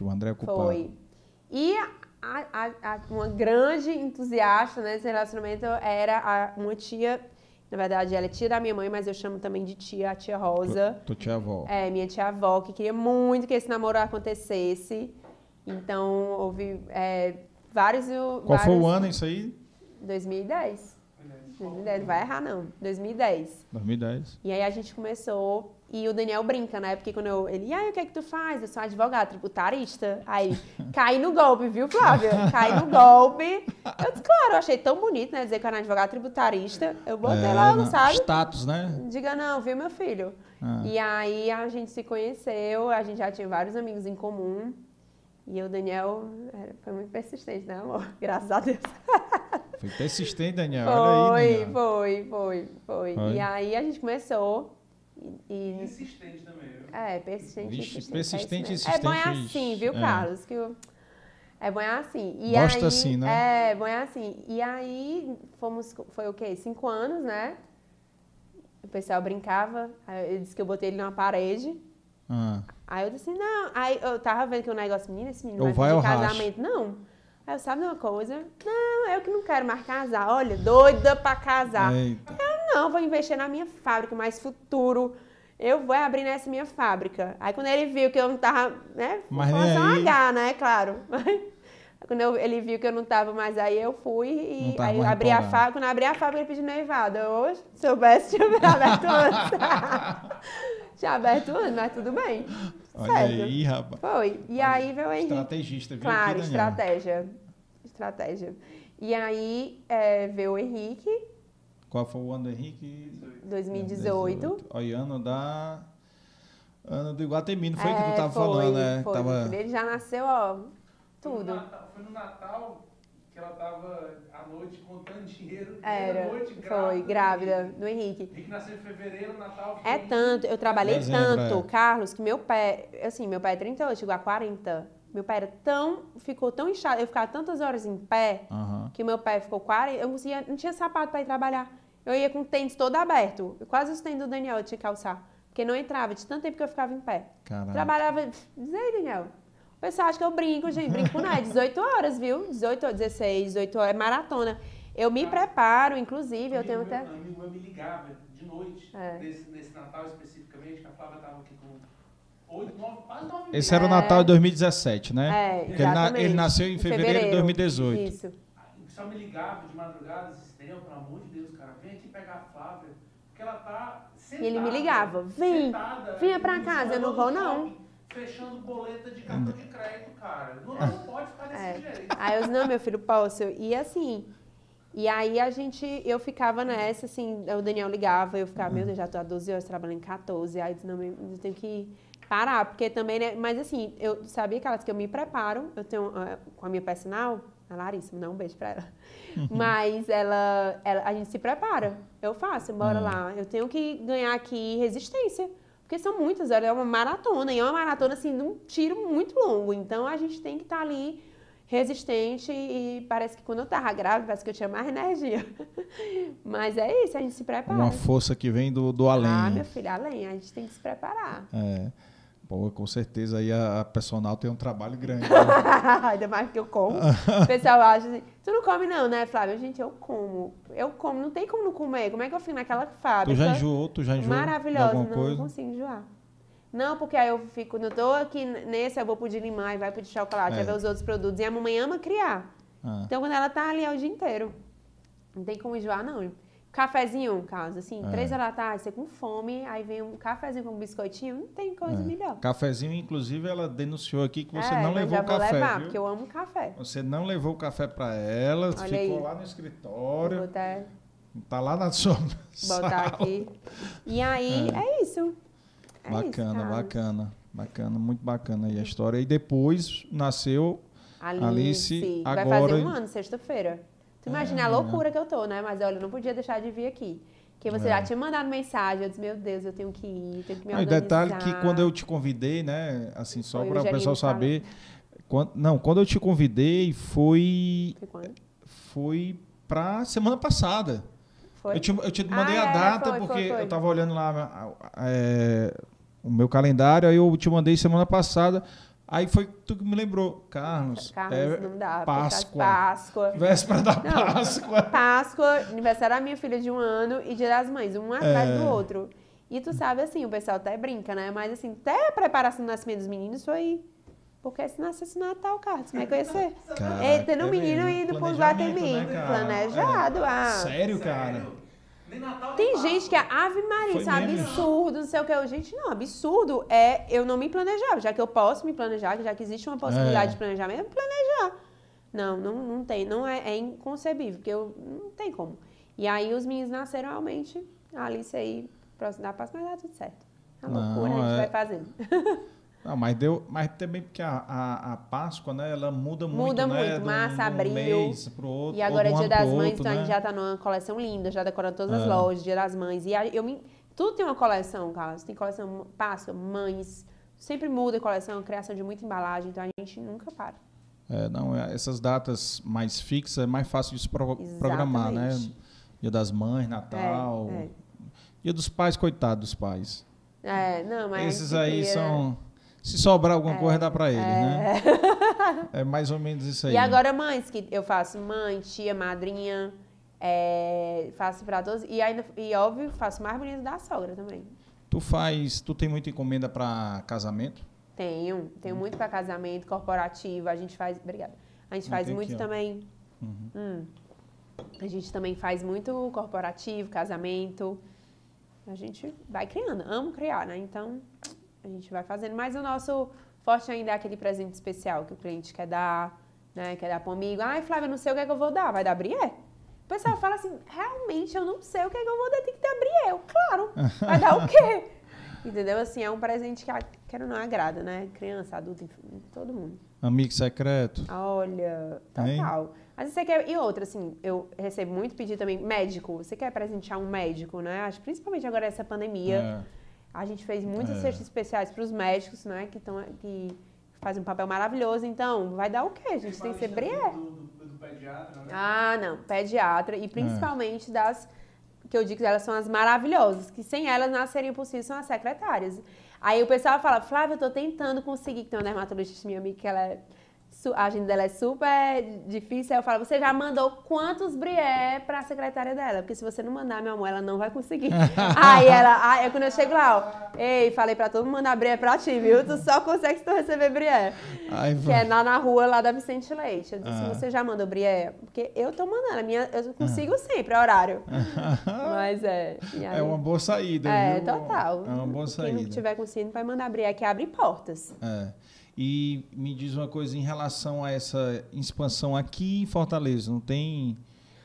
O André é culpado. Foi. E a- a- a- uma grande entusiasta desse relacionamento era a- uma tia. Na verdade, ela é tia da minha mãe, mas eu chamo também de tia, a tia Rosa. Tua tia avó. É, minha tia avó, que queria muito que esse namoro acontecesse. Então, houve é, vários. Qual foi o vários- ano isso aí? 2010. 2010, não vai errar não. 2010. 2010. E aí a gente começou, e o Daniel brinca, né? Porque quando eu, ele, e aí, o que é que tu faz? Eu sou advogado, tributarista. Aí, [LAUGHS] cai no golpe, viu, Flávia? Cai no golpe. Eu disse, claro, eu achei tão bonito, né? Dizer que eu era advogado tributarista. Eu botei É, logo, não, sabe? Status, né? Diga não, viu, meu filho? Ah. E aí a gente se conheceu, a gente já tinha vários amigos em comum. E o Daniel era- foi muito persistente, né, amor? [LAUGHS] Graças a Deus. Foi persistente, Daniel. Olha Foi, aí, Daniel. foi, foi, foi. Foi. E aí a gente começou. E, Insistente também, viu? é, persistente. Vixe, insistente, persistente, é isso mesmo. É bom é insistente, assim, viu, é. Carlos? Que o- É bom é assim. E Gosta aí, assim, né? É, bom é assim. E aí fomos, foi o quê? Cinco anos, né? O pessoal brincava. Ele disse que eu botei ele numa parede. Ah, Aí eu disse, não. Aí eu tava vendo que o negócio, menino, esse menino Ou vai vai pedir casamento. Não. Aí eu, sabe de uma coisa? Não, eu que não quero mais casar. Olha, doida pra casar. Eita. Não, vou investir na minha fábrica, mais futuro. Eu vou abrir nessa minha fábrica. Aí quando ele viu que eu não tava, né? Mas um aí. H, né? Claro. [LAUGHS] quando eu- ele viu que eu não tava mais aí, eu fui e aí eu abri a fábrica. Quando eu abri a fábrica, ele pediu noivado. Eu, "Oxe, se soubesse, tinha aberto antes. [LAUGHS] tinha aberto antes, mas tudo bem. Olha certo. aí, rapaz. Foi. E aí veio o Henrique. Estrategista, viu? Claro, aqui, estratégia. Estratégia. E aí é, veio o Henrique, Qual foi o ano do Henrique? 2018. Olha, ano da. Ano do Iguatemi, não foi que É, tu tava foi, falando, né? Foi. Tava... Ele já nasceu, ó, Foi no tudo. Natal- Foi no Natal que ela tava à noite contando dinheiro. [LAUGHS] Era, noite, foi, grávida do Henrique. Henrique nasceu em fevereiro, Natal. É foi- tanto, eu trabalhei Dezembro, tanto, é. Carlos, que meu pé, assim, meu pé é 38, chegou a 40. Meu pé era tão, ficou tão inchado, eu ficava tantas horas em pé, Aham. que meu pé ficou 40, eu não, conseguia, não tinha sapato para ir trabalhar. Eu ia com o tênis todo aberto, quase os tênis do Daniel eu tinha que calçar, porque não entrava, de tanto tempo que eu ficava em pé. Caralho. Trabalhava, diz aí, Daniel. O pessoal acha que eu brinco, gente. Brinco não é 18 horas, viu? 18, 16, 18 horas, é maratona. Eu me preparo, inclusive, eu tenho até. Meu, amigo meu me ligava de noite, É. nesse, nesse Natal especificamente, que a Flávia tava aqui com 8, 9, quase 9 Esse era o É. Natal de 2017, né? É, Porque ele, na- exatamente. ele nasceu em fevereiro, de 2018. Isso. O pessoal me ligava de madrugada, Daniel, pelo amor de Deus, cara, vem aqui pegar a Flávia, porque ela tá sentada. E ele me ligava, vem, sentada, vinha pra casa, eu não vou, não. Fechando boleta de cartão de crédito, cara. Não, não pode ficar desse É. jeito. Aí eu disse, não, meu filho, posso. E assim, e aí a gente, eu ficava nessa, assim, o Daniel ligava, eu ficava, meu Deus, já tô há 12 horas trabalhando em 14. Aí eu disse, não, eu tenho que parar, porque também, né? Mas assim, eu sabia que elas que eu me preparo, eu tenho, ah, com a minha personal, a Larissa, me dá um beijo pra ela. Mas ela, ela- a gente se prepara. Eu faço, bora lá. Eu tenho que ganhar aqui resistência. Porque são muitas horas, é uma maratona. E é uma maratona, assim, de um tiro muito longo. Então, a gente tem que estar ali resistente e parece que quando eu tava grávida, parece que eu tinha mais energia. [LAUGHS] Mas é isso, a gente se prepara. Uma força que vem do, do além. Ah, meu filho, além, a gente tem que se preparar. É. Pô, com certeza aí a, a personal tem um trabalho grande. né? [LAUGHS] Ainda mais que eu como. O pessoal acha assim, tu não come não, né, Flávia? Gente, eu como. Eu como, não tem como não comer. Como é que eu fico naquela tu fábrica? já enjoou? Tu já enjoou? Maravilhosa, não, coisa? não consigo enjoar. Não, porque aí eu fico, não tô aqui nesse, eu vou pro de limão e vai pro de chocolate, É. vai ver os outros produtos. E a mamãe ama criar. Ah, Então, quando ela tá ali é o dia inteiro. Não tem como enjoar, não. Cafezinho, Carlos, assim, É. três horas da tarde, você com fome, aí vem um cafezinho com um biscoitinho, não tem coisa é. melhor. Cafezinho, inclusive, ela denunciou aqui que você É, não levou já o vou café, levar, viu? porque eu amo café. Você não levou o café pra ela, Olha ficou aí. lá no Vou escritório, até tá lá na sua [LAUGHS] botar sala. aqui. E aí, é, isso. É isso, Bacana, Carlos. bacana, bacana, muito bacana aí a história. E depois nasceu Alice, Alice, vai agora- fazer um ano, sexta-feira. Tu imagina É, a loucura que eu tô, né? Mas olha, eu não podia deixar de vir aqui. Porque você É. já tinha mandado mensagem, eu disse, meu Deus, eu tenho que ir, tenho que me Ah, e organizar. detalhe que quando eu te convidei, né, assim, só para o pessoal saber, quando, não, quando eu te convidei foi Foi quando? foi para semana passada. Foi? Eu te, eu te mandei Ah, a é, data foi, porque foi, foi. eu tava olhando lá é, o meu calendário, aí eu te mandei semana passada. Aí foi tu que me lembrou, Carlos. Carlos, é não dá. Páscoa. Páscoa. Véspera da [LAUGHS] Não. Páscoa. Páscoa, aniversário da minha filha de um ano e Dia das Mães, um atrás É. do outro. E tu sabe, assim, o pessoal até brinca, né? Mas, assim, até a preparação do nascimento dos meninos foi... Porque se nascesse Natal, Carlos, como é que ia ser? Caraca, Ei, tendo um é menino mesmo. indo Planejamento, Guatemi. né? Planejado, É. ah. Sério, cara? Tem gente que é. Ave Maria, isso é mesmo? absurdo, não sei o que. Gente, não, absurdo é eu não me planejar, já que eu posso me planejar, já que existe uma possibilidade É. de planejamento, é planejar. Não, não, não tem, não é, é inconcebível, porque eu não tem como. E aí os meninos nasceram realmente, a Alice aí, próximo da Páscoa, mas dá tudo certo. A Não, loucura a gente é- vai fazendo. [LAUGHS] Não, mas deu, mas também porque a, a, a Páscoa, né, ela muda muito, Muda né, muito, um- março, abril. mês pro outro, E agora é Dia das Mães, outro, então a gente né? já tá numa coleção linda, já decorando todas as É. lojas, Dia das Mães. E aí eu me. Tudo tem uma coleção, Carlos. Tem coleção Páscoa, mães. Sempre muda a coleção, criação de muita embalagem, então a gente nunca para. É, não, é, essas datas mais fixas é mais fácil de se pro- programar, né? Dia das Mães, Natal. É, é. Dia dos pais, coitado dos pais. É, não, mas. Esses a aí cria- são, Se sobrar alguma coisa, dá pra ele, né? É mais ou menos isso aí. E agora mães, que eu faço mãe, tia, madrinha, é, faço pra todos. E ainda, e óbvio, faço mais bonito da sogra também. Tu faz, tu tem muita encomenda pra casamento? Tenho, tenho muito pra casamento, corporativo, a gente faz, obrigada. A gente faz muito aqui, também. Uhum. Hum. A gente também faz muito corporativo, casamento. A gente vai criando, amo criar, né? Então, a gente vai fazendo. Mas o nosso forte ainda é aquele presente especial que o cliente quer dar, né? Quer dar para um amigo. Ai, Flávia, eu não sei o que é que eu vou dar. Vai dar brié? O pessoal fala assim, realmente eu não sei o que é que eu vou dar, tem que dar brié. Eu, claro, vai dar o quê? [LAUGHS] Entendeu? Assim, é um presente que, quero não, agrada, né? Criança, adulto, enfim, todo mundo. Amigo secreto. Olha, Hein? total. Mas você quer. E outra, assim, eu recebo muito pedido também, médico. Você quer presentear um médico, né? Acho principalmente agora essa pandemia. É. A gente fez muitas É. cestas especiais para os médicos, né? Que, tão, que fazem um papel maravilhoso. Então, vai dar o quê? A gente tem que ser brié. Do, do, do pediatra, né? Ah, não. Pediatra. E principalmente das. Que eu digo que elas são as maravilhosas. Que sem elas não seriam possíveis, são as secretárias. Aí o pessoal fala, Flávia, eu tô tentando conseguir, que tem uma dermatologista minha amiga que ela é. A agenda dela é super difícil. Aí eu falo, você já mandou quantos brié pra secretária dela? Porque se você não mandar, meu amor, ela não vai conseguir. [LAUGHS] aí ela, aí quando eu chego lá, ó, ei, falei pra todo mundo mandar brié pra ti, viu? Tu só consegue se tu receber brié. Aí Que é lá na rua, lá da Vicente Leite. Eu disse, Ah. você já mandou brié? Porque eu tô mandando, a minha, eu consigo sempre, é horário. [LAUGHS] Mas é. e aí- É uma boa saída, É, viu? total. É uma boa Quem não saída. tiver conseguindo, vai mandar brié, que abre portas. É. E me diz uma coisa em relação a essa expansão aqui em Fortaleza, não tem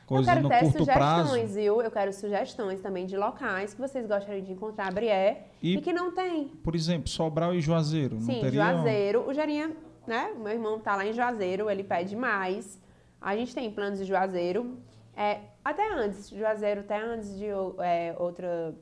coisa eu quero no curto prazo? sugestões, viu? Eu quero sugestões também de locais que vocês gostariam de encontrar brié e, E- que não tem. Por exemplo, Sobral e Juazeiro, não Sim, teria? Juazeiro. O Jarinha, né? O meu irmão tá lá em Juazeiro, ele pede mais. A gente tem planos de Juazeiro. É, até antes, Juazeiro, até antes de é, outra,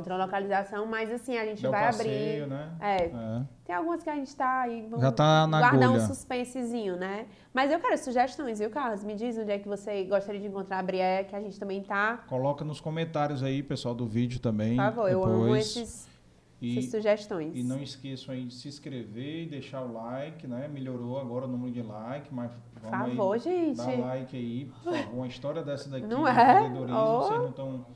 outra localização, mas assim, a gente Del vai Passeio, abrir. né? É, É. tem algumas que a gente tá aí. Vamos Já tá na guardar agulha. um suspensezinho, né? Mas eu quero sugestões, viu, Carlos? Me diz onde é que você gostaria de encontrar a Brié, que a gente também tá. Coloca nos comentários aí, pessoal do vídeo também. Por favor, eu amo depois. esses, E, essas sugestões. e não esqueçam aí de se inscrever e deixar o like, né? Melhorou agora o número de like, mas Por vamos favor, aí, gente. Dá like aí, por favor. Uma história dessa daqui, Não é? empreendedorismo, Oh. vocês não estão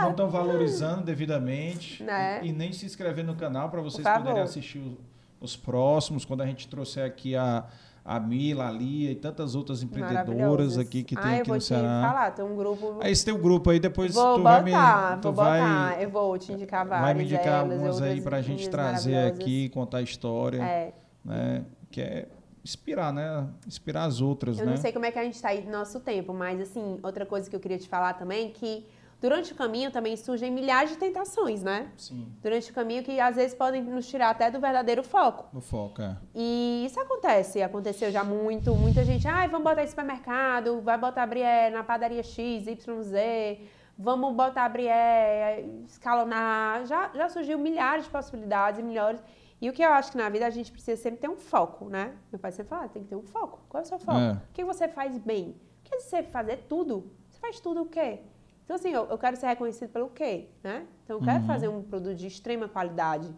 não estão valorizando devidamente Né? e, e nem se inscrever no canal para vocês poderem assistir os, os próximos, quando a gente trouxer aqui a, a Mila, a Lia e tantas outras empreendedoras aqui que tem ah, eu aqui vou no te Ceará. falar, tem um grupo. Aí esse teu grupo aí, depois vou tu botar, vai me. Tu vou vai, botar. Eu vou te indicar várias. vai me indicar elas, algumas aí pra gente trazer aqui, contar a história, É, né? Que é inspirar, né? Inspirar as outras, eu né? não sei como é que a gente está aí no nosso tempo, mas assim, outra coisa que eu queria te falar também, que durante o caminho também surgem milhares de tentações, né? Sim, Durante o caminho que às vezes podem nos tirar até do verdadeiro foco. no foco, é. E isso acontece, aconteceu já muito, muita gente, ai, vamos botar em supermercado, vai botar Brié na padaria X, YZ, vamos botar Brié, escalonar, já, já surgiu milhares de possibilidades e melhores. E o que eu acho que na vida a gente precisa sempre ter um foco, né? Meu pai sempre fala, tem que ter um foco. Qual é o seu foco? É. O que você faz bem? Porque se você fazer tudo, você faz tudo o quê? Então, assim, eu, eu quero ser reconhecido pelo quê, né? Então, eu quero Uhum. fazer um produto de extrema qualidade,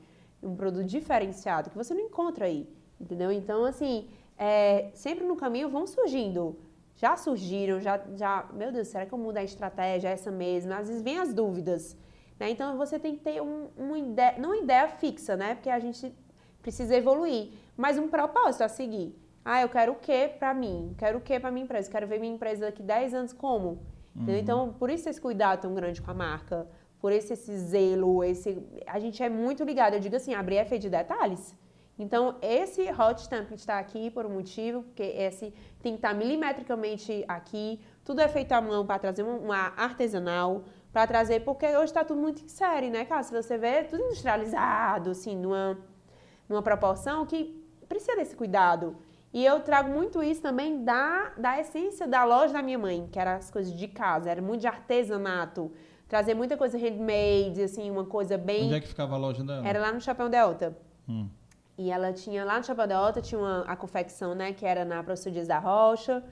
um produto diferenciado, que você não encontra aí, entendeu? Então, assim, é, sempre no caminho vão surgindo. Já surgiram, já, já, meu Deus, será que eu mudo a estratégia, essa mesma? Às vezes vem as dúvidas, né? Então, você tem que ter um, uma ideia, não uma ideia fixa, né? Porque a gente precisa evoluir, mas um propósito a seguir. Ah, eu quero o quê para mim? Quero o quê para minha empresa? Quero ver minha empresa daqui 10 anos como? Entendeu? Então, por isso esse cuidado tão grande com a marca, por esse, esse zelo, esse a gente é muito ligado. Eu digo assim, abrir é feito de detalhes. Então, esse hot stamp está aqui por um motivo, porque esse tem que estar milimetricamente aqui. Tudo é feito à mão para trazer um- uma artesanal, para trazer, porque hoje está tudo muito em série, né, cara? Se você vê, é tudo industrializado, assim, numa, numa proporção que precisa desse cuidado. E eu trago muito isso também da, da essência da loja da minha mãe, que era as coisas de casa, era muito de artesanato. Trazer muita coisa handmade, assim, uma coisa bem. Onde é que ficava a loja dela? Era lá no Chapéu Delta. Hum. E ela tinha lá no Chapéu Delta, tinha uma, a confecção, né, que era na Professor Dias da Rocha.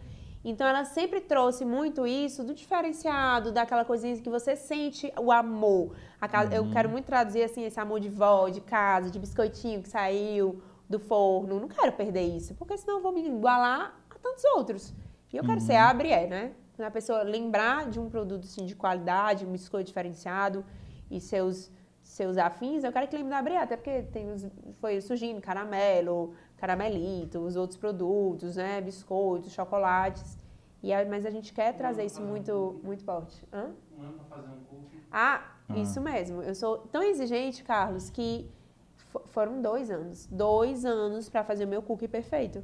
Então ela sempre trouxe muito isso do diferenciado, daquela coisinha que você sente o amor. Casa, uhum. Eu quero muito traduzir assim esse amor de vó, de casa, de biscoitinho que saiu do forno. Não quero perder isso, porque senão eu vou me igualar a tantos outros. E eu quero uhum. ser a Abrié, né? Quando a pessoa lembrar de um produto assim, de qualidade, um biscoito diferenciado e seus seus afins, eu quero que lembre da Abrié, até porque tem os, foi surgindo caramelo, caramelito, os outros produtos, né? Biscoitos, chocolates. E a, mas a gente quer trazer isso muito, muito forte. Hã? Um ano para fazer um cookie. Ah, ah, isso mesmo. Eu sou tão exigente, Carlos, que foram dois anos. Dois anos para fazer o meu cookie perfeito.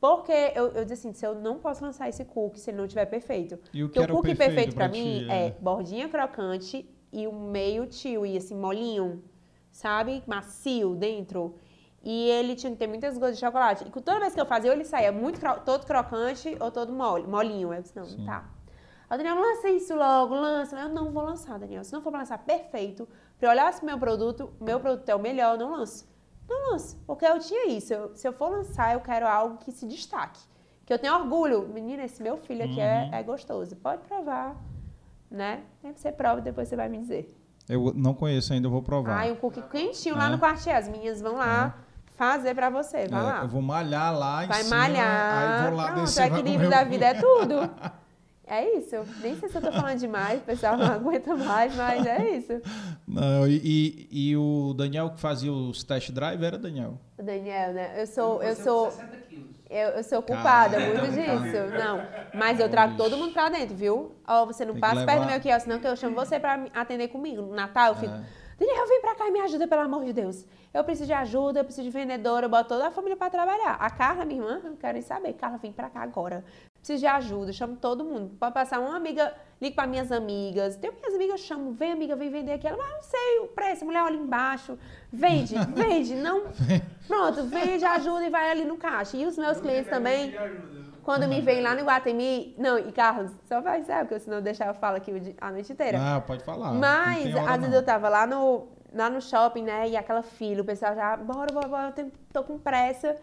Porque eu, eu disse assim, se eu não posso lançar esse cookie se ele não estiver perfeito. E o que Porque o cookie perfeito, perfeito para mim é. é bordinha crocante e o meio tio, e assim, molinho, sabe? Macio dentro. E ele tinha que ter muitas gotas de chocolate. E toda vez que eu fazia, ele saía muito todo crocante ou todo mole, molinho. Eu disse, não, Sim. tá. Aí o Daniel, lança isso logo, lança. Eu não vou lançar, Daniel. Se não for pra lançar perfeito, pra eu olhar se meu produto, meu produto é o melhor, eu não lanço. Não lanço. Porque eu tinha isso. Eu, se eu for lançar, eu quero algo que se destaque. Que eu tenha orgulho. Menina, esse meu filho aqui é, uhum. é, é gostoso. Pode provar, né? Aí você prova e depois você vai me dizer. Eu não conheço ainda, eu vou provar. Ah, um cookie quentinho é. lá no quartier. As minhas vão lá. É fazer para você. Vai é, lá. Eu vou malhar lá Vai em cima, malhar. Aí vou lá Pronto, descer. O equilíbrio da vida é tudo. [LAUGHS] É isso. Nem sei se eu tô falando demais, o pessoal não aguenta mais, mas é isso. Não, e, e, o Daniel que fazia os test drive era Daniel? O Daniel, né? Eu sou. Eu sou eu, eu sou culpada Caramba, muito [LAUGHS] disso. Não. Mas eu trago todo mundo pra dentro, viu? Ó, oh, você não Tem passa perto do meu quiosque, senão que eu chamo você pra atender comigo. No Natal, eu fico. É. Daniel, vem pra cá e me ajuda, pelo amor de Deus. Eu preciso de ajuda, eu preciso de vendedora, eu boto toda a família pra trabalhar. A Carla, minha irmã, não quero nem saber. Carla, vem pra cá agora. Preciso de ajuda, chamo todo mundo. Pode passar uma amiga, ligo para minhas amigas. Tem minhas amigas, eu chamo, vem amiga, vem vender aquela. Mas não sei o preço, mulher olha embaixo. Vende, [LAUGHS] vende, não. Pronto, vende, ajuda e vai ali no caixa. E os meus clientes também. Quando me vem lá no [LAUGHS] Guatemi. Não, e Carlos, só vai ser, porque senão eu deixar eu falar aqui a noite inteira. Ah, pode falar. Mas, às vezes eu tava lá no, lá no shopping, né? E aquela fila, o pessoal já, bora, bora, bora, eu tô com pressa.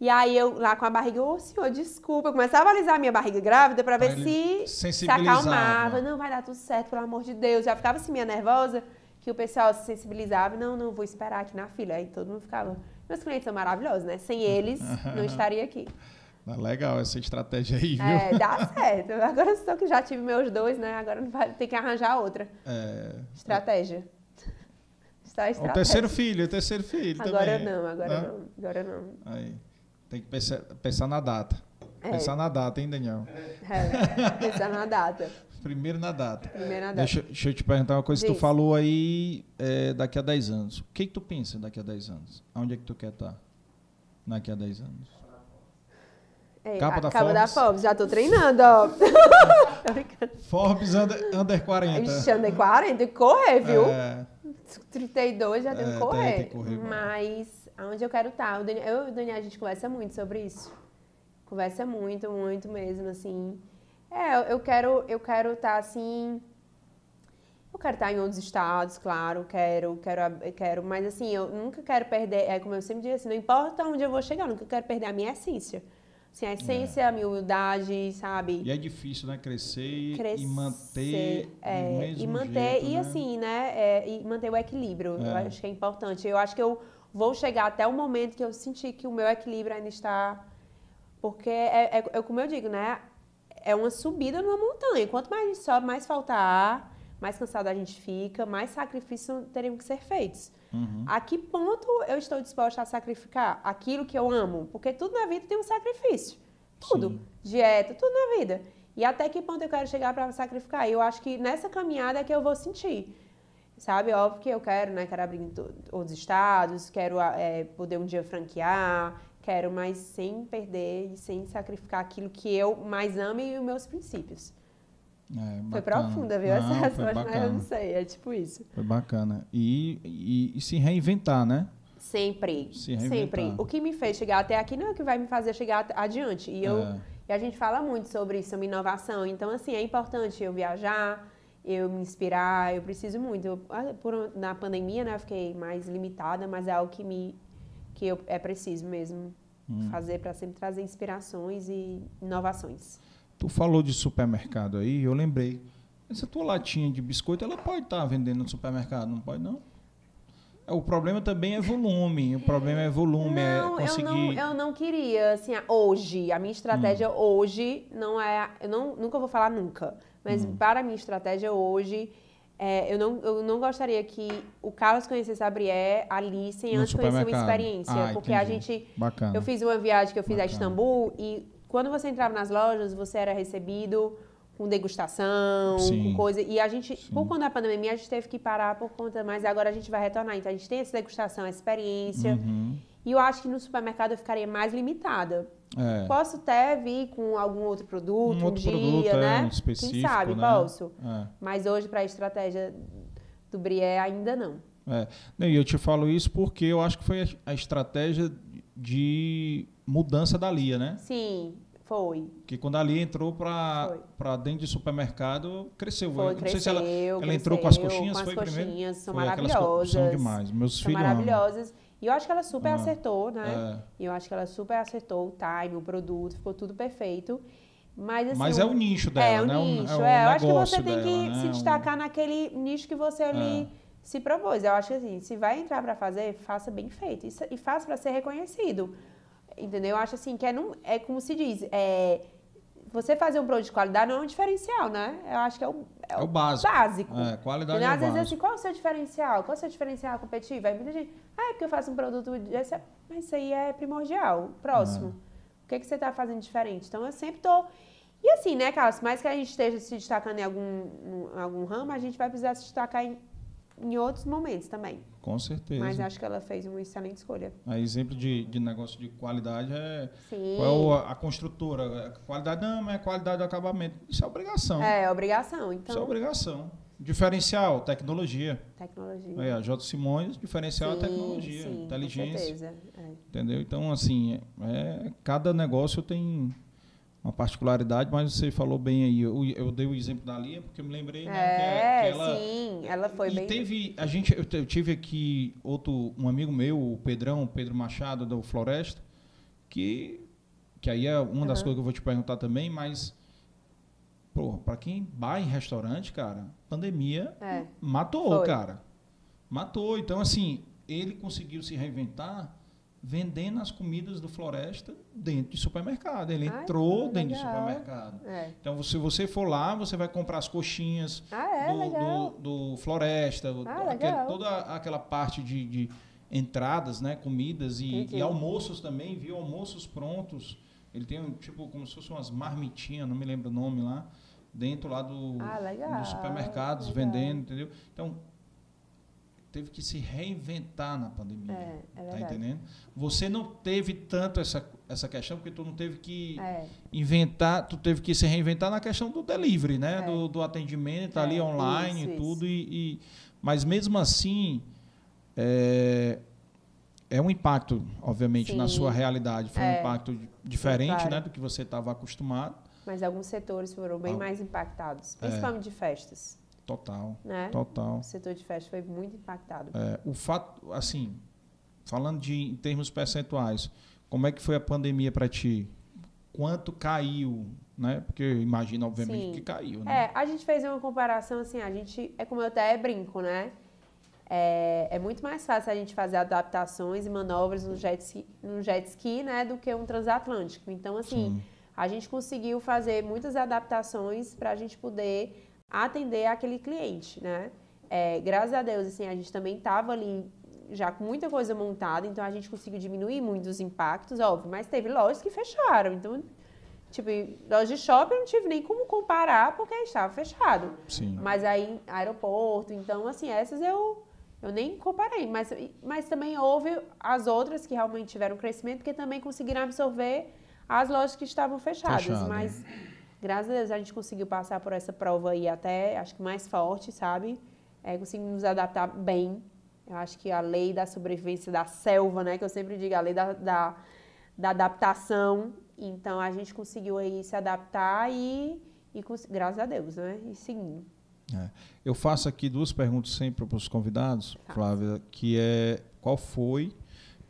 E aí eu lá com a barriga, ô oh, senhor, desculpa. Eu começava a alisar a minha barriga grávida pra ver se se acalmava. Né? Não, vai dar tudo certo, pelo amor de Deus. Já ficava assim, meio nervosa, que o pessoal se sensibilizava. Não, não, vou esperar aqui na fila. Aí todo mundo ficava. Meus clientes são maravilhosos, né? Sem eles, [LAUGHS] não estaria aqui. Legal essa estratégia aí, viu? É, dá certo. [LAUGHS] Agora só que já tive meus dois, né? Agora vai ter que arranjar outra. É... Estratégia. [LAUGHS] Está estratégia. O terceiro filho, o terceiro filho agora também. Não, agora não, não agora não. Aí. Tem que pensar, pensar na data. É. Pensar na data, hein, Daniel? É, pensar na data. [LAUGHS] Primeiro na data. Primeiro na data. Deixa, deixa eu te perguntar uma coisa. Diz. Tu falou aí é, daqui a 10 anos. O que, que tu pensa daqui a 10 anos? Onde é que tu quer estar daqui a 10 anos? É, capa da capa Forbes. da Forbes, já tô treinando, ó. [LAUGHS] Forbes under, under 40. Ixi, under 40, tem que correr, viu? É. 32 já tem que é, correr. Tem que correr Mas aonde eu quero estar? Tá? Eu e o Daniel, a gente conversa muito sobre isso. Conversa muito, muito mesmo, assim. É, eu quero eu quero estar tá, assim. Eu quero estar tá em outros estados, claro, quero, quero, quero, mas assim, eu nunca quero perder, é como eu sempre digo assim, não importa onde eu vou chegar, eu nunca quero perder a minha essência. Assim, a essência, é. a minha humildade, sabe? E é difícil, né? Crescer, Crescer e manter é, E manter, jeito, e né? assim, né? É, e manter o equilíbrio. É. Eu acho que é importante. Eu acho que eu vou chegar até o momento que eu sentir que o meu equilíbrio ainda está... Porque é, é, é como eu digo, né? É uma subida numa montanha. Quanto mais a gente sobe, mais falta ar, mais cansado a gente fica, mais sacrifícios teriam que ser feitos. Uhum. A que ponto eu estou disposta a sacrificar aquilo que eu amo? Porque tudo na vida tem um sacrifício. Tudo. Sim. Dieta, tudo na vida. E até que ponto eu quero chegar para sacrificar? Eu acho que nessa caminhada é que eu vou sentir. Sabe? Óbvio que eu quero, né? Quero abrir outros estados, quero é, poder um dia franquear, quero, mas sem perder e sem sacrificar aquilo que eu mais amo e os meus princípios. É, foi profunda, viu? Não, essa resposta, mas eu não sei. É tipo isso. Foi bacana. E, e, e se reinventar, né? Sempre. Se sempre. O que me fez chegar até aqui não é o que vai me fazer chegar adiante. E, eu, é. e a gente fala muito sobre isso, sobre inovação. Então, assim, é importante eu viajar, eu me inspirar, eu preciso muito. Eu, ah, por, na pandemia, né, eu fiquei mais limitada, mas é algo que, me, que eu, é preciso mesmo hum. fazer para sempre trazer inspirações e inovações. Tu falou de supermercado aí, eu lembrei. Essa tua latinha de biscoito, ela pode estar tá vendendo no supermercado, não pode não? É, o problema também é volume. O problema é volume, é não, é conseguir... Eu não, eu não queria, assim, hoje, a minha estratégia hum. hoje não é... Eu não, nunca vou falar nunca, mas hum. para a minha estratégia hoje, é, eu, não, eu não gostaria que o Carlos conhecesse a Brié, ali, sem antes conhecer uma experiência. Ah, porque entendi. a gente... Bacana. Eu fiz uma viagem que eu fiz Bacana. a Istambul e quando você entrava nas lojas, você era recebido com degustação, Sim. com coisa. E a gente, Sim. por conta da pandemia, a gente teve que parar por conta, mas agora a gente vai retornar. Então a gente tem essa degustação, essa experiência. Uhum. E eu acho que no supermercado eu ficaria mais limitada. É. Posso até vir com algum outro produto um, um outro dia, produto, né? É, específico, Quem sabe, né? posso. É. Mas hoje, para a estratégia do Brié, ainda não. É. E eu te falo isso porque eu acho que foi a estratégia de mudança da Lia, né? Sim, foi. Que quando a Lia entrou para dentro de supermercado, cresceu. Foi, não cresceu, sei se ela, ela entrou com as coxinhas, com as foi coxinhas, primeiro? São foi maravilhosas. São demais. Meus são filhos maravilhosas. Amam. E eu acho que ela super ah, acertou, né? É. Eu acho que ela super acertou o time, o produto, ficou tudo perfeito. Mas, assim, Mas é o nicho dela, é, né? O nicho, é, o, é, é. Eu acho que você tem dela, que né? se destacar naquele nicho que você ali é. se propôs. Eu acho que assim, se vai entrar para fazer, faça bem feito. E, e faça para ser reconhecido. Entendeu? Eu acho assim que é, não, é como se diz, é, você fazer um produto de qualidade não é um diferencial, né? Eu acho que é o, é é o básico. básico. É, qualidade e, é Às vezes, básico. assim, qual é o seu diferencial? Qual é o seu diferencial competitivo? Aí muita gente, ah, é porque eu faço um produto desse. Mas isso aí é primordial. Próximo. É. O que, é que você está fazendo diferente? Então, eu sempre tô... E assim, né, Carlos? Mais que a gente esteja se destacando em algum, em algum ramo, a gente vai precisar se destacar em, em outros momentos também. Com certeza. Mas acho que ela fez uma excelente escolha. A exemplo de, de negócio de qualidade é. Sim. Qual é a, a construtora? A qualidade não, mas é qualidade do acabamento. Isso é obrigação. É, é obrigação. Então... Isso é obrigação. Diferencial, tecnologia. Tecnologia. É, a J. Simões, diferencial sim, é tecnologia, sim, inteligência. Com certeza. É. Entendeu? Então, assim, é, cada negócio tem uma particularidade, mas você falou bem aí. Eu, eu dei o exemplo da Lia, porque eu me lembrei né, é, que, é, que ela. Sim, ela foi e bem. teve. A gente, eu, eu, tive aqui outro, um amigo meu, o Pedrão, Pedro Machado, do Floresta, que, que aí é uma das uhum. coisas que eu vou te perguntar também, mas. Pô, pra quem vai em restaurante, cara, pandemia é, matou, foi. cara. Matou. Então, assim, ele conseguiu se reinventar vendendo as comidas do Floresta dentro de supermercado. Ele Ai, entrou dentro de supermercado. É. Então, se você for lá, você vai comprar as coxinhas Ah, é? do, do, do Floresta, Ah, aquele- toda aquela parte de, de entradas, né, comidas e, e almoços também, viu? Almoços prontos. Ele tem um tipo como se fossem umas marmitinhas, não me lembro o nome lá, dentro lá do, Ah, legal, dos supermercados legal. vendendo, entendeu? Então teve que se reinventar na pandemia. É, é tá entendendo? Você não teve tanto essa, essa questão, porque tu não teve que É. inventar, tu teve que se reinventar na questão do delivery, né? É. Do, do atendimento tá ali É, online isso, e tudo. E, e- mas mesmo assim, é, é um impacto, obviamente, na Sim. sua realidade. Foi um É. impacto diferente Claro. né, do que você estava acostumado. Mas alguns setores foram bem Ah. mais impactados, principalmente de festas, Total, né? total. O setor de festas foi muito impactado. É, o fato, assim, falando de em termos percentuais, como é que foi a pandemia para ti? Quanto caiu, né? Porque eu imagino, obviamente, Sim. que caiu, né? É, a gente fez uma comparação assim, a gente, é como eu até brinco, né? É, é muito mais fácil a gente fazer adaptações e manobras no jet ski, no jet ski né, do que um transatlântico. Então, assim, Sim. a gente conseguiu fazer muitas adaptações para a gente poder atender aquele cliente, né? É, graças a Deus, assim, a gente também estava ali já com muita coisa montada, então a gente conseguiu diminuir muito os impactos, óbvio, mas teve lojas que fecharam, então, tipo, lojas de shopping eu não tive nem como comparar porque estava fechado. Sim. Mas aí, aeroporto, então, assim, essas eu, eu nem comparei. Mas, mas também houve as outras que realmente tiveram crescimento, porque também conseguiram absorver as lojas que estavam fechadas. Fechado, Mas, graças a Deus, a gente conseguiu passar por essa prova aí até, acho que mais forte, sabe? É, conseguimos nos adaptar bem. Eu acho que a lei da sobrevivência da selva, né? Que eu sempre digo, a lei da, da, da adaptação. Então, a gente conseguiu aí se adaptar e, e graças a Deus, né? E seguindo. É. Eu faço aqui duas perguntas sempre para os convidados, Tá. Flávia, que é qual foi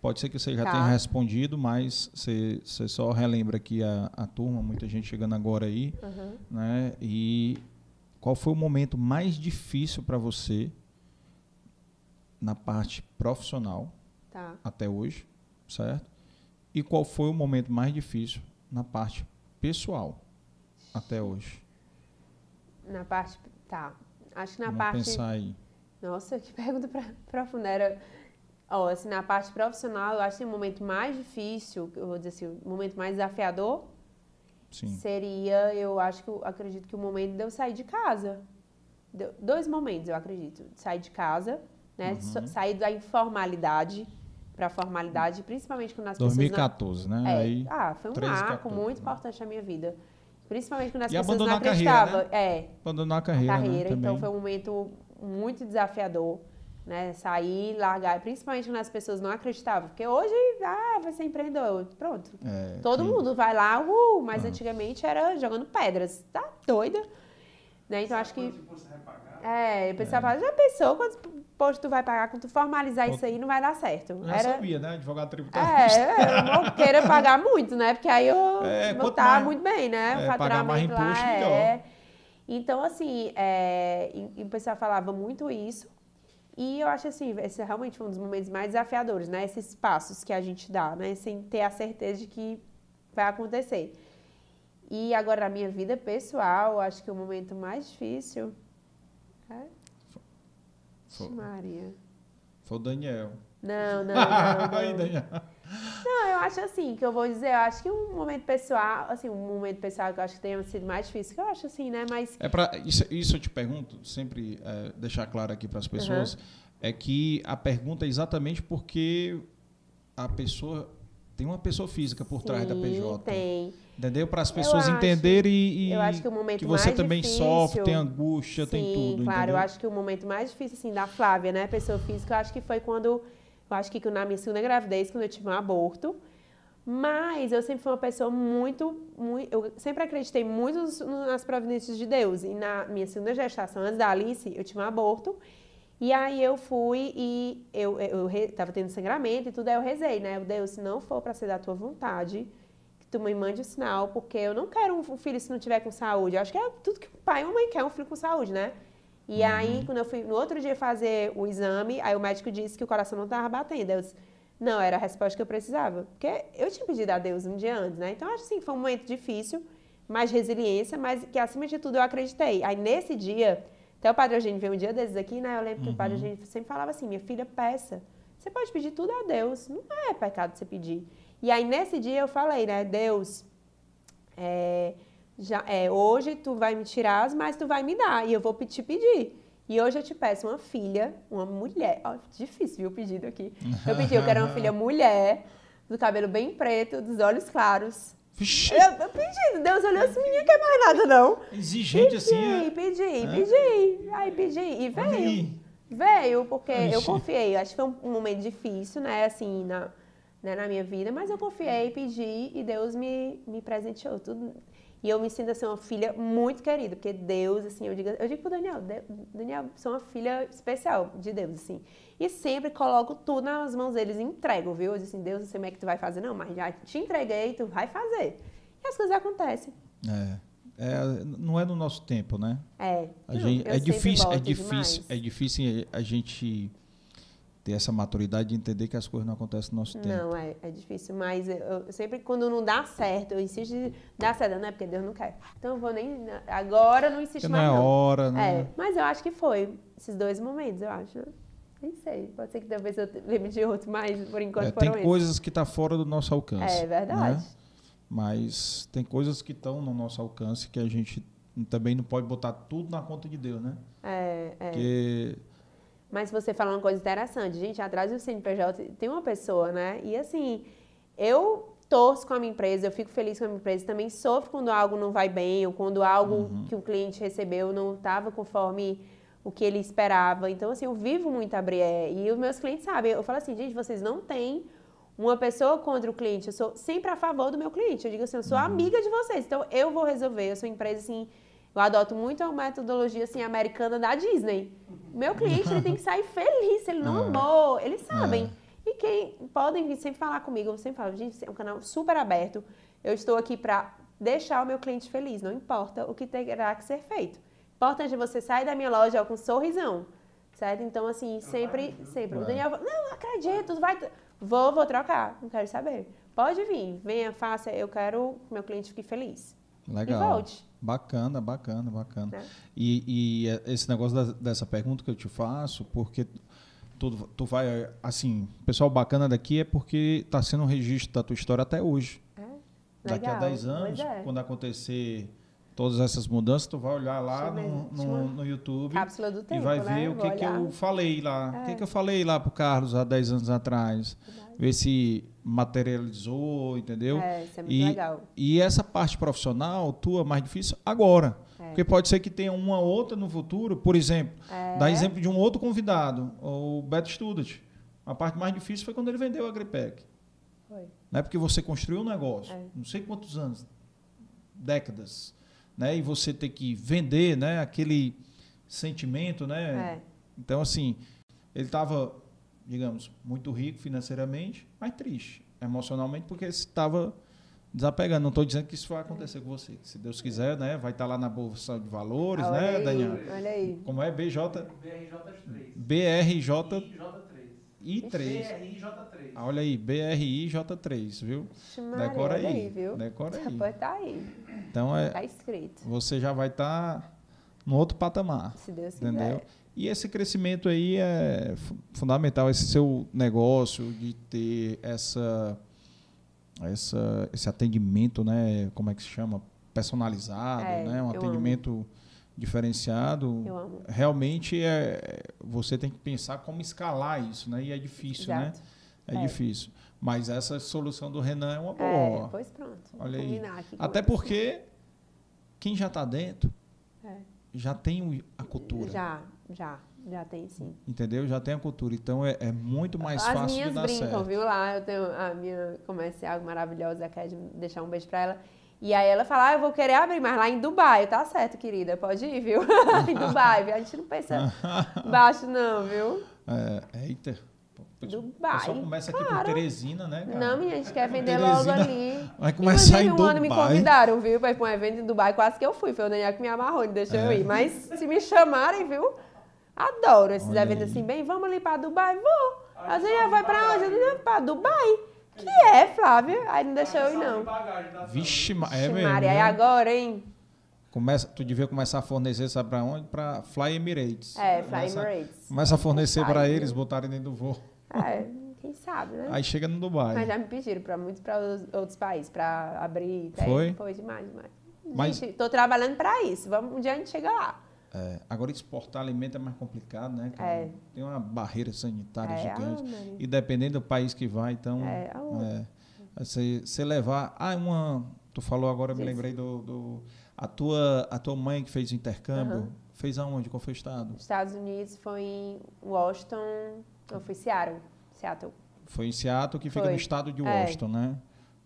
Pode ser que você já Tá. tenha respondido, mas você, você só relembra aqui a, a turma, muita gente chegando agora aí, Uhum. né? E qual foi o momento mais difícil para você na parte profissional Tá. até hoje, certo? E qual foi o momento mais difícil na parte pessoal até hoje? Na parte. Tá. Acho que na Vamos parte. pensar aí. Nossa, que [LAUGHS] pergunta pra- profunda. Era. Ó, assim, na parte profissional, eu acho que o momento mais difícil, eu vou dizer assim, o momento mais desafiador Sim. seria, eu acho que, eu acredito que o momento de eu sair de casa. Deu- dois momentos, eu acredito. Sair de casa, né? Uhum. So- sair da informalidade para a formalidade, principalmente quando as pessoas. 2014, né? É, Aí, ah, foi um 13, marco 14, muito né? importante na minha vida. Principalmente quando as E pessoas não a carreira, acreditavam. né? É, abandonou a carreira, carreira, né? então foi um momento muito desafiador, né? Sair, largar, principalmente quando as pessoas não acreditavam, porque hoje, ah, vai ser empreendedor, pronto. É, Todo que- mundo vai lá, uh, mas Ah. antigamente era jogando pedras, tá doida? Né? Então acho que Quanto imposto você vai pagar? é, o pessoal fala, já pensou quantos postos tu vai pagar quando tu formalizar isso aí, não vai dar certo. Já Era sabia, né? Advogado tributário. é, eu não queira pagar muito, né? Porque aí eu [LAUGHS] É, vou estar mais- muito bem, né? é, pagar mais faturamento lá imposto, é. Então, assim, é, e, e o pessoal falava muito isso. E eu acho assim, esse é realmente um dos momentos mais desafiadores, né? Esses passos que a gente dá, né? Sem ter a certeza de que vai acontecer. E agora, na minha vida pessoal, acho que o momento mais difícil é... Foi, Maria. foi o Daniel. Não, não, [LAUGHS] não, Aí, não. Daniel. Acho assim, que eu vou dizer, eu acho que um momento pessoal, assim, um momento pessoal que eu acho que tenha sido mais difícil, que eu acho assim, né? Mas É pra, isso, isso eu te pergunto, sempre é, deixar claro aqui para as pessoas, é que a pergunta é exatamente porque a pessoa tem uma pessoa física por trás da sim, PJ. tem. Entendeu? Para as pessoas acho- entenderem e, e eu acho que o momento que você mais também difícil- sofre, tem angústia, tem Sim, tudo. claro, entendeu? eu acho que o momento mais difícil, assim, da Flávia, né, pessoa física, eu acho que foi quando, eu acho que na minha segunda gravidez, quando eu tive um aborto, mas eu sempre fui uma pessoa muito, muito eu sempre acreditei muito nas providências de Deus, e na minha segunda gestação, antes da Alice, eu tive um aborto, e aí eu fui e eu, eu, re- tava tendo sangramento e tudo, aí eu rezei, né, Deus, se não for para ser da tua vontade, que tu me mande o sinal, porque eu não quero um filho se não tiver com saúde. Eu acho que é tudo que o pai e a mãe quer, um filho com saúde, né? E aí, quando eu fui no outro dia fazer o exame, aí o médico disse que o coração não estava batendo. Eu disse, não, era a resposta que eu precisava. Porque eu tinha pedido a Deus um dia antes, né? Então, acho assim, foi um momento difícil, mais resiliência, mas que acima de tudo eu acreditei. Aí, nesse dia, até o Padre Eugênio veio um dia desses aqui, né? Eu lembro que o Padre Eugênio sempre falava assim, minha filha, peça. Você pode pedir tudo a Deus, não é pecado você pedir. E aí, nesse dia, eu falei, né? Deus, é, já, é, hoje tu vai me tirar, mas tu vai me dar, e eu vou te pedir. E hoje eu te peço uma filha, uma mulher. Ó, difícil, viu, o pedido aqui. Eu pedi, eu quero uma filha [LAUGHS] mulher, do cabelo bem preto, dos olhos claros. Vixe, Eu, eu pedi, Deus olhou assim, menina, quer mais nada, não. exigente assim. é. Pedi, pedi, É? pedi. Aí pedi, e veio. Veio, porque eu Ixi. confiei. Acho que foi um, um momento difícil, né, assim, na, né, na minha vida, mas eu confiei, pedi e Deus me, me presenteou tudo. E eu me sinto assim uma filha muito querida, porque Deus, assim, eu digo, eu digo pro Daniel, "De- Daniel, sou uma filha especial de Deus, assim. E sempre coloco tudo nas mãos deles e entrego, viu? Eu digo assim, Deus, não sei como é que tu vai fazer, não, mas já te entreguei, tu vai fazer. E as coisas acontecem. É. É, não é no nosso tempo, né? É. A Não, gente, eu é difícil, é difícil, é difícil a gente ter essa maturidade de entender que as coisas não acontecem no nosso tempo. Não, é, é difícil, mas eu, eu sempre, quando não dá certo, eu insisto em dar certo, não é porque Deus não quer. Então eu vou nem. Agora eu não insisto não mais. é não. hora, né? É, mas eu acho que foi esses dois momentos, eu acho. Nem sei. Pode ser que talvez eu lembre de outro, mas por enquanto É, foram tem coisas que estão fora do nosso alcance. É verdade. né? Mas tem coisas que estão no nosso alcance que a gente também não pode botar tudo na conta de Deus, né? É, é. Porque Mas você falou uma coisa interessante, gente, atrás do CNPJ tem uma pessoa, né? E assim, eu torço com a minha empresa, eu fico feliz com a minha empresa, também sofro quando algo não vai bem, ou quando algo Uhum. que o cliente recebeu não estava conforme o que ele esperava. Então, assim, eu vivo muito a Brié. E os meus clientes sabem, eu falo assim, gente, vocês não têm uma pessoa contra o cliente, eu sou sempre a favor do meu cliente. Eu digo assim, eu sou amiga de vocês, então eu vou resolver. Eu sou empresa assim, eu adoto muito a metodologia assim americana da Disney. Meu cliente ele tem que sair feliz, ele não É. [LAUGHS] amou, eles sabem. E quem podem vir sempre falar comigo, eu sempre falo, gente, é um canal super aberto. Eu estou aqui para deixar o meu cliente feliz, não importa o que terá que ser feito. Importante é você sair da minha loja com um sorrisão, certo? Então, assim, sempre, sempre. O Daniel, não, acredito, vai... Vou, vou trocar, não quero saber. Pode vir, venha, faça, eu quero que meu cliente fique feliz. Legal. E volte. Bacana, bacana, bacana. É. E, e esse negócio da- dessa pergunta que eu te faço, porque tu, tu vai, assim, pessoal bacana daqui é porque está sendo um registro da tua história até hoje. É, Daqui a legal. 10 anos, é. quando acontecer todas essas mudanças, tu vai olhar lá no, no, no YouTube do e tempo, vai né? ver o que, que eu falei lá. O que, É. que eu falei lá pro Carlos há 10 anos atrás. Verdade. Ver se materializou, entendeu? É, isso é muito E- legal. E essa parte profissional tua é mais difícil agora. É. Porque pode ser que tenha uma outra no futuro, por exemplo, É. dá exemplo de um outro convidado, o Beto Student. A parte mais difícil foi quando ele vendeu a Agripec. Foi. Né? Porque você construiu um negócio, É. não sei quantos anos, décadas, né? E você ter que vender, né? Aquele sentimento, né? É. Então, assim, ele estava, digamos, muito rico financeiramente, mas triste emocionalmente, porque estava desapegando. Não estou dizendo que isso vai acontecer com você. Se Deus quiser, né? Vai estar lá na Bolsa de Valores, Olha né, aí, Daniel? Olha aí. Como é? BJ, BRJ3. BRJ IJ3. I3. BRIJ3. Ah, Olha aí, BRIJ3, viu? Maria, Decora olha aí. viu? Decora aí. Pode tá aí. Então, é, Tá escrito. você já vai estar no outro patamar. Se Deus quiser. Entendeu? E esse crescimento aí é fu- fundamental, esse seu negócio de ter essa, essa, esse atendimento, né? Como é que se chama? Personalizado, É, né? Um atendimento diferenciado. Eu amo. Realmente é, você tem que pensar como escalar isso, né? E é difícil, né? Exato. É, É. difícil. Mas essa solução do Renan é uma boa. É, pois pronto. Olha aí. Até eles. porque quem já está dentro É. já tem a cultura. Já, já. Já tem sim. Entendeu? Já tem a cultura. Então é, é muito mais As fácil minhas de dar brincam, certo. viu? Lá eu tenho a minha comercial maravilhosa, quero deixar um beijo pra ela. E aí ela fala, ah, eu vou querer abrir, mas lá em Dubai. Tá certo, querida, pode ir, viu? [LAUGHS] em Dubai? A gente não pensa [LAUGHS] baixo não, viu? É, eita. O Dubai, pessoal começa aqui por claro. Teresina, né, cara? Não, menina, a gente quer vender logo Teresina ali. [LAUGHS] Vai começar em Inclusive, um ano me Dubai. convidaram, viu? Pra ir pra um evento em Dubai, quase que eu fui. Foi o Daniel que me amarrou, não deixou eu É. ir. Mas se me chamarem, viu? Adoro esses Olha eventos aí. assim, bem, vamos ali pra Dubai? Vou. A Daniel só vai pra bagagem. onde? Eu disse, pra Dubai. Que é, Flávia? Aí não deixou eu ir, não. Vixe, ma- é Vixe, mesmo. Maria, né? aí agora, hein? Começa, tu devia começar a fornecer, sabe pra onde? Pra Fly Emirates. É, Fly Começa- Emirates. Começa a fornecer viu? eles, botarem dentro do voo. É, quem sabe, né? Aí chega no Dubai. Mas já me pediram pra muitos pra os- outros países, pra abrir. Pra Foi? Foi demais, demais. Mas- Gente, tô trabalhando pra isso. Vamos, um dia a gente chega lá. É, agora exportar alimento é mais complicado, né? É. Tem uma barreira sanitária É, gigante. ah. E dependendo do país que vai, então. É, a outra. é, você, você levar. Ah, uma. Tu falou agora, eu me lembrei do. do- a, tua, a tua mãe que fez o intercâmbio, Aham. fez aonde? Qual foi o estado? Estados Unidos foi em Washington, eu fui Seattle. Seattle. Foi em Seattle, que fica Foi. no estado de É. Washington, né?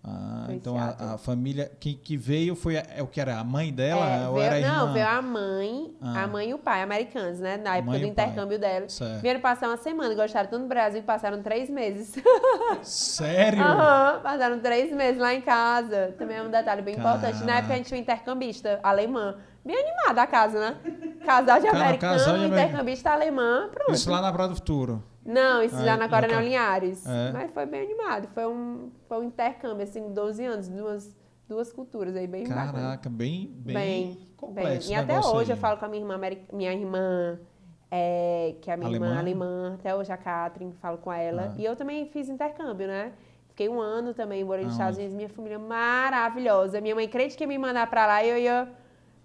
Ah, então a, Seattle. a família que, que veio foi a- é o que era a mãe dela É, ou veio- era a irmã? não, veio a mãe, Ah. a mãe e o pai, americanos, né? Na época do e o pai. intercâmbio dela. Certo. Vieram passar uma semana, gostaram tanto do Brasil que passaram três meses. Sério? Aham, passaram três meses lá em casa. Também é um detalhe bem importante. Na Caraca. época a gente tinha um intercambista alemã. Bem animada a casa, né? Casal de Cara, americano, casal de intercambista alemã, pronto. Isso lá na Praia do Futuro. Não, isso Ah, já na Coronel ca- Linhares. É. Mas foi bem animado. Foi um, foi um intercâmbio, assim, 12 anos, duas, duas culturas aí, bem bacana. Caraca, bem, bem, Bem, complexo. bem. E até hoje aí. eu falo com a minha irmã, minha irmã, é, que é a minha Alemã? irmã alemã, até hoje a Catherine, falo com ela. Ah. E eu também fiz intercâmbio, né? Fiquei um ano também morando nos Estados? Unidos, minha família maravilhosa. Minha mãe crente que ia me mandar pra lá e eu ia.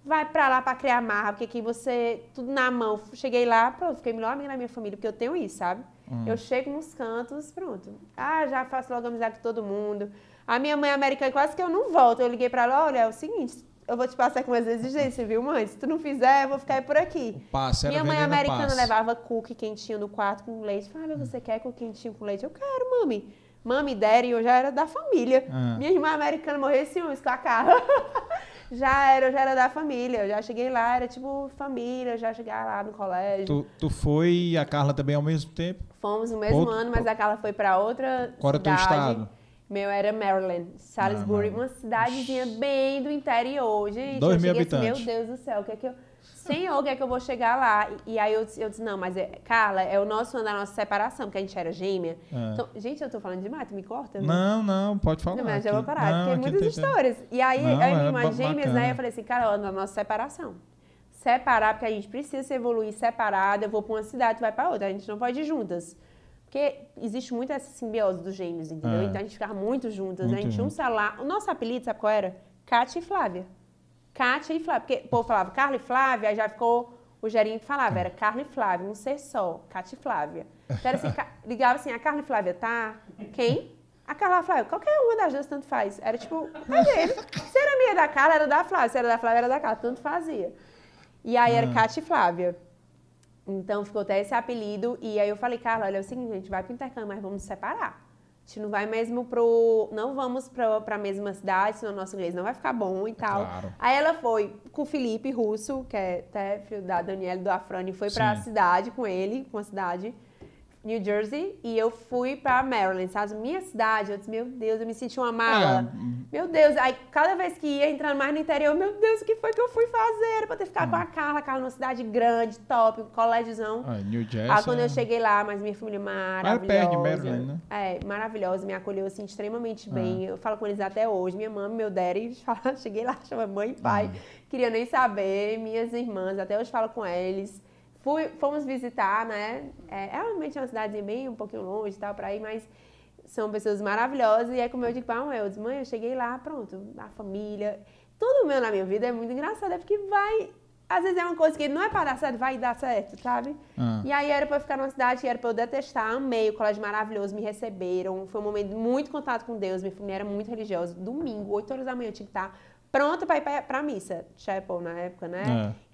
Vai pra lá pra criar marra, porque aqui você, tudo na mão. Cheguei lá, pronto, fiquei melhor amiga da minha família, porque eu tenho isso, sabe? Hum. Eu chego nos cantos, pronto. Ah, já faço logo amizade com todo mundo. A minha mãe é americana, quase que eu não volto. Eu liguei pra ela, olha, é o seguinte, eu vou te passar com umas exigências, viu, mãe? Se tu não fizer, eu vou ficar por aqui. O passe Minha mãe americana passe. levava cookie quentinho no quarto com leite. Falava, você quer cookie quentinho com leite? Eu quero, mami. Mami, daddy, eu já era da família. Ah. Minha irmã americana morreu ciúmes com a Carla. Já era, eu já era da família. Eu já cheguei lá, era tipo família, já cheguei lá no colégio. Tu, tu foi e a Carla também ao mesmo tempo? Fomos no mesmo Outro- ano, mas a Carla foi pra outra Qual era o teu cidade. estado? Meu era Maryland, Salisbury, uma cidadezinha bem do interior. Gente, Dois eu mil cheguei assim, habitantes. meu Deus do céu, o que é que eu... Senhor, o que é que eu vou chegar lá? E, e aí eu, disse- eu disse, não, mas é, Carla, é o nosso ano da nossa separação, porque a gente era gêmea. É. Então, gente, eu tô falando demais, tu me corta? Não, não, pode falar. Não, mas eu vou parar, Não, porque tem muitas histórias. E aí, Não, aí é minha ba- irmã gêmeas, né? Eu falei assim, cara, ó, na nossa separação. Separar, porque a gente precisa se evoluir separado. Eu vou pra uma cidade, tu vai pra outra. A gente não pode ir juntas. Porque existe muito essa simbiose dos gêmeos, entendeu? É. Então a gente ficava muito juntas. né? Muito a gente tinha um celular. O nosso apelido, sabe qual era? Kátia e Flávia. Kátia e Flávia. Porque o povo falava Carla e Flávia, aí já ficou. O gerente falava, era Carla e Flávia, um ser só, Kátia e Flávia. Então era assim, ligava assim, a Carla e Flávia tá? Quem? A Carla e a Flávia. Qualquer uma das duas, tanto faz. Era tipo, mas ele, se era minha da Carla, era da Flávia. Se era da Flávia, era da Carla. Tanto fazia. E aí era Kátia e Flávia. Então ficou até esse apelido. E aí eu falei, Carla, olha, é o seguinte, a gente vai pro intercâmbio, mas vamos nos separar. A gente não vai mesmo pro. Não vamos pra, pra mesma cidade, senão o nosso inglês não vai ficar bom e tal. Claro. Aí ela foi com o Felipe Russo, que é até filho da Daniela e do Afrani, foi pra Sim. cidade com ele, com a cidade. New Jersey, e eu fui pra Maryland, sabe? Minha cidade, eu disse, meu Deus, eu me senti uma mala. É, Meu Deus, aí cada vez que ia entrando mais no interior, meu Deus, o que foi que eu fui fazer? Era pra ter ficado com a Carla, a Carla numa cidade grande, top, colégiozão. ah, New Jersey. Ah, quando é- eu cheguei lá, mas minha família maravilhosa. perto de Maryland, né? É, maravilhosa, me acolheu assim extremamente bem. Eu falo com eles até hoje. Minha mãe, meu daddy, [LAUGHS] fala- cheguei lá, chama mãe e pai. Queria nem saber. Minhas irmãs, até hoje falo com eles. Fui, fomos visitar, né? É, é realmente uma cidadezinha bem um pouquinho longe e tal, pra ir, mas são pessoas maravilhosas. E é como eu digo pra eu disse, mãe, eu cheguei lá, pronto, a família. Tudo meu na minha vida é muito engraçado, é porque vai. Às vezes é uma coisa que não é pra dar certo, vai dar certo, sabe? Ah. E aí era pra eu ficar numa cidade que era pra eu detestar, amei o colégio maravilhoso, me receberam. Foi um momento de muito contato com Deus, minha família era muito religiosa. Domingo, 8 horas da manhã, eu tinha que estar pronta pra ir pra, pra missa. Chapel na época, né?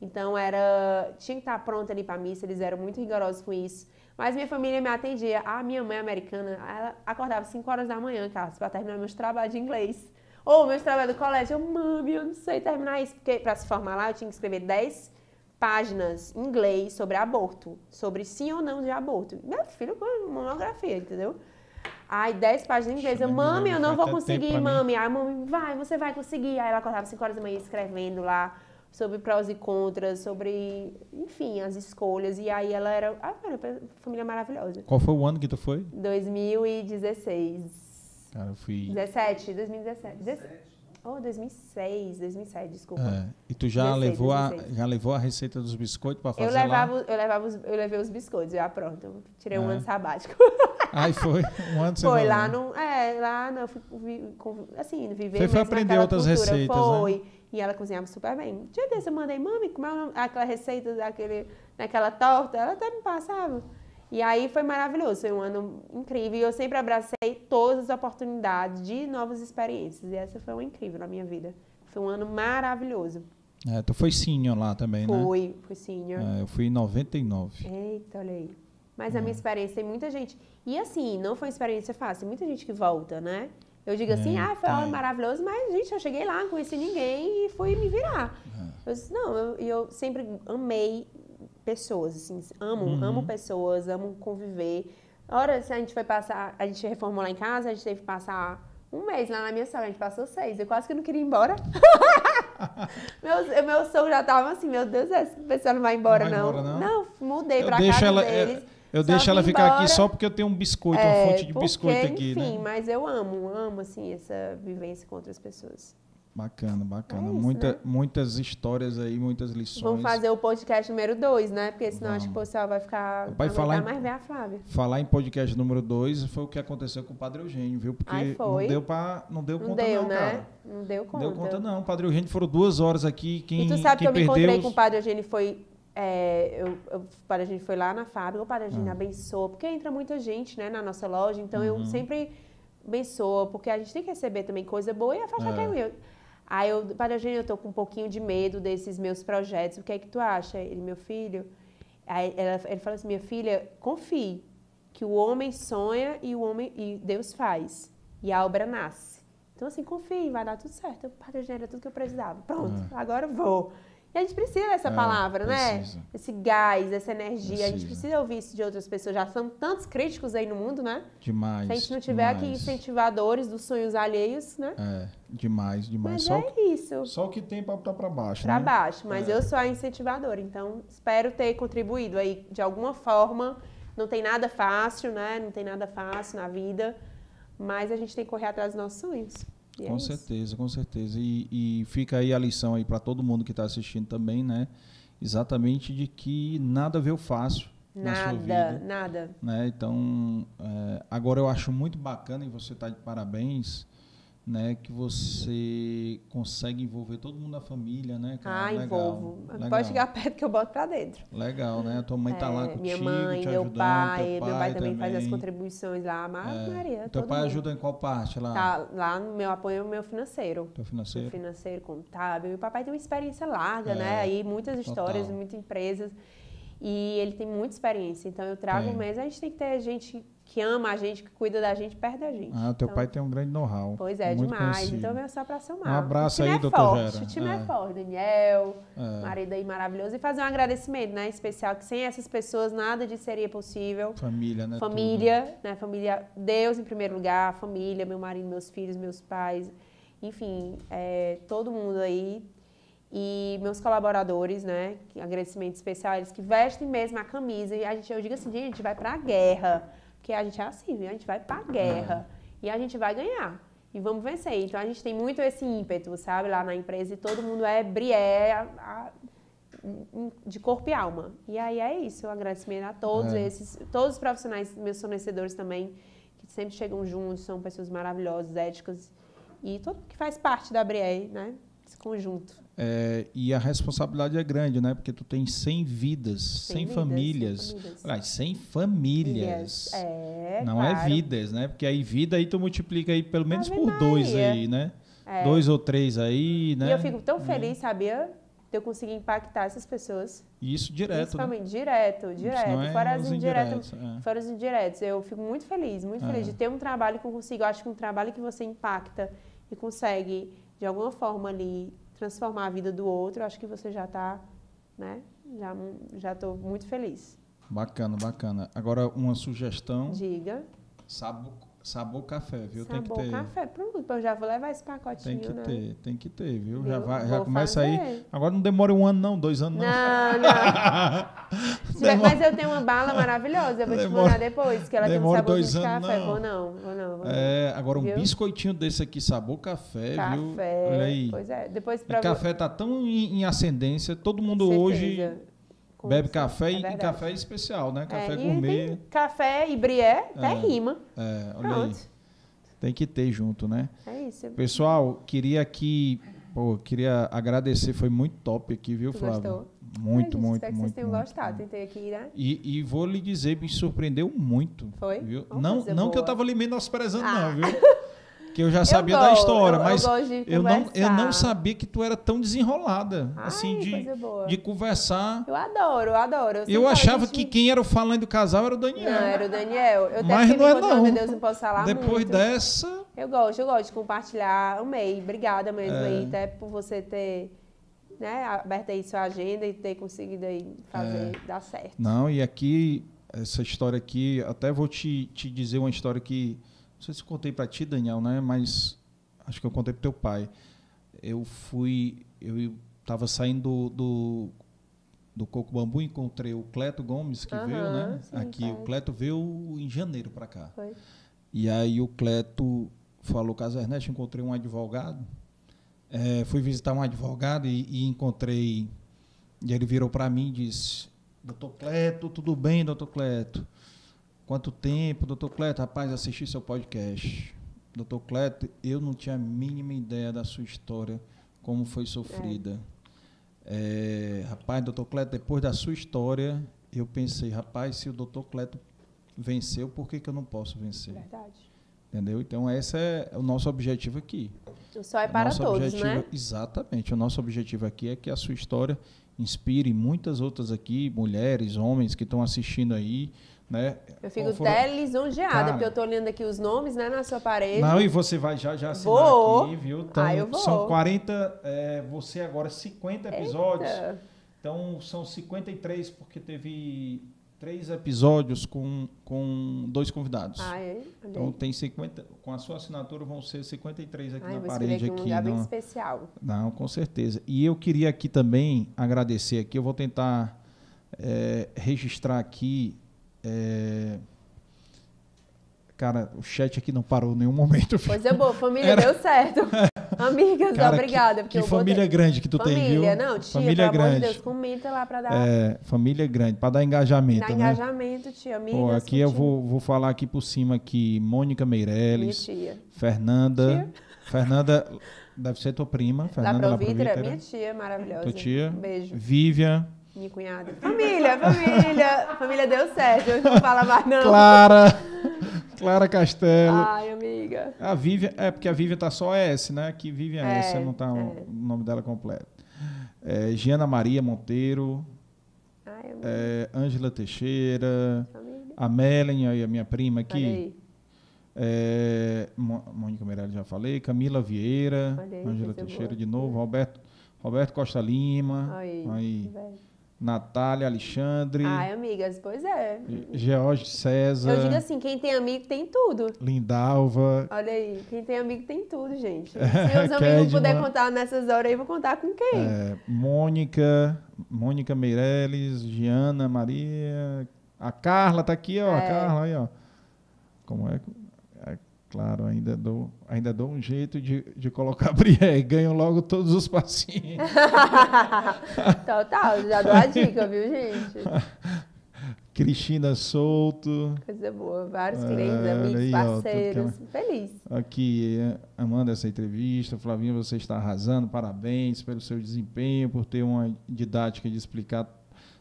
Então era. Tinha que estar pronta ali pra missa, eles eram muito rigorosos com isso. Mas minha família me atendia. A minha mãe americana, ela acordava 5 horas da manhã, Carlos, pra terminar meus trabalhos de inglês. Ou meus trabalhos do colégio, eu, mami, eu não sei terminar isso. Porque pra se formar lá, eu tinha que escrever 10 páginas em inglês sobre aborto. Sobre sim ou não de aborto. Meu filho, monografia, entendeu? Aí, 10 páginas em inglês. Eu, mami, eu não vou conseguir, mami. Aí, mami, vai, você vai conseguir. Aí ela acordava 5 horas da manhã escrevendo lá sobre prós e contras, sobre, enfim, as escolhas. E aí ela era, ah, era uma família maravilhosa. Qual foi o ano que tu foi? 2016. Cara, eu fui. 17, 2017. 17. Oh, 2006, 2007, desculpa. É, e tu já 16, levou a 16. já levou a receita dos biscoitos pra fazer Eu levava, lá? eu levava os, eu levei os biscoitos, já pronto. Eu tirei um É. ano sabático. [LAUGHS] Aí foi um ano Foi lá né? no. É, lá não, fui, vi- assim, viver Você foi aprender outras cultura, receitas, né? Foi. E ela cozinhava super bem. Dia desse eu mandei, mami, como é aquela receita daquele, daquela torta? Ela até me passava. E aí foi maravilhoso, foi um ano incrível. E eu sempre abracei todas as oportunidades de novas experiências. E essa foi uma incrível na minha vida. Foi um ano maravilhoso. É, tu foi senior lá também, né? Fui, fui senior. É, eu fui em 99. Eita, olha aí. Mas Uhum. a minha experiência tem muita gente. E assim, não foi uma experiência fácil. Muita gente que volta, né? Eu digo assim, É, ah, foi tem. maravilhoso, mas, gente, eu cheguei lá, não conheci ninguém e fui me virar. É. Eu disse, não, eu, eu sempre amei pessoas, assim, amo, Uhum. amo pessoas, amo conviver. A hora se a gente foi passar, a gente reformou lá em casa, a gente teve que passar um mês lá na minha sala, a gente passou seis. Eu quase que não queria ir embora. [LAUGHS] meu, meu sogro já tava assim, meu Deus, essa pessoa não vai embora, Não vai não. embora, não? mudei Eu pra casa ela, deles. eu, eu só deixo ela vim ficar embora. aqui só porque eu tenho um biscoito, uma É, fonte de porque, biscoito aqui, enfim, né? mas eu amo, amo, assim, essa vivência com outras pessoas. Bacana, bacana. É isso, Muita, né? Muitas histórias aí, muitas lições. Vamos fazer o podcast número 2, né? Porque senão acho que o Vamos. pessoal vai ficar. Vai não falar em- mais ver a Flávia. Falar em podcast número 2 foi o que aconteceu com o Padre Eugênio, viu? Porque Ai, foi? não deu pra, não deu Não conta deu, não, né? cara. Não deu Não conta. deu conta não. O Padre Eugênio foram duas horas aqui. Quem, e tu sabe que eu me encontrei com o Padre Eugênio foi. É, eu, eu- o Padre Eugênio foi lá na fábrica, o Padre Ah. Abençoa, porque entra muita gente né, na nossa loja, então Uhum. eu sempre abençoa, porque a gente tem que receber também coisa boa e afastar É. quem é. Aí eu, Padre Eugênio, eu tô com um pouquinho de medo desses meus projetos, o que é que tu acha? Ele, meu filho. Aí ela- ele falou assim: minha filha, confie que o homem sonha e o homem e Deus faz. E a obra nasce. Então, assim, confie, vai dar tudo certo. Eu, Padre Eugênio, era tudo que eu precisava. Pronto, agora eu vou. E a gente precisa dessa É, palavra, precisa. né? Esse gás, essa energia. A gente Precisa. precisa ouvir isso de outras pessoas. Já são tantos críticos aí no mundo, né? Demais. Se a gente não tiver aqui demais. incentivadores dos sonhos alheios, né? É, demais, demais. Mas Só, é o- isso. só o que tem botar pra baixo, Pra né? baixo. Mas É. eu sou a incentivadora. Então, espero ter contribuído aí de alguma forma. Não tem nada fácil, né? Não tem nada fácil na vida. Mas a gente tem que correr atrás dos nossos sonhos. E é Com isso. certeza, com certeza. E, e fica aí a lição aí para todo mundo que está assistindo também, né? Exatamente de que nada veio fácil Nada, vida. nada. Né? Então, é, agora eu acho muito bacana e você está de parabéns, né? Que você consegue envolver todo mundo da família, né? cara? Ah, Legal, envolvo. legal. Pode chegar perto que eu boto pra dentro. Legal, né? A tua mãe tá lá É, contigo, minha mãe, te meu ajudando, pai, teu meu pai pai também, faz as também. contribuições lá. Mas, É. Maria, Teu pai mundo. ajuda em qual parte lá? Tá lá no meu apoio, o meu financeiro. Teu financeiro? financeiro, contábil. O papai tem uma experiência larga, É, né? Aí muitas histórias, total. muitas empresas. E ele tem muita experiência. Então eu trago Tem. mesmo, a gente tem que ter gente que ama a gente, que cuida da gente perto da gente. Ah, teu Então, pai tem um grande know-how. Pois é, demais. conhecido. Então veio só pra somar. Um abraço o time aí, é doutor forte, Gera. O time é. É. forte. Daniel, É. marido aí maravilhoso. E fazer um agradecimento, né? Especial, que sem essas pessoas nada disso seria possível. Família, né? Família, né? Família, Deus em primeiro lugar, família, meu marido, meus filhos, meus pais, enfim, é, todo mundo aí. E meus colaboradores, né? Agradecimento especial, eles que vestem mesmo a camisa. E a gente, eu digo assim, gente, a gente vai pra guerra. Porque a gente é assim, viu? A gente vai pra guerra. E a gente vai ganhar. E vamos vencer. Então a gente tem muito esse ímpeto, sabe? Lá na empresa. E todo mundo é brié a- a- de corpo e alma. E aí é isso, um agradecimento a todos É. esses, todos os profissionais, meus fornecedores também, que sempre chegam juntos, são pessoas maravilhosas, éticas, e todo que faz parte da Brié, né? Esse conjunto. É, e a responsabilidade é grande, né? Porque tu tem 100 vidas, 100, vidas, famílias. 100 famílias. Aliás, 100 famílias. É, Não é claro. vidas, né? Porque aí vida aí tu multiplica aí pelo menos por dois aí, né? É. Dois ou três aí, né? E eu fico tão feliz, sabia? De eu conseguir impactar essas pessoas. Isso direto, né? Principalmente, direto, Isso direto. não é fora os indiretas. indiretos, é. Fora os indiretos. Eu fico muito feliz, muito É. feliz de ter um trabalho que eu consigo. Eu acho que um trabalho que você impacta e consegue, de alguma forma ali, transformar a vida do outro, eu acho que você já está, né? Já, já estou muito feliz. Bacana, bacana. Agora, uma sugestão: Diga. sabor, sabor café, viu? tem que Sabor ter. café. Pronto, eu já vou levar esse pacotinho, Tem que né? ter, tem que ter, viu? Viu? Já, vai, já começa aí. fazer. Agora não demora um ano, não, dois anos, não. Não, [LAUGHS] não. Demora- Mas eu tenho uma bala maravilhosa, eu vou te Demora- mandar depois, que ela tem um demora saborzinho dois de anos, café. não. Vou não, vou não, vou. É, agora um Viu? biscoitinho desse aqui, sabor café, viu? Café. Olha aí. Pois é. Depois E pra café tá tão em, em ascendência, todo mundo hoje Bebe certeza, café é e, café especial, né? Café É, gourmet. café e brié, até É. rima. É, olha aí. Tem que ter junto, né? É isso. Pessoal, queria aqui, pô, queria agradecer, foi muito top aqui, viu, Flávio? gostou? Muito, Ai, gente, muito, Espero que muito. vocês tenham muito, gostado. muito. Tentei aqui, né? E, e vou lhe dizer, me surpreendeu muito. Foi? Viu? Uma Não, não que eu tava ali menosprezando, Ah. não, viu? [LAUGHS] Que eu já sabia da gosto, história, eu- eu mas de eu, não, eu não sabia que tu era tão desenrolada, Ai, assim, de, de conversar. Eu adoro, eu adoro. Eu falo, achava que quem era o falante do casal era o Daniel. Não, era o Daniel. Eu Mas não é não. meu Deus, não posso falar Depois muito. dessa, Eu gosto, eu gosto de compartilhar. Amei. Obrigada mesmo É. aí, até por você ter né, aberto aí sua agenda e ter conseguido aí fazer É. dar certo. Não, e aqui, essa história aqui, até vou te, te dizer uma história que. Não sei se contei para ti, Daniel, né? Mas acho que eu contei pro teu pai. Eu fui. Eu estava saindo do, do, do Coco Bambu, encontrei o Cleto Gomes, que veio, né? sim, aqui. pai. O Cleto veio em janeiro para cá. Foi. E aí o Cleto falou, caso Ernesto, encontrei um advogado. É, fui visitar um advogado e, e encontrei. E ele virou para mim e disse: Doutor Cleto, tudo bem, doutor Cleto? Quanto tempo, doutor Cleto? Rapaz, assisti seu podcast. Doutor Cleto, eu não tinha a mínima ideia da sua história, como foi sofrida. É, rapaz, doutor Cleto, depois da sua história, eu pensei, rapaz, se o doutor Cleto venceu, por que, que eu não posso vencer? Verdade. Entendeu? Então, esse é o nosso objetivo aqui. O sol é para nosso todos, objetivo, né? Exatamente. O nosso objetivo aqui é que a sua história inspire muitas outras aqui, mulheres, homens que estão assistindo aí, né? Eu fico foram- até lisonjeada, Cara. porque eu tô olhando aqui os nomes, né, na sua parede. Não, e você vai já já assinar Vou. aqui, viu? Então, Ah, eu vou. São 40, é, você agora 50 episódios. Eita. Então são 53 porque teve três episódios com, com dois convidados. Ah, é? Então tem 50, com a sua assinatura vão ser 53 aqui Ai, na vou parede aqui um lugar bem não, especial. não, com certeza. E eu queria aqui também agradecer aqui, eu vou tentar é, registrar aqui é, Cara, o chat aqui não parou em nenhum momento. Coisa boa, família, Era- deu certo. [LAUGHS] Amigas, Cara, obrigada. Que, que família ter- grande que tu tem, viu? Família, não, tia, família pelo amor de grande. Deus, comenta lá pra dar, É, família grande, para dar engajamento, dar né? engajamento, tia, amigas. Pô, aqui eu vou, vou falar aqui por cima aqui, Mônica Meirelles, tia. Fernanda, Fernanda, deve ser tua prima, Fernanda pra La Provítera, minha tia maravilhosa. tua tia, Um beijo, Vivian, minha cunhada. Família, família. família deu certo, eu não falo mais não. Clara, Clara Castelo. Ai, amiga. A Vivian, é porque a Vivian tá só S, né? Que Vivian é É, S, não tá o é. o nome dela completo. É, Giana Maria Monteiro, Ai, é, Ângela Teixeira, Família. a Melanie, aí a minha prima aqui. É, Mônica Meirelles já falei, Camila Vieira, Ângela Teixeira boa. de novo, Roberto, Roberto Costa Lima, Aí. aí. Natália Alexandre, Ai, amigas, pois é. George César, Eu digo assim, quem tem amigo tem tudo. Lindalva, Olha aí, quem tem amigo tem tudo, gente. [LAUGHS] Se os amigos puder contar nessas horas aí, vou contar com quem? é, Mônica, Mônica Meirelles, Giana Maria, a Carla tá aqui, ó, a É. Carla aí, ó. Como é? que- claro, ainda dou, ainda dou um jeito de, de colocar a [LAUGHS] Brié, ganho logo todos os pacientes. [LAUGHS] Total, já dou a dica, viu, gente? [LAUGHS] Cristina Souto, Coisa boa. Vários É, clientes, amigos, aí, ó, tudo parceiros. Feliz. aqui amando essa entrevista. Flavinha, você está arrasando, parabéns pelo seu desempenho, por ter uma didática de explicar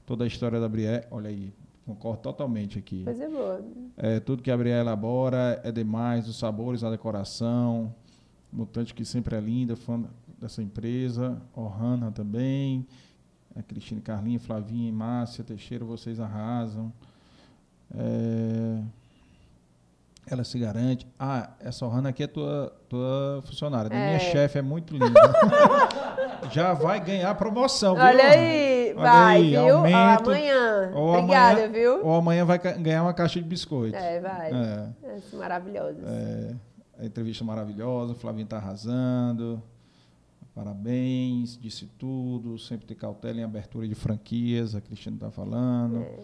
toda a história da Brié. Olha aí, concordo totalmente aqui. Coisa boa. É, tudo que a Brié elabora é demais, os sabores, a decoração, mutante que sempre é linda, fã dessa empresa, Ohana também, a Cristina Carlinha, Flavinha e Márcia Teixeira, vocês arrasam. É, ela se garante. Ah, essa Ohana aqui é tua, tua funcionária. Minha É. chefe é muito linda. [LAUGHS] Já vai ganhar promoção, viu? Olha aí, Vai, aí, viu? Aumento. amanhã. Obrigada, amanhã- viu? Ou amanhã vai ganhar uma caixa de biscoito. É, vai. É. É. Maravilhosos. É, a entrevista maravilhosa, o Flavinho tá arrasando. Parabéns, disse tudo. Sempre ter cautela em abertura de franquias, a Cristina tá falando. É,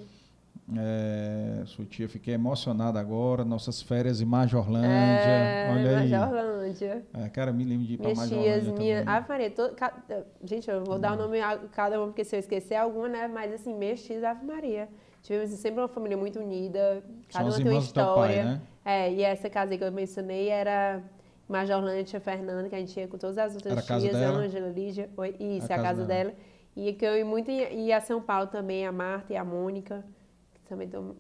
sua tia, fiquei emocionada agora. Nossas férias em Majorlândia. É, Olha aí. Majorlândia. É, cara, me lembro de ir para Majorlândia. tias, minha. Ah, Maria, todo, ca- gente, eu vou dar o nome a cada uma, porque se eu esquecer alguma, né? Mas assim, minhas tias, Ave Maria. Tivemos sempre uma família muito unida, São cada as uma tem uma teu pai, história. né? É, e essa casa aí que eu mencionei era Majorlândia, tia Fernanda, que a gente ia com todas as outras Era tias, dela? Ângela, Lígia, oi, isso, A a, casa casa dela. dela. E que eu ia muito ia, a São Paulo também, a Marta e a Mônica, também estão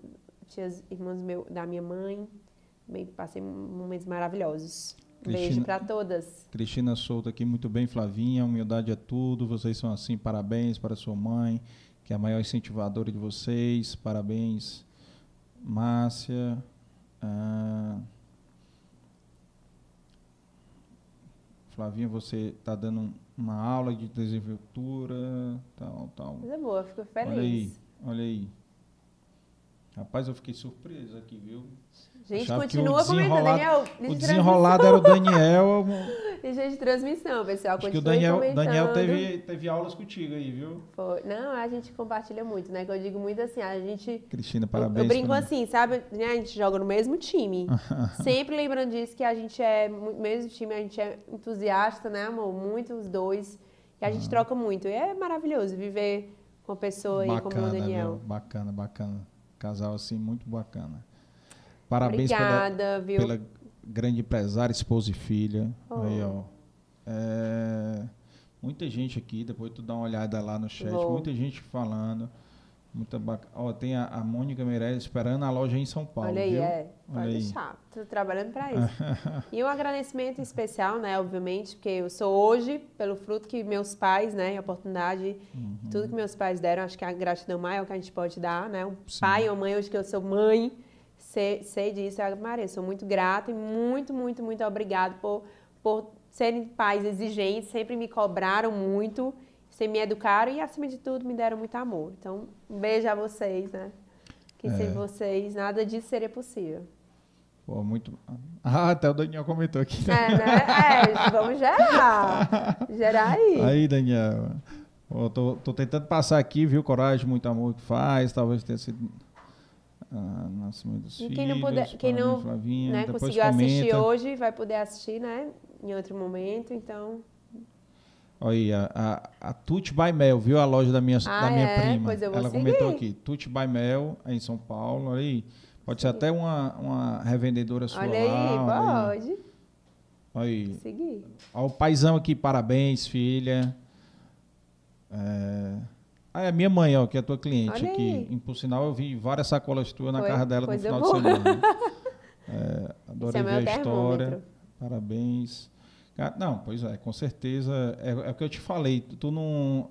tias irmãs meu, da minha mãe. Também passei momentos maravilhosos. Um Beijo Cristina- pra todas. Cristina Souto aqui, muito bem, Flavinha. Humildade é tudo. Vocês são assim, parabéns para sua mãe, que é a maior incentivadora de vocês. Parabéns, Márcia. Ah, Flavinha, você está dando um- uma aula de desenvoltura, tal, tal. Coisa boa, fico feliz. Olha aí, olha aí. Rapaz, eu fiquei surpreso aqui, viu? Gente, Achava continua comentando, Daniel. O desenrolado era o Daniel. Deixa de [LAUGHS] transmissão, pessoal. Acho que o Daniel, comentando. Daniel teve, teve aulas contigo aí, viu? Foi. Não, a gente compartilha muito, né? Que eu digo muito assim, a gente. Cristina, Eu, parabéns. eu brinco pra- assim, sabe? Né, A gente joga no mesmo time. [LAUGHS] Sempre lembrando disso que a gente é mesmo time, a gente é entusiasta, né, amor? Muito os dois. E a gente troca muito. E é maravilhoso viver com uma pessoa aí como o Daniel. viu? Bacana, bacana. Casal assim, muito bacana. Parabéns pela, Obrigada, viu? pela grande empresária, esposa e filha. Oh. Aí, ó. É, muita gente aqui, depois tu dá uma olhada lá no chat, Vou. muita gente falando. Muito bacana. Ó, tem a, a Mônica Meirelles esperando a loja em São Paulo. Olha aí, viu? é. Olha Pode aí. deixar. Tô trabalhando para isso. [LAUGHS] e um agradecimento especial, né, obviamente, porque eu sou hoje pelo fruto que meus pais, né, a oportunidade, Uhum. tudo que meus pais deram, acho que a gratidão maior que a gente pode dar, né, um Sim. pai ou mãe, hoje que eu sou mãe, sei, sei disso, eu, Maria, sou muito grata e muito, muito, muito obrigada por, por serem pais exigentes, sempre me cobraram muito, sempre me educaram e, acima de tudo, me deram muito amor. Então, um beijo a vocês, né, que É. sem vocês nada disso seria possível. Pô, muito. [LAUGHS] Ah, até o Daniel comentou aqui. É, né? É, vamos gerar. [LAUGHS] Gerar aí. Aí, Daniel. Ó, tô, tô tentando passar aqui, viu? Coragem, muito amor que faz. Talvez tenha sido. Ah, nascimento dos E filhos. quem não puder, quem não Flavinha. né, conseguiu assistir comenta. hoje, vai poder assistir, né? Em outro momento, então. Olha aí, a, a, Tuti by Mel, viu? A loja da minha, Ah, da minha é? prima. Pois eu vou Ela seguir. comentou aqui. Tuti by Mel, aí em São Paulo. Olha aí. Pode ser Seguir. até uma, uma revendedora sua Olha aí, lá. olha aí. pode Olha aí. seguir. Ó, o paizão aqui, parabéns, filha. É... Ah, é a minha mãe, ó, que é a tua cliente Olha aqui. aí. E, por sinal, eu vi várias sacolas tuas na Foi- casa dela no final de semana. [LAUGHS] É, Esse adorei é ver a história. termômetro. Parabéns. Ca- Não, pois é, com certeza. É, é o que eu te falei. Tu, não.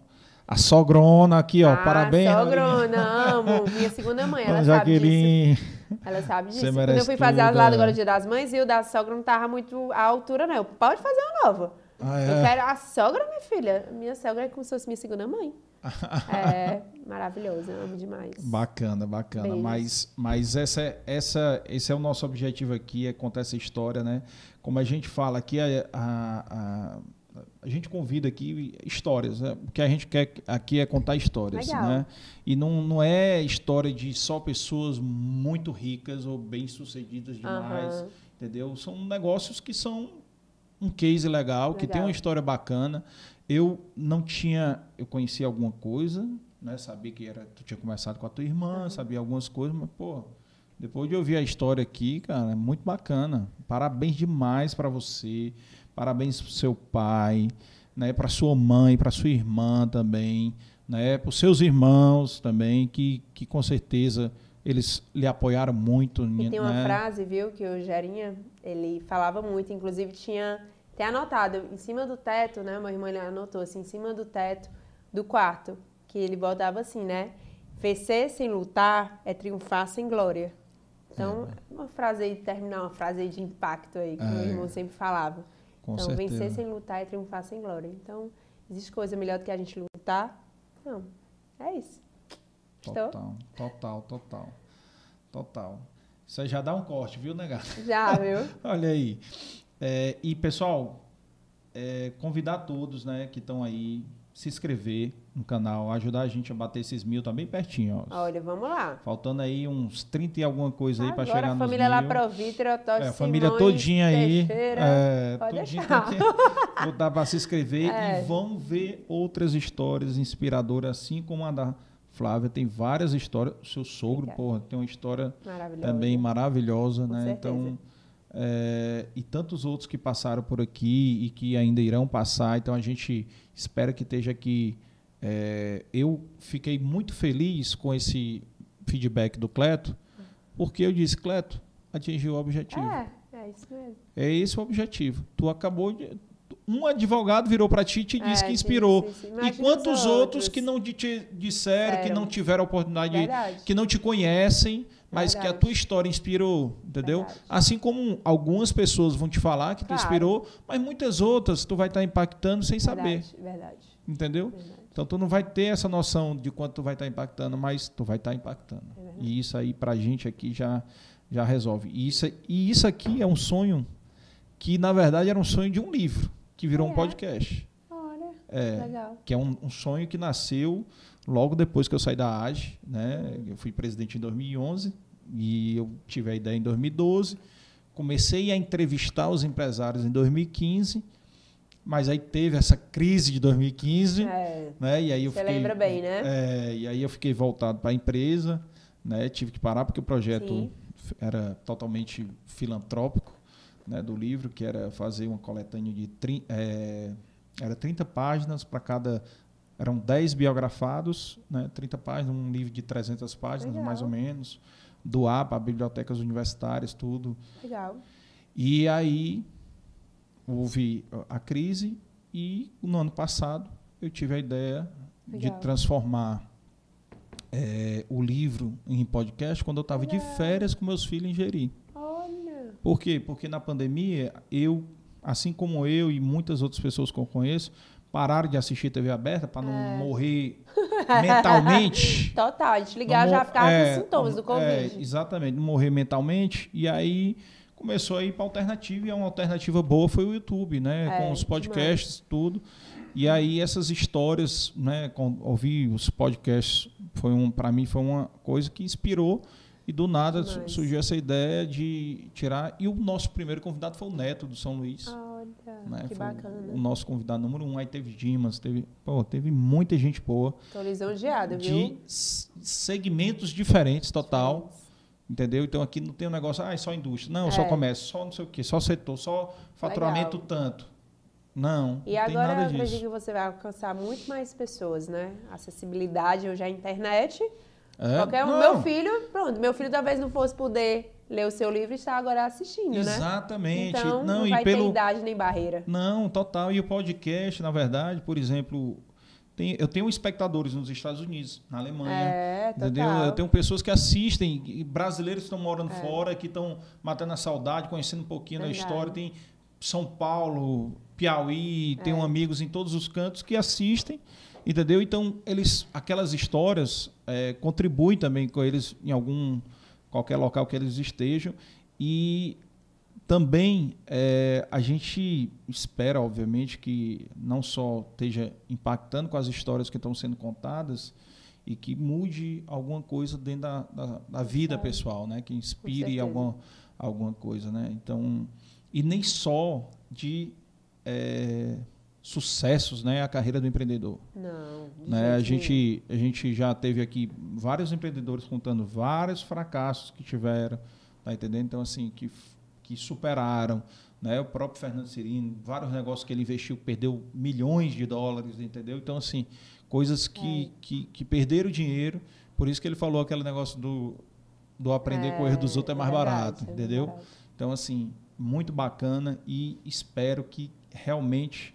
A sogrona aqui, ó. ah, parabéns. Sogrona, amo. Minha segunda mãe, [LAUGHS] ela Dona sabe disso. Jaqueline. Ela sabe disso. Quando eu fui fazer as lá é. agora no Dia das Mães, e o da sogra não tava muito à altura, não. Eu, Pode fazer uma nova. Ah, Eu é? quero a sogra, minha filha. Minha sogra é como se fosse minha segunda mãe. [LAUGHS] é maravilhoso, eu amo demais. Bacana, bacana. Beijos. Mas, mas essa, essa, esse é o nosso objetivo aqui, é contar essa história, né? Como a gente fala aqui, a, a, a, a gente convida aqui histórias. Né? O que a gente quer aqui é contar histórias, Legal. né? E não, não é história de só pessoas muito ricas ou bem-sucedidas demais, Aham. entendeu? São negócios que são um case legal, que tem Legal. uma história bacana. Eu não tinha, eu conhecia alguma coisa, né? Sabia que era, tu tinha começado com a tua irmã, sabia algumas coisas, mas pô, depois de ouvir a história aqui, cara, é muito bacana. Parabéns demais para você, parabéns pro seu pai, né? Para sua mãe, para sua irmã também, né? Para os seus irmãos também, que, que com certeza eles lhe apoiaram muito, E tem uma né? frase, viu, que o Gerinha, ele falava muito, inclusive tinha até anotado em cima do teto, né? Meu irmão ele anotou assim, em cima do teto do quarto, que ele botava assim, né? Vencer sem lutar é triunfar sem glória. Então, uma frase aí, terminar uma frase aí de impacto aí, que meu É. irmão sempre falava. Com então, certeza. vencer sem lutar é triunfar sem glória. Então, existe coisa melhor do que a gente lutar? Não. É isso. Estou? Total, total, total. Total. Isso aí já dá um corte, viu, negado? Já, viu? [LAUGHS] Olha aí. É, e, pessoal, é, convidar todos né, que estão aí, se inscrever no canal, ajudar a gente a bater esses mil, tá bem pertinho, ó. Olha, vamos lá. Faltando aí uns 30 e alguma coisa aí para Agora chegar a nos família lá mil. Provitra, Totti É, a família todinha aí. É, pode todinha deixar. que [LAUGHS] botar para se inscrever É. e vão ver outras histórias inspiradoras, assim como a da Flávia. Tem várias histórias. O seu sogro, Obrigada. porra, tem uma história Maravilhoso. também maravilhosa, Com né? certeza. Então, é, e tantos outros que passaram por aqui e que ainda irão passar. Então a gente espera que esteja aqui. é, eu fiquei muito feliz com esse feedback do Cleto, porque eu disse, Cleto, atingiu o objetivo. É, é isso mesmo. É esse o objetivo. Tu acabou de. Um advogado virou para ti e te disse É, que inspirou. disse. E Imagina quantos os outros outros. que não te, te disseram, que não tiveram a oportunidade, de- Verdade. que não te conhecem, mas que a Verdade. tua história inspirou, entendeu? Verdade. Assim como algumas pessoas vão te falar que tu Claro. inspirou, mas muitas outras tu vai estar impactando sem saber, Verdade, verdade, entendeu? verdade. Então tu não vai ter essa noção de quanto tu vai estar impactando, mas tu vai estar impactando. É verdade. E isso aí pra gente aqui já já resolve. E isso, e isso aqui é um sonho que na verdade era um sonho de um livro que virou um É. podcast. Olha, É, legal. que é um, um sonho que nasceu logo depois que eu saí da AGE, né? Eu fui presidente em 2011 e eu tive a ideia em 2012. Comecei a entrevistar os empresários em 2015, mas aí teve essa crise de 2015, É, né? E aí eu você fiquei, lembra bem, né? é, e aí eu fiquei voltado para a empresa, né? Tive que parar porque o projeto Sim. era totalmente filantrópico, né? Do livro que era fazer uma coletânea de é, era 30 páginas para cada eram 10 biografados, né, 30 páginas, um livro de 300 páginas, Legal. mais ou menos, doar para bibliotecas universitárias, tudo. Legal. E aí houve a crise e no ano passado eu tive a ideia de Legal. transformar eh, o livro em podcast quando eu estava de férias com meus filhos em Jeri. Por quê? Porque na pandemia, eu, assim como eu e muitas outras pessoas que eu conheço, pararam de assistir TV aberta para não É. morrer [LAUGHS] mentalmente. Total, a gente ligava já ficava é, com sintomas do é, Covid. exatamente, não morrer mentalmente. E aí começou a ir para alternativa, e uma alternativa boa foi o YouTube, né? É, com os podcasts, tudo. E aí essas histórias, né? Com, ouvir os podcasts foi um, para mim foi uma coisa que inspirou. E do nada Demais. surgiu essa ideia de tirar. E o nosso primeiro convidado foi o Neto do São Luís. Olha, né? que Foi bacana. O nosso convidado número um. Aí teve Dimas, teve, pô, teve muita gente boa. Tô lisonjeada, De viu? s- segmentos diferentes, total. Entendeu? Então aqui não tem um negócio, ah, é só indústria. Não, só É. comércio, só não sei o quê, só setor, só faturamento tanto. Não, E não tem agora eu acredito que você vai alcançar muito mais pessoas, né? Acessibilidade hoje à internet. É, Qualquer um. não, Meu filho, pronto, meu filho talvez não fosse poder ler o seu livro e está agora assistindo, né? Exatamente. Então, não, não, vai ter pelo idade nem barreira. Não, total. E o podcast, na verdade, por exemplo, tem, eu tenho espectadores nos Estados Unidos, na Alemanha. É. Entendeu? Eu tenho pessoas que assistem, brasileiros que estão morando É. fora, que estão matando a saudade, conhecendo um pouquinho Verdade. da história. Tem São Paulo, Piauí, É. tenho amigos em todos os cantos que assistem, entendeu? Então, eles, aquelas histórias é, contribuem também com eles em algum, qualquer local que eles estejam. E também é, a gente espera, obviamente, que não só esteja impactando com as histórias que estão sendo contadas e que mude alguma coisa dentro da, da, da vida Claro. pessoal, né? Que inspire alguma, alguma coisa, né? Então, e nem só de é, sucessos, né? A carreira do empreendedor. Não. Né? A, gente, a gente já teve aqui vários empreendedores contando vários fracassos que tiveram, tá entendendo? Então, assim, que, que superaram. Né? O próprio Fernando Cirino, vários negócios que ele investiu, perdeu milhões de dólares, entendeu? Então, assim, coisas que, que, que perderam dinheiro. Por isso que ele falou aquele negócio do, do aprender com o erro dos outros é mais verdade, barato, é entendeu? verdade. Então, assim, muito bacana e espero que realmente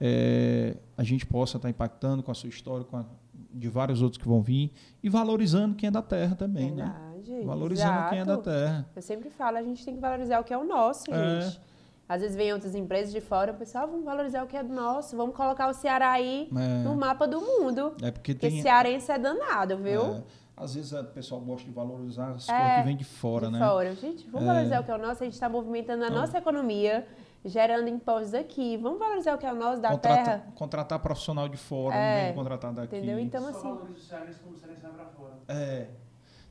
eh, a gente possa estar impactando com a sua história, com a, de vários outros que vão vir e valorizando quem é da terra também, né? Verdade, Valorizando quem é da exato. terra. Eu sempre falo, a gente tem que valorizar o que é o nosso, É. gente. Às vezes vem outras empresas de fora, o pessoal, vamos valorizar o que é do nosso, vamos colocar o Ceará aí É. no mapa do mundo. É porque Porque tem. cearense é danado, viu? é, às vezes o pessoal gosta de valorizar as É, coisas que vêm de fora, de né? fora. Gente, vamos valorizar o que é o nosso, a gente está movimentando a Então- nossa economia, gerando impostos aqui. Vamos valorizar o que é o nosso da Contrata- terra. contratar profissional de fora, É, não vem contratar daqui. Entendeu? Então, Só assim. cearense como vai pra fora. É,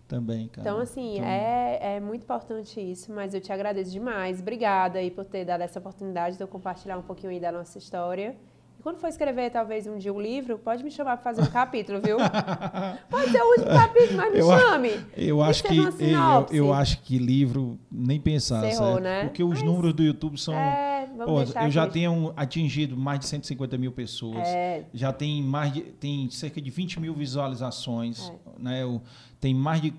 também, cara. Então, assim, Então, é, é muito importante isso, mas eu te agradeço demais. Obrigada aí por ter dado essa oportunidade de eu compartilhar um pouquinho aí da nossa história. E quando for escrever, talvez, um dia um livro, pode me chamar para fazer um capítulo, viu? [LAUGHS] Pode ser o último capítulo, mas me Eu a- chame. Eu acho seja que eu, eu acho que livro nem pensar, Cerrou, certo? né? Porque os Mas- números do YouTube são É, Pô, eu já aqui. tenho atingido mais de 150 mil pessoas. É. Já tem mais de, tem cerca de 20 mil visualizações. É. Né? Eu- tem mais de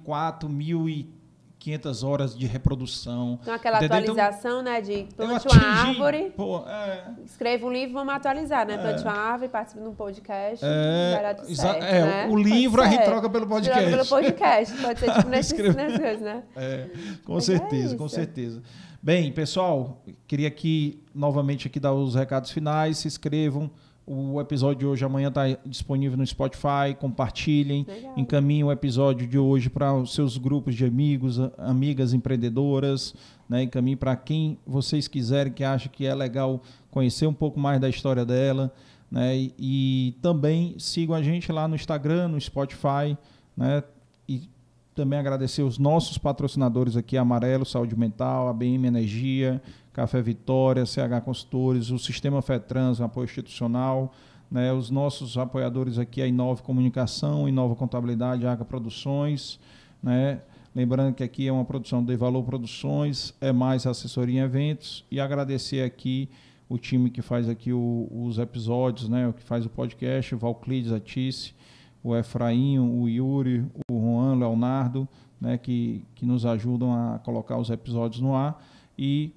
4.500 horas de reprodução. Então, aquela Entendeu? Então, atualização, né, de plante atingi, uma árvore, Pô, é, escreva um livro, vamos atualizar, né? É. Plante uma árvore, participe de um podcast, é, certo, é, né? o livro a gente troca pelo Troca podcast. pelo podcast, pode ser tipo [LAUGHS] nessas coisas, né? É, com Mas é certeza, com certeza. Bem, pessoal, queria aqui novamente aqui dar os recados finais. Se inscrevam. O episódio de hoje amanhã está disponível no Spotify. Compartilhem. Legal. Encaminhem o episódio de hoje para os seus grupos de amigos, amigas empreendedoras. Né? Encaminhem para quem vocês quiserem, que acha que é legal conhecer um pouco mais da história dela. Né? E, e também sigam a gente lá no Instagram, no Spotify. Né? E também agradecer os nossos patrocinadores aqui, Amarelo, Saúde Mental, ABM Energia, Café Vitória, CH Consultores, o Sistema FETRANS, apoio institucional, né, os nossos apoiadores aqui, a Inove Comunicação, Inova Contabilidade, AGA Produções, né, lembrando que aqui é uma produção de Valor Produções, é mais assessoria em eventos, e agradecer aqui o time que faz aqui o, os episódios, né? O que faz o podcast, o Valclides, a Tice, o Efraim, o Yuri, o Juan, o Leonardo, né? Que, que nos ajudam a colocar os episódios no ar. E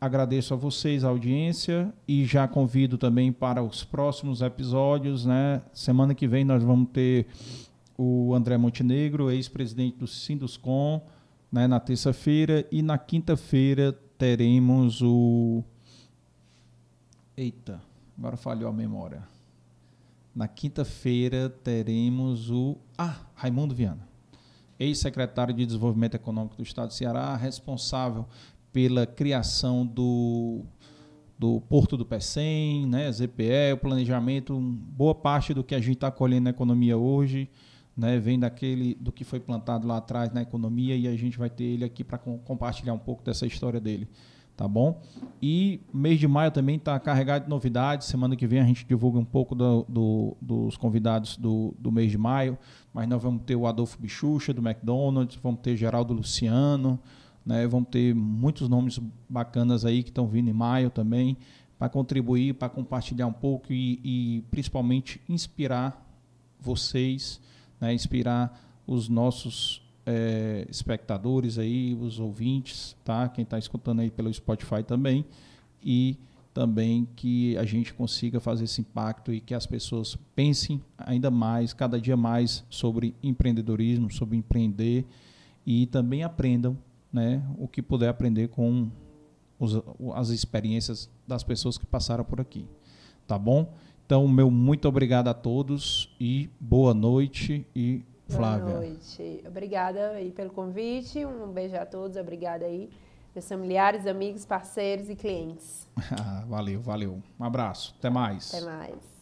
agradeço a vocês a audiência e já convido também para os próximos episódios, né? Semana que vem nós vamos ter o André Montenegro, ex-presidente do Sinduscom, né, na terça-feira e na quinta-feira teremos o Eita, agora falhou a memória. Na quinta-feira teremos o. Ah, Raimundo Viana, ex-secretário de Desenvolvimento Econômico do Estado de Ceará, responsável pela criação do, do Porto do Pecém, né, ZPE, o planejamento, boa parte do que a gente está colhendo na economia hoje, né, vem daquele do que foi plantado lá atrás na economia e a gente vai ter ele aqui para compartilhar um pouco dessa história dele tá bom? E mês de maio também está carregado de novidades. Semana que vem a gente divulga um pouco do, do, dos convidados do, do mês de maio, mas nós vamos ter o Adolfo Bichucha, do McDonald's, vamos ter Geraldo Luciano, né? vamos ter muitos nomes bacanas aí que estão vindo em maio também, para contribuir, para compartilhar um pouco e, e principalmente inspirar vocês, né? inspirar os nossos é, espectadores aí, os ouvintes, tá? Quem está escutando aí pelo Spotify também. E também que a gente consiga fazer esse impacto e que as pessoas pensem ainda mais, cada dia mais, sobre empreendedorismo, sobre empreender e também aprendam né, o que puder aprender com os, as experiências das pessoas que passaram por aqui. Tá bom? Então, meu muito obrigado a todos e boa noite e Flávia. Boa noite. Obrigada aí pelo convite. Um beijo a todos. Obrigada aí, meus familiares, amigos, parceiros e clientes. [LAUGHS] valeu, valeu. Um abraço. Até mais. Até mais.